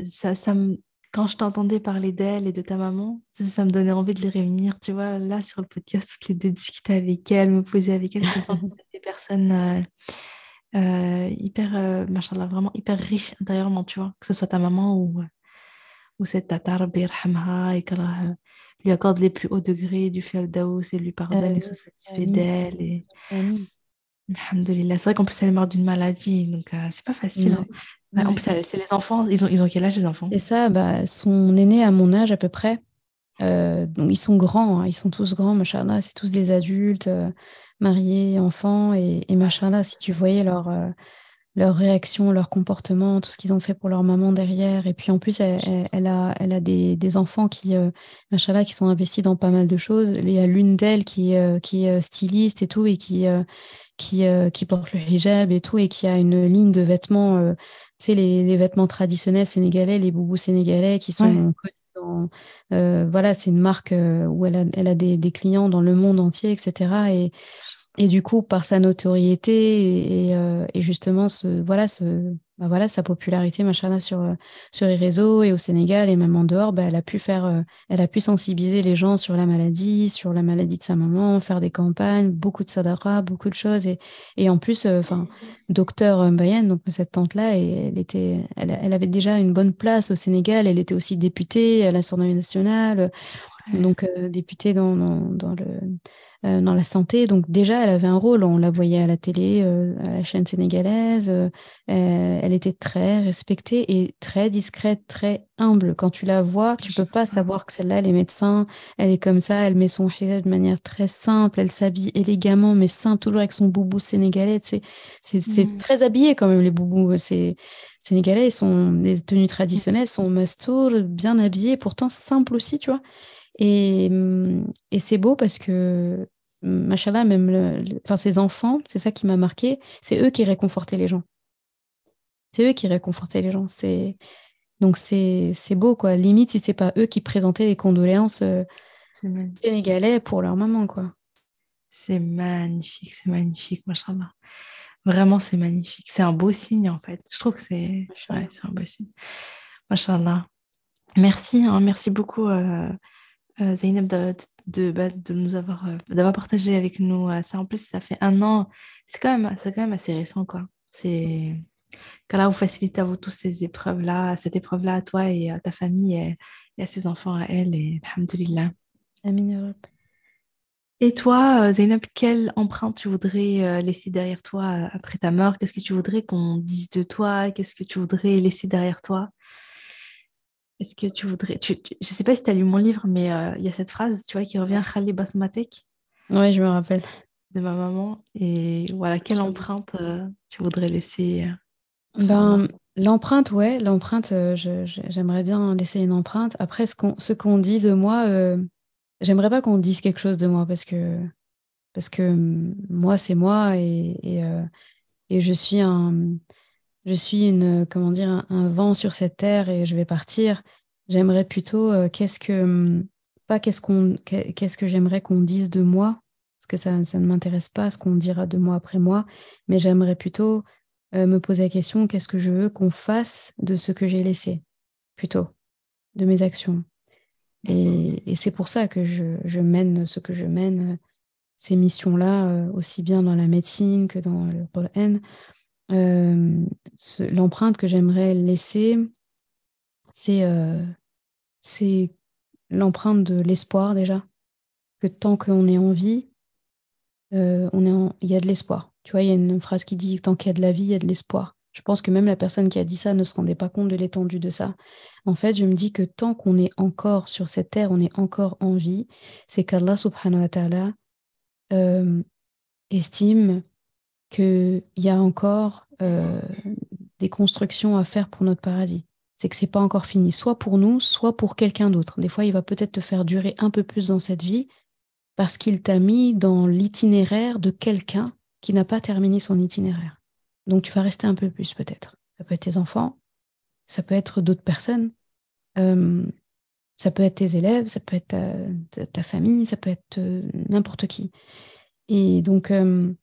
Ça, ça, me... Quand je t'entendais parler d'elle et de ta maman, ça, me donnait envie de les réunir. Tu vois, là, sur le podcast, toutes les deux discuter avec elle, me poser avec elle. Je me des personnes euh, euh, hyper, machallah, vraiment hyper riches intérieurement, tu vois. Que ce soit ta maman ou ou cette tata, et qu'elle lui accorde les plus hauts degrés du Feldaous et lui pardonne et soit satisfait d'elle. Et... Alhamdulillah. C'est vrai qu'en plus, elle est morte d'une maladie, donc euh, c'est pas facile. Hein. En plus, c'est les enfants. Ils ont, ils ont quel âge, les enfants? C'est ça, bah, son aîné à mon âge à peu près. Euh, donc, ils sont grands, hein. ils sont tous grands, machallah, c'est tous des adultes, euh, mariés, enfants, et, et machallah, si tu voyais leur, leur réaction, leur comportement, tout ce qu'ils ont fait pour leur maman derrière. Et puis en plus, elle, a, elle a des, des enfants qui, qui sont investis dans pas mal de choses. Il y a l'une d'elles qui, qui est styliste et tout, et qui, qui, euh, qui porte le hijab et tout, et qui a une ligne de vêtements, tu sais, les, les, vêtements traditionnels sénégalais, les boubous sénégalais qui sont Dans, voilà, c'est une marque où elle a, elle a des, des, clients dans le monde entier, etc. Et, et du coup, par sa notoriété et, euh, et justement, ce, voilà, ce, bah voilà, sa popularité, machin sur, euh, sur les réseaux et au Sénégal et même en dehors, bah, elle a pu faire, euh, elle a pu sensibiliser les gens sur la maladie, sur la maladie de sa maman, faire des campagnes, beaucoup de sadara, beaucoup de choses. Et, et en plus, enfin, docteur Mbayen, donc cette tante-là, elle était, elle, elle, avait déjà une bonne place au Sénégal. Elle était aussi députée à l'Assemblée nationale, donc députée dans, dans, dans le euh, dans la santé. Donc déjà, elle avait un rôle. On la voyait à la télé, euh, à la chaîne sénégalaise. Euh, elle était très respectée et très discrète, très humble. Quand tu la vois, tu peux pas savoir que celle-là, elle est médecin. Elle est comme ça. Elle met son hijab de manière très simple. Elle s'habille élégamment, mais simple, toujours avec son boubou sénégalais. C'est c'est mmh. très habillé quand même les boubous. C'est sénégalais. Sont les tenues traditionnelles sont mastour, bien habillés, pourtant simple aussi, tu vois. Et, et c'est beau parce que machallah, même enfin, ses enfants, c'est ça qui m'a marqué, c'est eux qui réconfortaient les gens. C'est eux qui réconfortaient les gens. C'est donc c'est beau quoi. Limite si c'est pas eux qui présentaient les condoléances euh, sénégalais pour leur maman quoi. C'est magnifique, c'est magnifique, machallah. Vraiment, c'est magnifique. C'est un beau signe, en fait. Je trouve que c'est ouais, un beau signe. Machallah. Merci, hein, merci beaucoup, euh, euh, Zainab, de, de, bah, de, nous avoir, euh, d'avoir partagé avec nous ça. En plus, ça fait un an. C'est quand, même, quand même assez récent, quoi. C'est qu'Allah vous facilite à vous tous ces épreuves-là, cette épreuve-là à toi et à ta famille et, à ses enfants, à elle. Et alhamdulillah. Amin. Et toi, euh, Zainab, quelle empreinte tu voudrais euh, laisser derrière toi euh, après ta mort? Qu'est-ce que tu voudrais qu'on dise de toi? Qu'est-ce que tu voudrais laisser derrière toi? Est-ce que tu voudrais... je ne sais pas si tu as lu mon livre, mais il y a cette phrase, tu vois, qui revient, Khali Basmatek. Oui, je me rappelle. De ma maman. Et voilà, quelle empreinte tu voudrais laisser ben, L'empreinte, ouais, l'empreinte, j'aimerais bien laisser une empreinte. Après, ce qu'on dit de moi j'aimerais pas qu'on dise quelque chose de moi parce que, parce que mm, moi, c'est moi et, et, euh, et, je suis un, je suis une, comment dire, un, vent sur cette terre et je vais partir. J'aimerais plutôt, euh, qu'est-ce que, mm, pas qu'est-ce qu'on, qu'est-ce que j'aimerais qu'on dise de moi, parce que ça, ça ne m'intéresse pas ce qu'on dira de moi après moi, mais j'aimerais plutôt euh, me poser la question, qu'est-ce que je veux qu'on fasse de ce que j'ai laissé, plutôt, de mes actions. Et, c'est pour ça que je, mène ce que je mène, ces missions-là, euh, aussi bien dans la médecine que dans le Coran. Euh, L'empreinte que j'aimerais laisser, c'est euh, l'empreinte de l'espoir déjà. Que tant qu'on est en vie, euh, on est il y a de l'espoir. Tu vois, il y a une phrase qui dit tant qu'il y a de la vie, il y a de l'espoir. Je pense que même la personne qui a dit ça ne se rendait pas compte de l'étendue de ça. En fait, je me dis que tant qu'on est encore sur cette terre, on est encore en vie, c'est qu'Allah subhanahu wa ta'ala estime qu'il y a encore euh, des constructions à faire pour notre paradis. C'est que c'est pas encore fini, soit pour nous, soit pour quelqu'un d'autre. Des fois, il va peut-être te faire durer un peu plus dans cette vie parce qu'il t'a mis dans l'itinéraire de quelqu'un qui n'a pas terminé son itinéraire. Donc tu vas rester un peu plus peut-être. Ça peut être tes enfants, ça peut être d'autres personnes, euh, ça peut être tes élèves, ça peut être ta, famille, ça peut être euh, n'importe qui. Et donc, euh,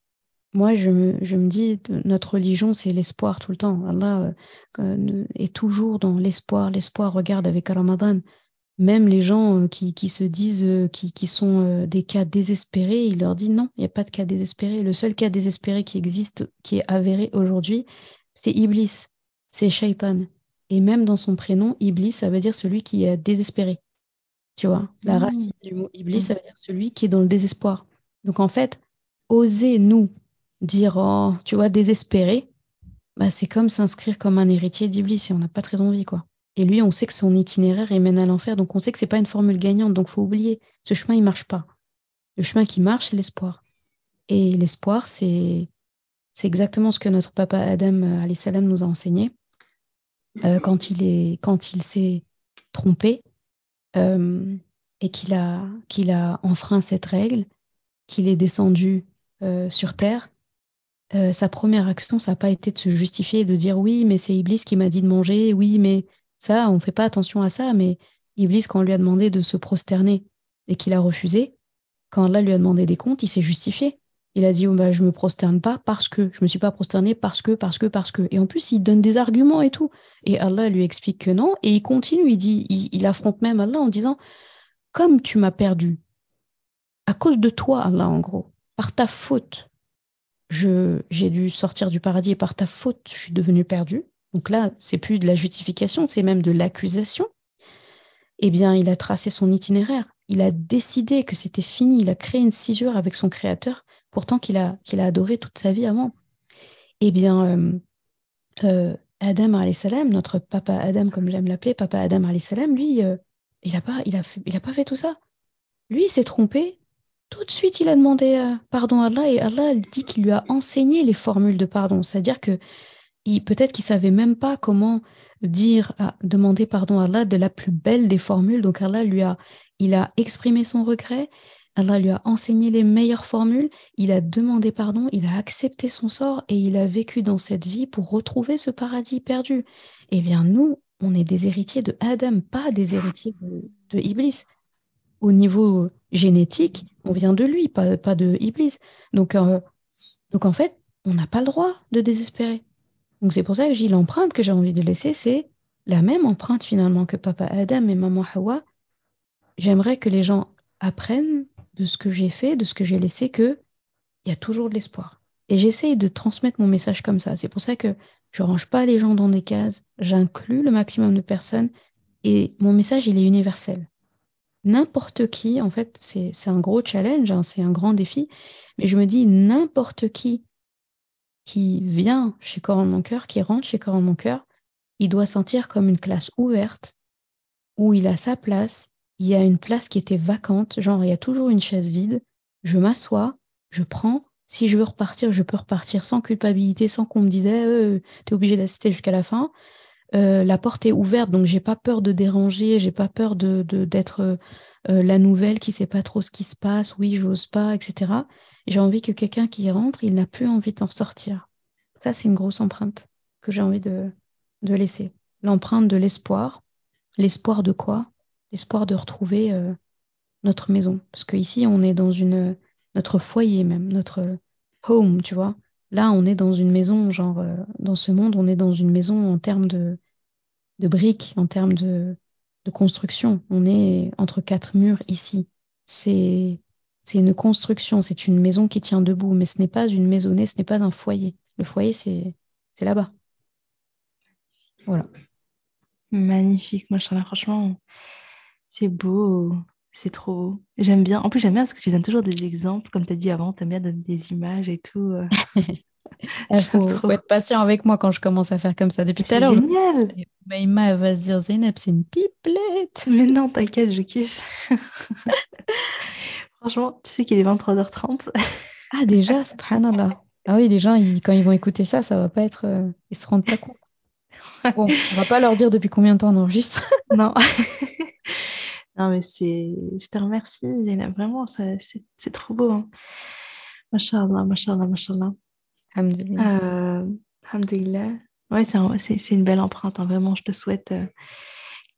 moi, je me, je me, dis, notre religion, c'est l'espoir tout le temps. Allah est toujours dans l'espoir. L'espoir, regarde avec Ramadan, même les gens euh, qui, se disent, euh, qui, qui sont euh, des cas désespérés, il leur dit non, il n'y a pas de cas désespéré. Le seul cas désespéré qui existe, qui est avéré aujourd'hui, c'est Iblis, c'est Shaitan. Et même dans son prénom, Iblis, ça veut dire celui qui est désespéré. Tu vois, la mmh. racine du mot Iblis, ça veut dire celui qui est dans le désespoir. Donc en fait, oser nous dire, oh, tu vois, désespéré, bah, c'est comme s'inscrire comme un héritier d'Iblis et on n'a pas très envie, quoi. Et lui, on sait que son itinéraire, il mène à l'enfer. Donc, on sait que ce n'est pas une formule gagnante. Donc, faut oublier. Ce chemin, il ne marche pas. Le chemin qui marche, c'est l'espoir. Et l'espoir, c'est, c'est exactement ce que notre papa Adam euh, salam nous a enseigné. Euh, quand il est, quand il s'est trompé euh, et qu'il a, qu'il a enfreint cette règle, qu'il est descendu sur terre, sa première action, ça n'a pas été de se justifier, de dire oui, mais c'est Iblis qui m'a dit de manger, oui, mais ça, on ne fait pas attention à ça, mais Iblis, quand on lui a demandé de se prosterner et qu'il a refusé, quand Allah lui a demandé des comptes, il s'est justifié. Il a dit oh, bah, Je ne me prosterne pas parce que, je ne me suis pas prosterné parce que, parce que, parce que. Et en plus, il donne des arguments et tout. Et Allah lui explique que non. Et il continue, il, dit, il, affronte même Allah en disant Comme tu m'as perdu, à cause de toi, Allah, en gros, par ta faute, j'ai dû sortir du paradis et par ta faute, je suis devenu perdu. Donc là, c'est plus de la justification, c'est même de l'accusation. Eh bien, il a tracé son itinéraire. Il a décidé que c'était fini. Il a créé une cisure avec son créateur, pourtant qu'il a, qu'il a adoré toute sa vie avant. Eh bien, euh, euh, Adam salam, notre papa Adam, comme j'aime l'appeler, papa Adam salam, lui, euh, il n'a pas, il a il a pas fait tout ça. Lui, il s'est trompé. Tout de suite, il a demandé pardon à Allah et Allah dit qu'il lui a enseigné les formules de pardon. C'est-à-dire que peut-être qu'il savait même pas comment dire, demander pardon à Allah de la plus belle des formules. Donc Allah lui a, il a exprimé son regret, Allah lui a enseigné les meilleures formules, il a demandé pardon, il a accepté son sort et il a vécu dans cette vie pour retrouver ce paradis perdu. Eh bien, nous, on est des héritiers de Adam, pas des héritiers de, Iblis. Au niveau génétique, on vient de lui, pas, de Iblis. Donc, euh, donc, en fait, on n'a pas le droit de désespérer. Donc, c'est pour ça que j'ai l'empreinte que j'ai envie de laisser, c'est la même empreinte finalement que papa Adam et maman Hawa. J'aimerais que les gens apprennent de ce que j'ai fait, de ce que j'ai laissé, qu'il y a toujours de l'espoir. Et j'essaye de transmettre mon message comme ça. C'est pour ça que je range pas les gens dans des cases, j'inclus le maximum de personnes et mon message, il est universel. N'importe qui, en fait, c'est un gros challenge, hein, c'est un grand défi, mais je me dis, n'importe qui qui vient chez Coran Mon Cœur, qui rentre chez Coran Mon Cœur, il doit sentir comme une classe ouverte où il a sa place, il y a une place qui était vacante, genre il y a toujours une chaise vide, je m'assois, je prends, si je veux repartir, je peux repartir sans culpabilité, sans qu'on me dise euh, tu es obligé d'assister jusqu'à la fin. Euh, la porte est ouverte, donc j'ai pas peur de déranger, j'ai pas peur de d'être euh, la nouvelle qui sait pas trop ce qui se passe, oui, j'ose pas, etc. J'ai envie que quelqu'un qui rentre, il n'a plus envie d'en sortir. Ça, c'est une grosse empreinte que j'ai envie de, de laisser. L'empreinte de l'espoir. L'espoir de quoi? L'espoir de retrouver euh, notre maison. Parce qu'ici, on est dans une, notre foyer même, notre home, tu vois. Là, on est dans une maison, genre, euh, dans ce monde, on est dans une maison en termes de, briques, en termes de, construction. On est entre quatre murs ici. C'est une construction, c'est une maison qui tient debout, mais ce n'est pas une maisonnée, ce n'est pas un foyer. Le foyer, c'est là-bas. Voilà. Magnifique, machin, franchement, c'est beau, c'est trop beau. J'aime bien. En plus, j'aime bien parce que tu donnes toujours des exemples, comme tu as dit avant, tu aimes bien donner des images et tout. Il eh, faut, être patient avec moi quand je commence à faire comme ça. Depuis tout à l'heure. C'est génial. Maïma, elle va se dire Zeynep, c'est une pipelette. Mais non, t'inquiète, je kiffe. Franchement, tu sais qu'il est 23h30. ah, déjà, subhanallah. Ah oui, les gens, quand ils vont écouter ça, ça va pas être. Euh, ils se rendent pas compte. Bon, on va pas leur dire depuis combien de temps on enregistre. non. Non, mais c'est. Je te remercie, Vraiment, c'est trop beau. Hein. Mashallah, mashallah, mashallah. Alhamdulillah. Euh, Ouais, c'est une belle empreinte. Hein. Vraiment, je te souhaite euh,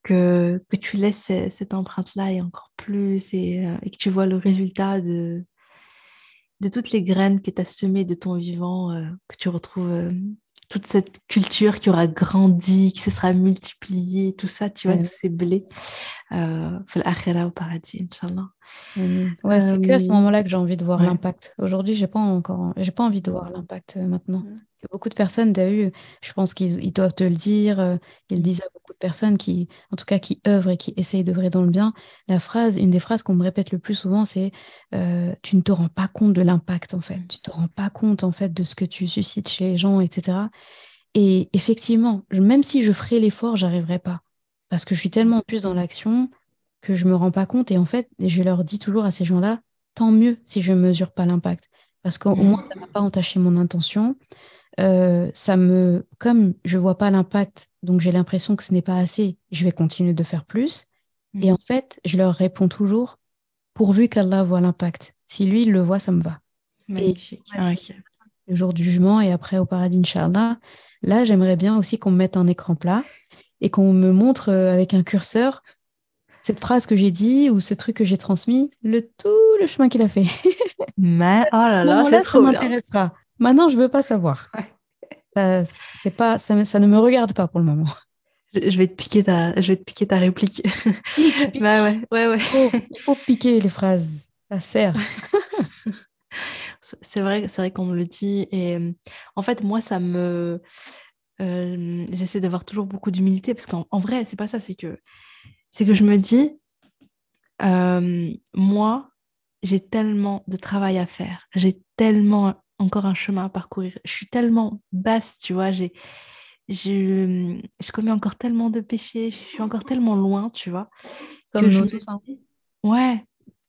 que, que tu laisses cette empreinte-là et encore plus et, euh, et, que tu vois le résultat de, de toutes les graines que tu as semées de ton vivant, euh, que tu retrouves toute cette culture qui aura grandi, qui se sera multipliée, tout ça, tu vois, tous ces blés, euh, au paradis, Inch'Allah. Ouais, c'est que à ce euh, moment-là que j'ai envie de voir l'impact. Aujourd'hui, j'ai pas encore, j'ai pas envie de voir l'impact euh, maintenant. Beaucoup de personnes, tu as eu, je pense qu'ils doivent te le dire, euh, ils le disent à beaucoup de personnes qui, en tout cas, qui œuvrent et qui essayent d'œuvrer dans le bien. La phrase, une des phrases qu'on me répète le plus souvent, c'est tu ne te rends pas compte de l'impact, en fait. Tu te rends pas compte, en fait, de ce que tu suscites chez les gens, etc. Et effectivement, même si je ferais l'effort, j'arriverais pas. Parce que je suis tellement plus dans l'action que je me rends pas compte. Et en fait, je leur dis toujours à ces gens-là, tant mieux si je ne mesure pas l'impact. Parce qu'au moins, ça ne m'a pas entaché mon intention. Euh, ça me, comme je vois pas l'impact, donc j'ai l'impression que ce n'est pas assez, je vais continuer de faire plus. Et en fait, je leur réponds toujours, pourvu qu'Allah voit l'impact. Si lui, il le voit, ça me va. Magnifique. Ah, le jour du jugement et après au paradis, Inch'Allah. Là, j'aimerais bien aussi qu'on me mette un écran plat et qu'on me montre euh, avec un curseur cette phrase que j'ai dit ou ce truc que j'ai transmis, le tout le chemin qu'il a fait. Mais oh là là, c'est trop ça m'intéressera. Maintenant, je veux pas savoir. c'est pas, ça, ne me regarde pas pour le moment. Je vais te piquer ta, je vais te piquer ta réplique. bah ouais, ouais, ouais. Il faut, piquer les phrases, ça sert. c'est vrai, c'est vrai qu'on me le dit. Et en fait, moi, ça me, euh, j'essaie d'avoir toujours beaucoup d'humilité parce qu'en vrai, c'est pas ça, c'est que, c'est que je me dis, euh, moi, j'ai tellement de travail à faire, j'ai tellement encore un chemin à parcourir, je suis tellement basse, tu vois, j'ai, je, je commets encore tellement de péchés, je suis encore tellement loin, tu vois. Comme nous tous. Hein. Ouais,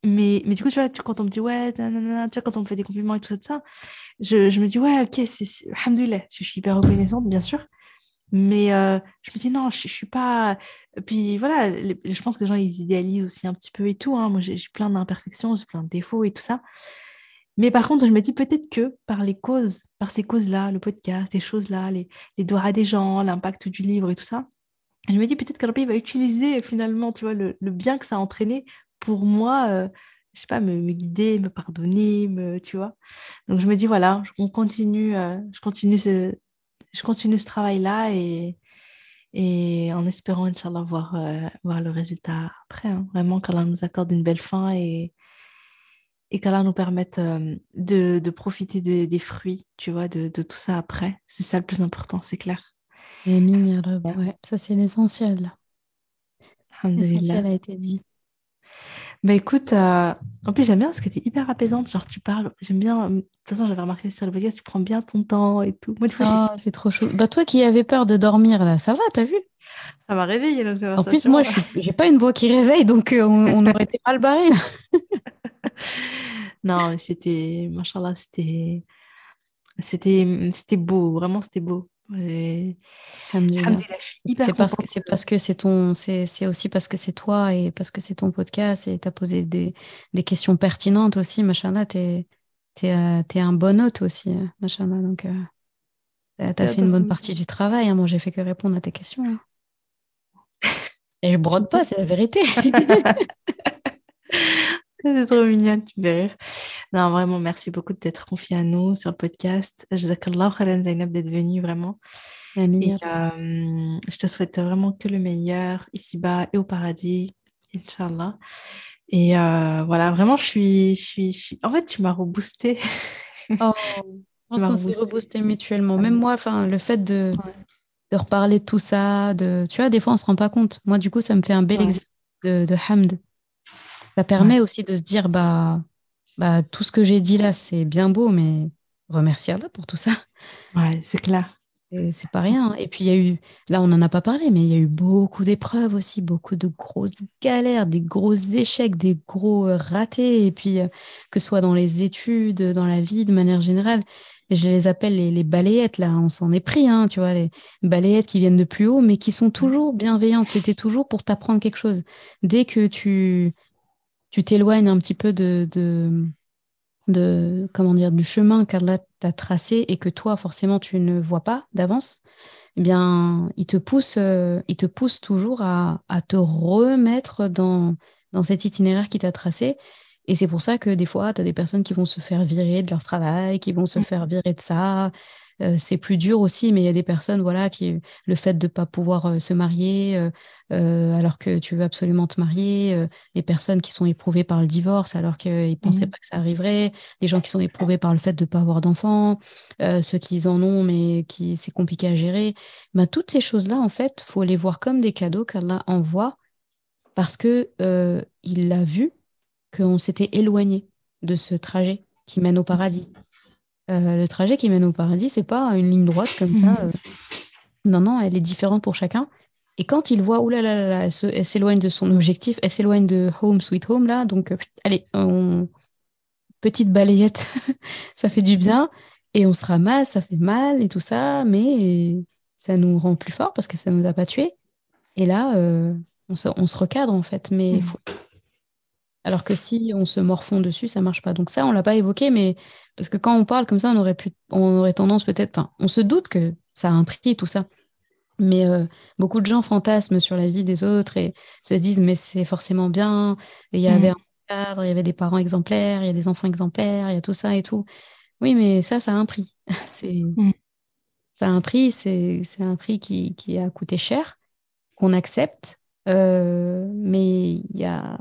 mais, mais du coup, tu vois, quand on me dit ouais, tu vois, quand on me fait des compliments et tout ça, ça je, je me dis ouais, ok, c'est, alhamdoulilah, je suis hyper reconnaissante, bien sûr. Mais euh, je me dis non, je, ne suis pas. Puis voilà, je pense que les gens ils idéalisent aussi un petit peu et tout. Hein. Moi, j'ai plein d'imperfections, j'ai plein de défauts et tout ça. Mais par contre, je me dis peut-être que par les causes, par ces causes-là, le podcast, ces choses-là, les, les doigts des gens, l'impact du livre et tout ça, je me dis peut-être qu'Arbi va utiliser finalement, tu vois, le, le, bien que ça a entraîné pour moi, euh, je sais pas, me, guider, me pardonner, me, tu vois. Donc je me dis voilà, on continue, euh, je continue je continue ce travail-là et, et en espérant, Inch'Allah, voir, euh, voir le résultat après. Hein. Vraiment, qu'Allah nous accorde une belle fin et, et qu'Allah nous permette euh, de, de, profiter des fruits, tu vois, de, de tout ça après. C'est ça le plus important, c'est clair. Et ouais, ça c'est l'essentiel. L'essentiel a été dit. Bah écoute, euh, en plus j'aime bien parce que tu es hyper apaisante, genre tu parles, j'aime bien, de toute façon j'avais remarqué sur le podcast, tu prends bien ton temps et tout. Moi, fois, oh, c'est trop chaud. Bah toi qui avais peur de dormir là, ça va, t'as vu? Ça m'a réveillé notre conversation. En plus moi, je j'ai pas une voix qui réveille, donc euh, on, aurait été mal barré là. non, c'était, machallah, c'était, c'était, c'était beau, vraiment c'était beau. C'est parce que c'est parce que c'est ton c'est aussi parce que c'est toi et parce que c'est ton podcast et tu as posé des, des, questions pertinentes aussi machin tu es, es, es, un bon hôte aussi hein, machin donc euh, tu as fait une bonne partie du travail hein. moi j'ai fait que répondre à tes questions hein. et je brode pas c'est la vérité C'est trop mignon, tu veux rire. Non, vraiment, merci beaucoup de t'être confié à nous sur le podcast. Jazakallah khairan Zainab d'être venue, vraiment. Et, euh, je te souhaite vraiment que le meilleur ici-bas et au paradis, Inch'Allah. Et euh, voilà, vraiment, je suis, je suis, je suis... En fait, tu m'as reboosté. Oh, on s'est reboosté mutuellement. Même moi, enfin, le fait de, de reparler de tout ça, de, tu vois, des fois, on se rend pas compte. Moi, du coup, ça me fait un bel exercice de, de hamd. Ça permet aussi de se dire, bah, bah, tout ce que j'ai dit là, c'est bien beau, mais remercier Allah pour tout ça. Ouais, c'est clair. C'est pas rien. Et puis, il y a eu, là, on n'en a pas parlé, mais il y a eu beaucoup d'épreuves aussi, beaucoup de grosses galères, des gros échecs, des gros euh, ratés. Et puis, euh, que ce soit dans les études, dans la vie de manière générale, je les appelle les, les balayettes, là, on s'en est pris, hein, tu vois, les balayettes qui viennent de plus haut, mais qui sont toujours bienveillantes. C'était toujours pour t'apprendre quelque chose. Dès que tu, tu t'éloignes un petit peu de, de, comment dire, du chemin qu'Allah t'a tracé et que toi, forcément, tu ne vois pas d'avance, eh bien, il te pousse, euh, il te pousse toujours à, te remettre dans, dans cet itinéraire qui t'a tracé. Et c'est pour ça que des fois, tu as des personnes qui vont se faire virer de leur travail, qui vont se mmh. faire virer de ça, c'est plus dur aussi, mais il y a des personnes, voilà, qui le fait de ne pas pouvoir euh, se marier euh, alors que tu veux absolument te marier, les personnes qui sont éprouvées par le divorce alors qu'ils ne pensaient mmh. pas que ça arriverait, les gens qui sont éprouvés par le fait de ne pas avoir d'enfants, ceux qui en ont mais qui c'est compliqué à gérer. Ben, toutes ces choses-là, en fait, faut les voir comme des cadeaux qu'Allah envoie parce que il a vu qu'on s'était éloigné de ce trajet qui mène au paradis. Euh, le trajet qui mène au paradis, c'est pas une ligne droite comme ça. Euh. Non, non, elle est différente pour chacun. Et quand il voit, oulala, elle s'éloigne de son objectif, elle s'éloigne de Home Sweet Home, là, donc euh, allez, petite balayette, ça fait du bien, et on se ramasse, ça fait mal et tout ça, mais ça nous rend plus fort parce que ça nous a pas tués. Et là, on se, on, se, recadre en fait, mais il mm. faut, alors que si on se morfond dessus, ça marche pas. Donc ça, on l'a pas évoqué, mais parce que quand on parle comme ça, on aurait pu, on aurait tendance peut-être, enfin, on se doute que ça a un prix tout ça. Mais euh, beaucoup de gens fantasment sur la vie des autres et se disent mais c'est forcément bien. il y avait mm. un cadre, il y avait des parents exemplaires, il y a des enfants exemplaires, il y a tout ça et tout. Oui, mais ça, ça a un prix. c'est mm. ça a un prix. C'est un prix qui, qui a coûté cher, qu'on accepte. Euh, mais il y a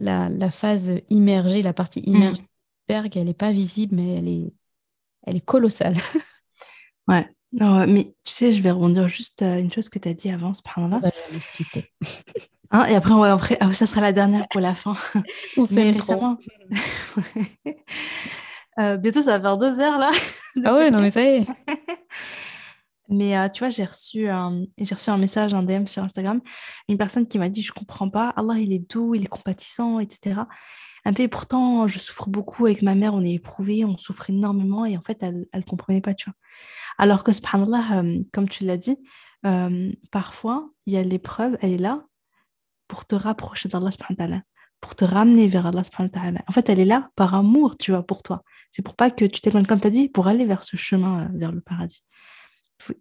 la, phase immergée, la partie mm. immergée elle n'est pas visible, mais elle est, elle est colossale. ouais. Non, mais tu sais, je vais rebondir juste à une chose que tu as dit avant, subhanallah. Hein, et après, après ah, ça sera la dernière pour la fin. On mais récemment... euh, bientôt, ça va faire deux heures, là. ah ouais, non, mais ça y est. Mais euh, tu vois, j'ai reçu, un, j'ai reçu un message, un DM sur Instagram, une personne qui m'a dit, je comprends pas, Allah, il est doux, il est compatissant, etc. Elle me fait, pourtant, je souffre beaucoup avec ma mère, on est éprouvé, on souffre énormément. Et en fait, elle ne comprenait pas, tu vois. Alors que, subhanallah, euh, comme tu l'as dit, euh, parfois, il y a l'épreuve, elle est là pour te rapprocher d'Allah, pour te ramener vers Allah En fait, elle est là par amour, tu vois, pour toi. C'est pour pas que tu t'éloignes, comme tu as dit, pour aller vers ce chemin, euh, vers le paradis.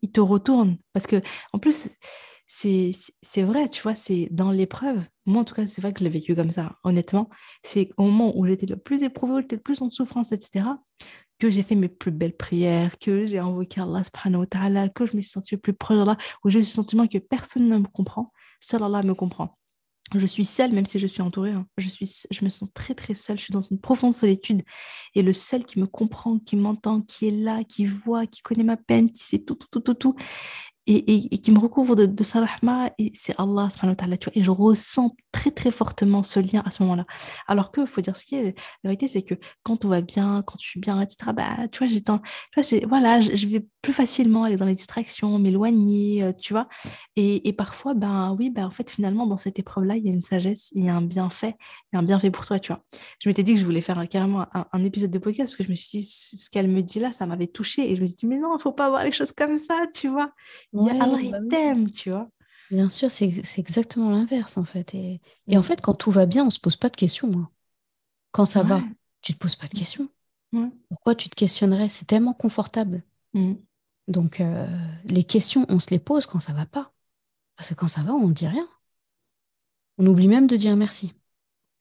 Il te retourne. Parce que, en plus, c'est vrai, tu vois, c'est dans l'épreuve. Moi, en tout cas, c'est vrai que je l'ai vécu comme ça, honnêtement. C'est au moment où j'étais le plus éprouvée, j'étais le plus en souffrance, etc., que j'ai fait mes plus belles prières, que j'ai invoqué Allah subhanahu wa ta'ala, que je me suis sentie plus proche d'Allah, où j'ai eu le sentiment que personne ne me comprend, seul Allah me comprend. Je suis seule, même si je suis entourée. Hein. Je, je me sens très, très seule. Je suis dans une profonde solitude. Et le seul qui me comprend, qui m'entend, qui est là, qui voit, qui connaît ma peine, qui sait tout, tout, tout, tout, tout, et, qui me recouvre de, de sa rahma, et c'est Allah, et je ressens très très fortement ce lien à ce moment-là. Alors que, faut dire ce qui est, la vérité, c'est que quand tout va bien, quand je suis bien, etc., bah, tu vois, j'ai tu vois, c'est, voilà, je, vais plus facilement aller dans les distractions, m'éloigner, euh, tu vois, et, parfois, ben oui, ben en fait, finalement, dans cette épreuve-là, il y a une sagesse, il y a un bienfait, il y a un bienfait pour toi, tu vois. Je m'étais dit que je voulais faire carrément un, épisode de podcast, parce que je me suis dit, ce qu'elle me dit là, ça m'avait touchée, et je me suis dit, mais non, faut pas voir les choses comme ça, tu vois. Allah, il bah t'aime, tu vois. Bien sûr, c'est exactement l'inverse, en fait. Et, et, en fait, quand tout va bien, on se pose pas de questions. Hein. Quand ça va, tu te poses pas de questions. Pourquoi tu te questionnerais? C'est tellement confortable. Mm. Donc, euh, les questions, on se les pose quand ça va pas. Parce que quand ça va, on ne dit rien. On oublie même de dire merci.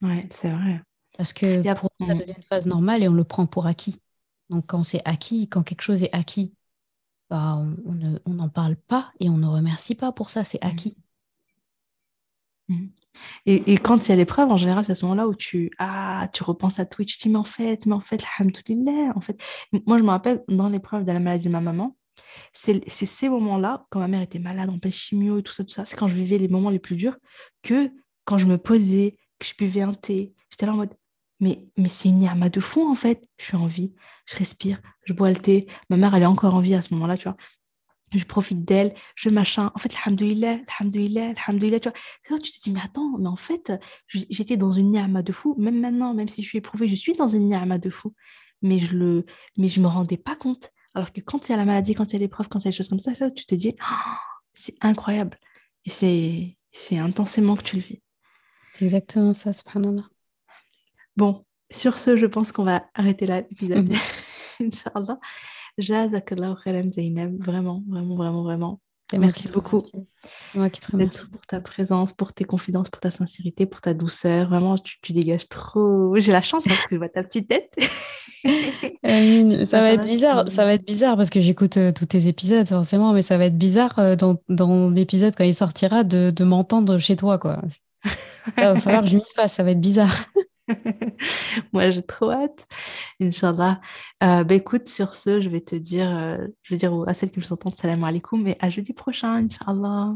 Ouais, c'est vrai. Parce que pour nous, ça mm. devient une phase normale et on le prend pour acquis. Donc, quand c'est acquis, quand quelque chose est acquis, bah, on n'en parle pas et on ne remercie pas pour ça, c'est mmh. acquis. Mmh. Et, et, quand il y a l'épreuve, en général, c'est à ce moment-là où tu, ah, tu repenses à tout et tu dis, mais en fait, mais en fait, en fait. Moi, je me rappelle, dans l'épreuve de la maladie de ma maman, c'est ces moments-là, quand ma mère était malade, en chimio et tout ça, tout ça, c'est quand je vivais les moments les plus durs, que quand je me posais, que je buvais un thé, j'étais là en mode, mais, mais c'est une ni'ma de fou, en fait. Je suis en vie, je respire, je bois le thé. Ma mère, elle est encore en vie à ce moment-là, tu vois. Je profite d'elle, je machin. En fait, alhamdoulilah, alhamdoulilah, alhamdoulilah, tu vois. C'est là tu te dis, mais attends, mais en fait, j'étais dans une ni'ma de fou. Même maintenant, même si je suis éprouvée, je suis dans une ni'ma de fou. Mais je le, mais je me rendais pas compte. Alors que quand il y a la maladie, quand il y a l'épreuve, quand il y a des choses comme ça, ça tu te dis, c'est incroyable. Et c'est intensément que tu le vis. C'est exactement ça, subhanallah. Bon, sur ce, je pense qu'on va arrêter là l'épisode. Inch'Allah. Jazakallah khairan Zainab. Vraiment, vraiment, vraiment, vraiment. merci beaucoup pour ta présence, pour tes confidences, pour ta sincérité, pour ta douceur. Vraiment, tu, dégages trop. J'ai la chance parce que je vois ta petite tête. ça va être bizarre, ça va être bizarre parce que j'écoute euh, tous tes épisodes forcément, mais ça va être bizarre euh, dans, dans l'épisode quand il sortira de, de m'entendre chez toi quoi. Il va falloir que je m'y fasse, ça va être bizarre. Moi, j'ai trop hâte. Inch'Allah. Euh, bah, écoute, sur ce, je vais te dire, euh, je vais dire à celles qui nous entendent, salam alaikum, et à jeudi prochain, Inch'Allah.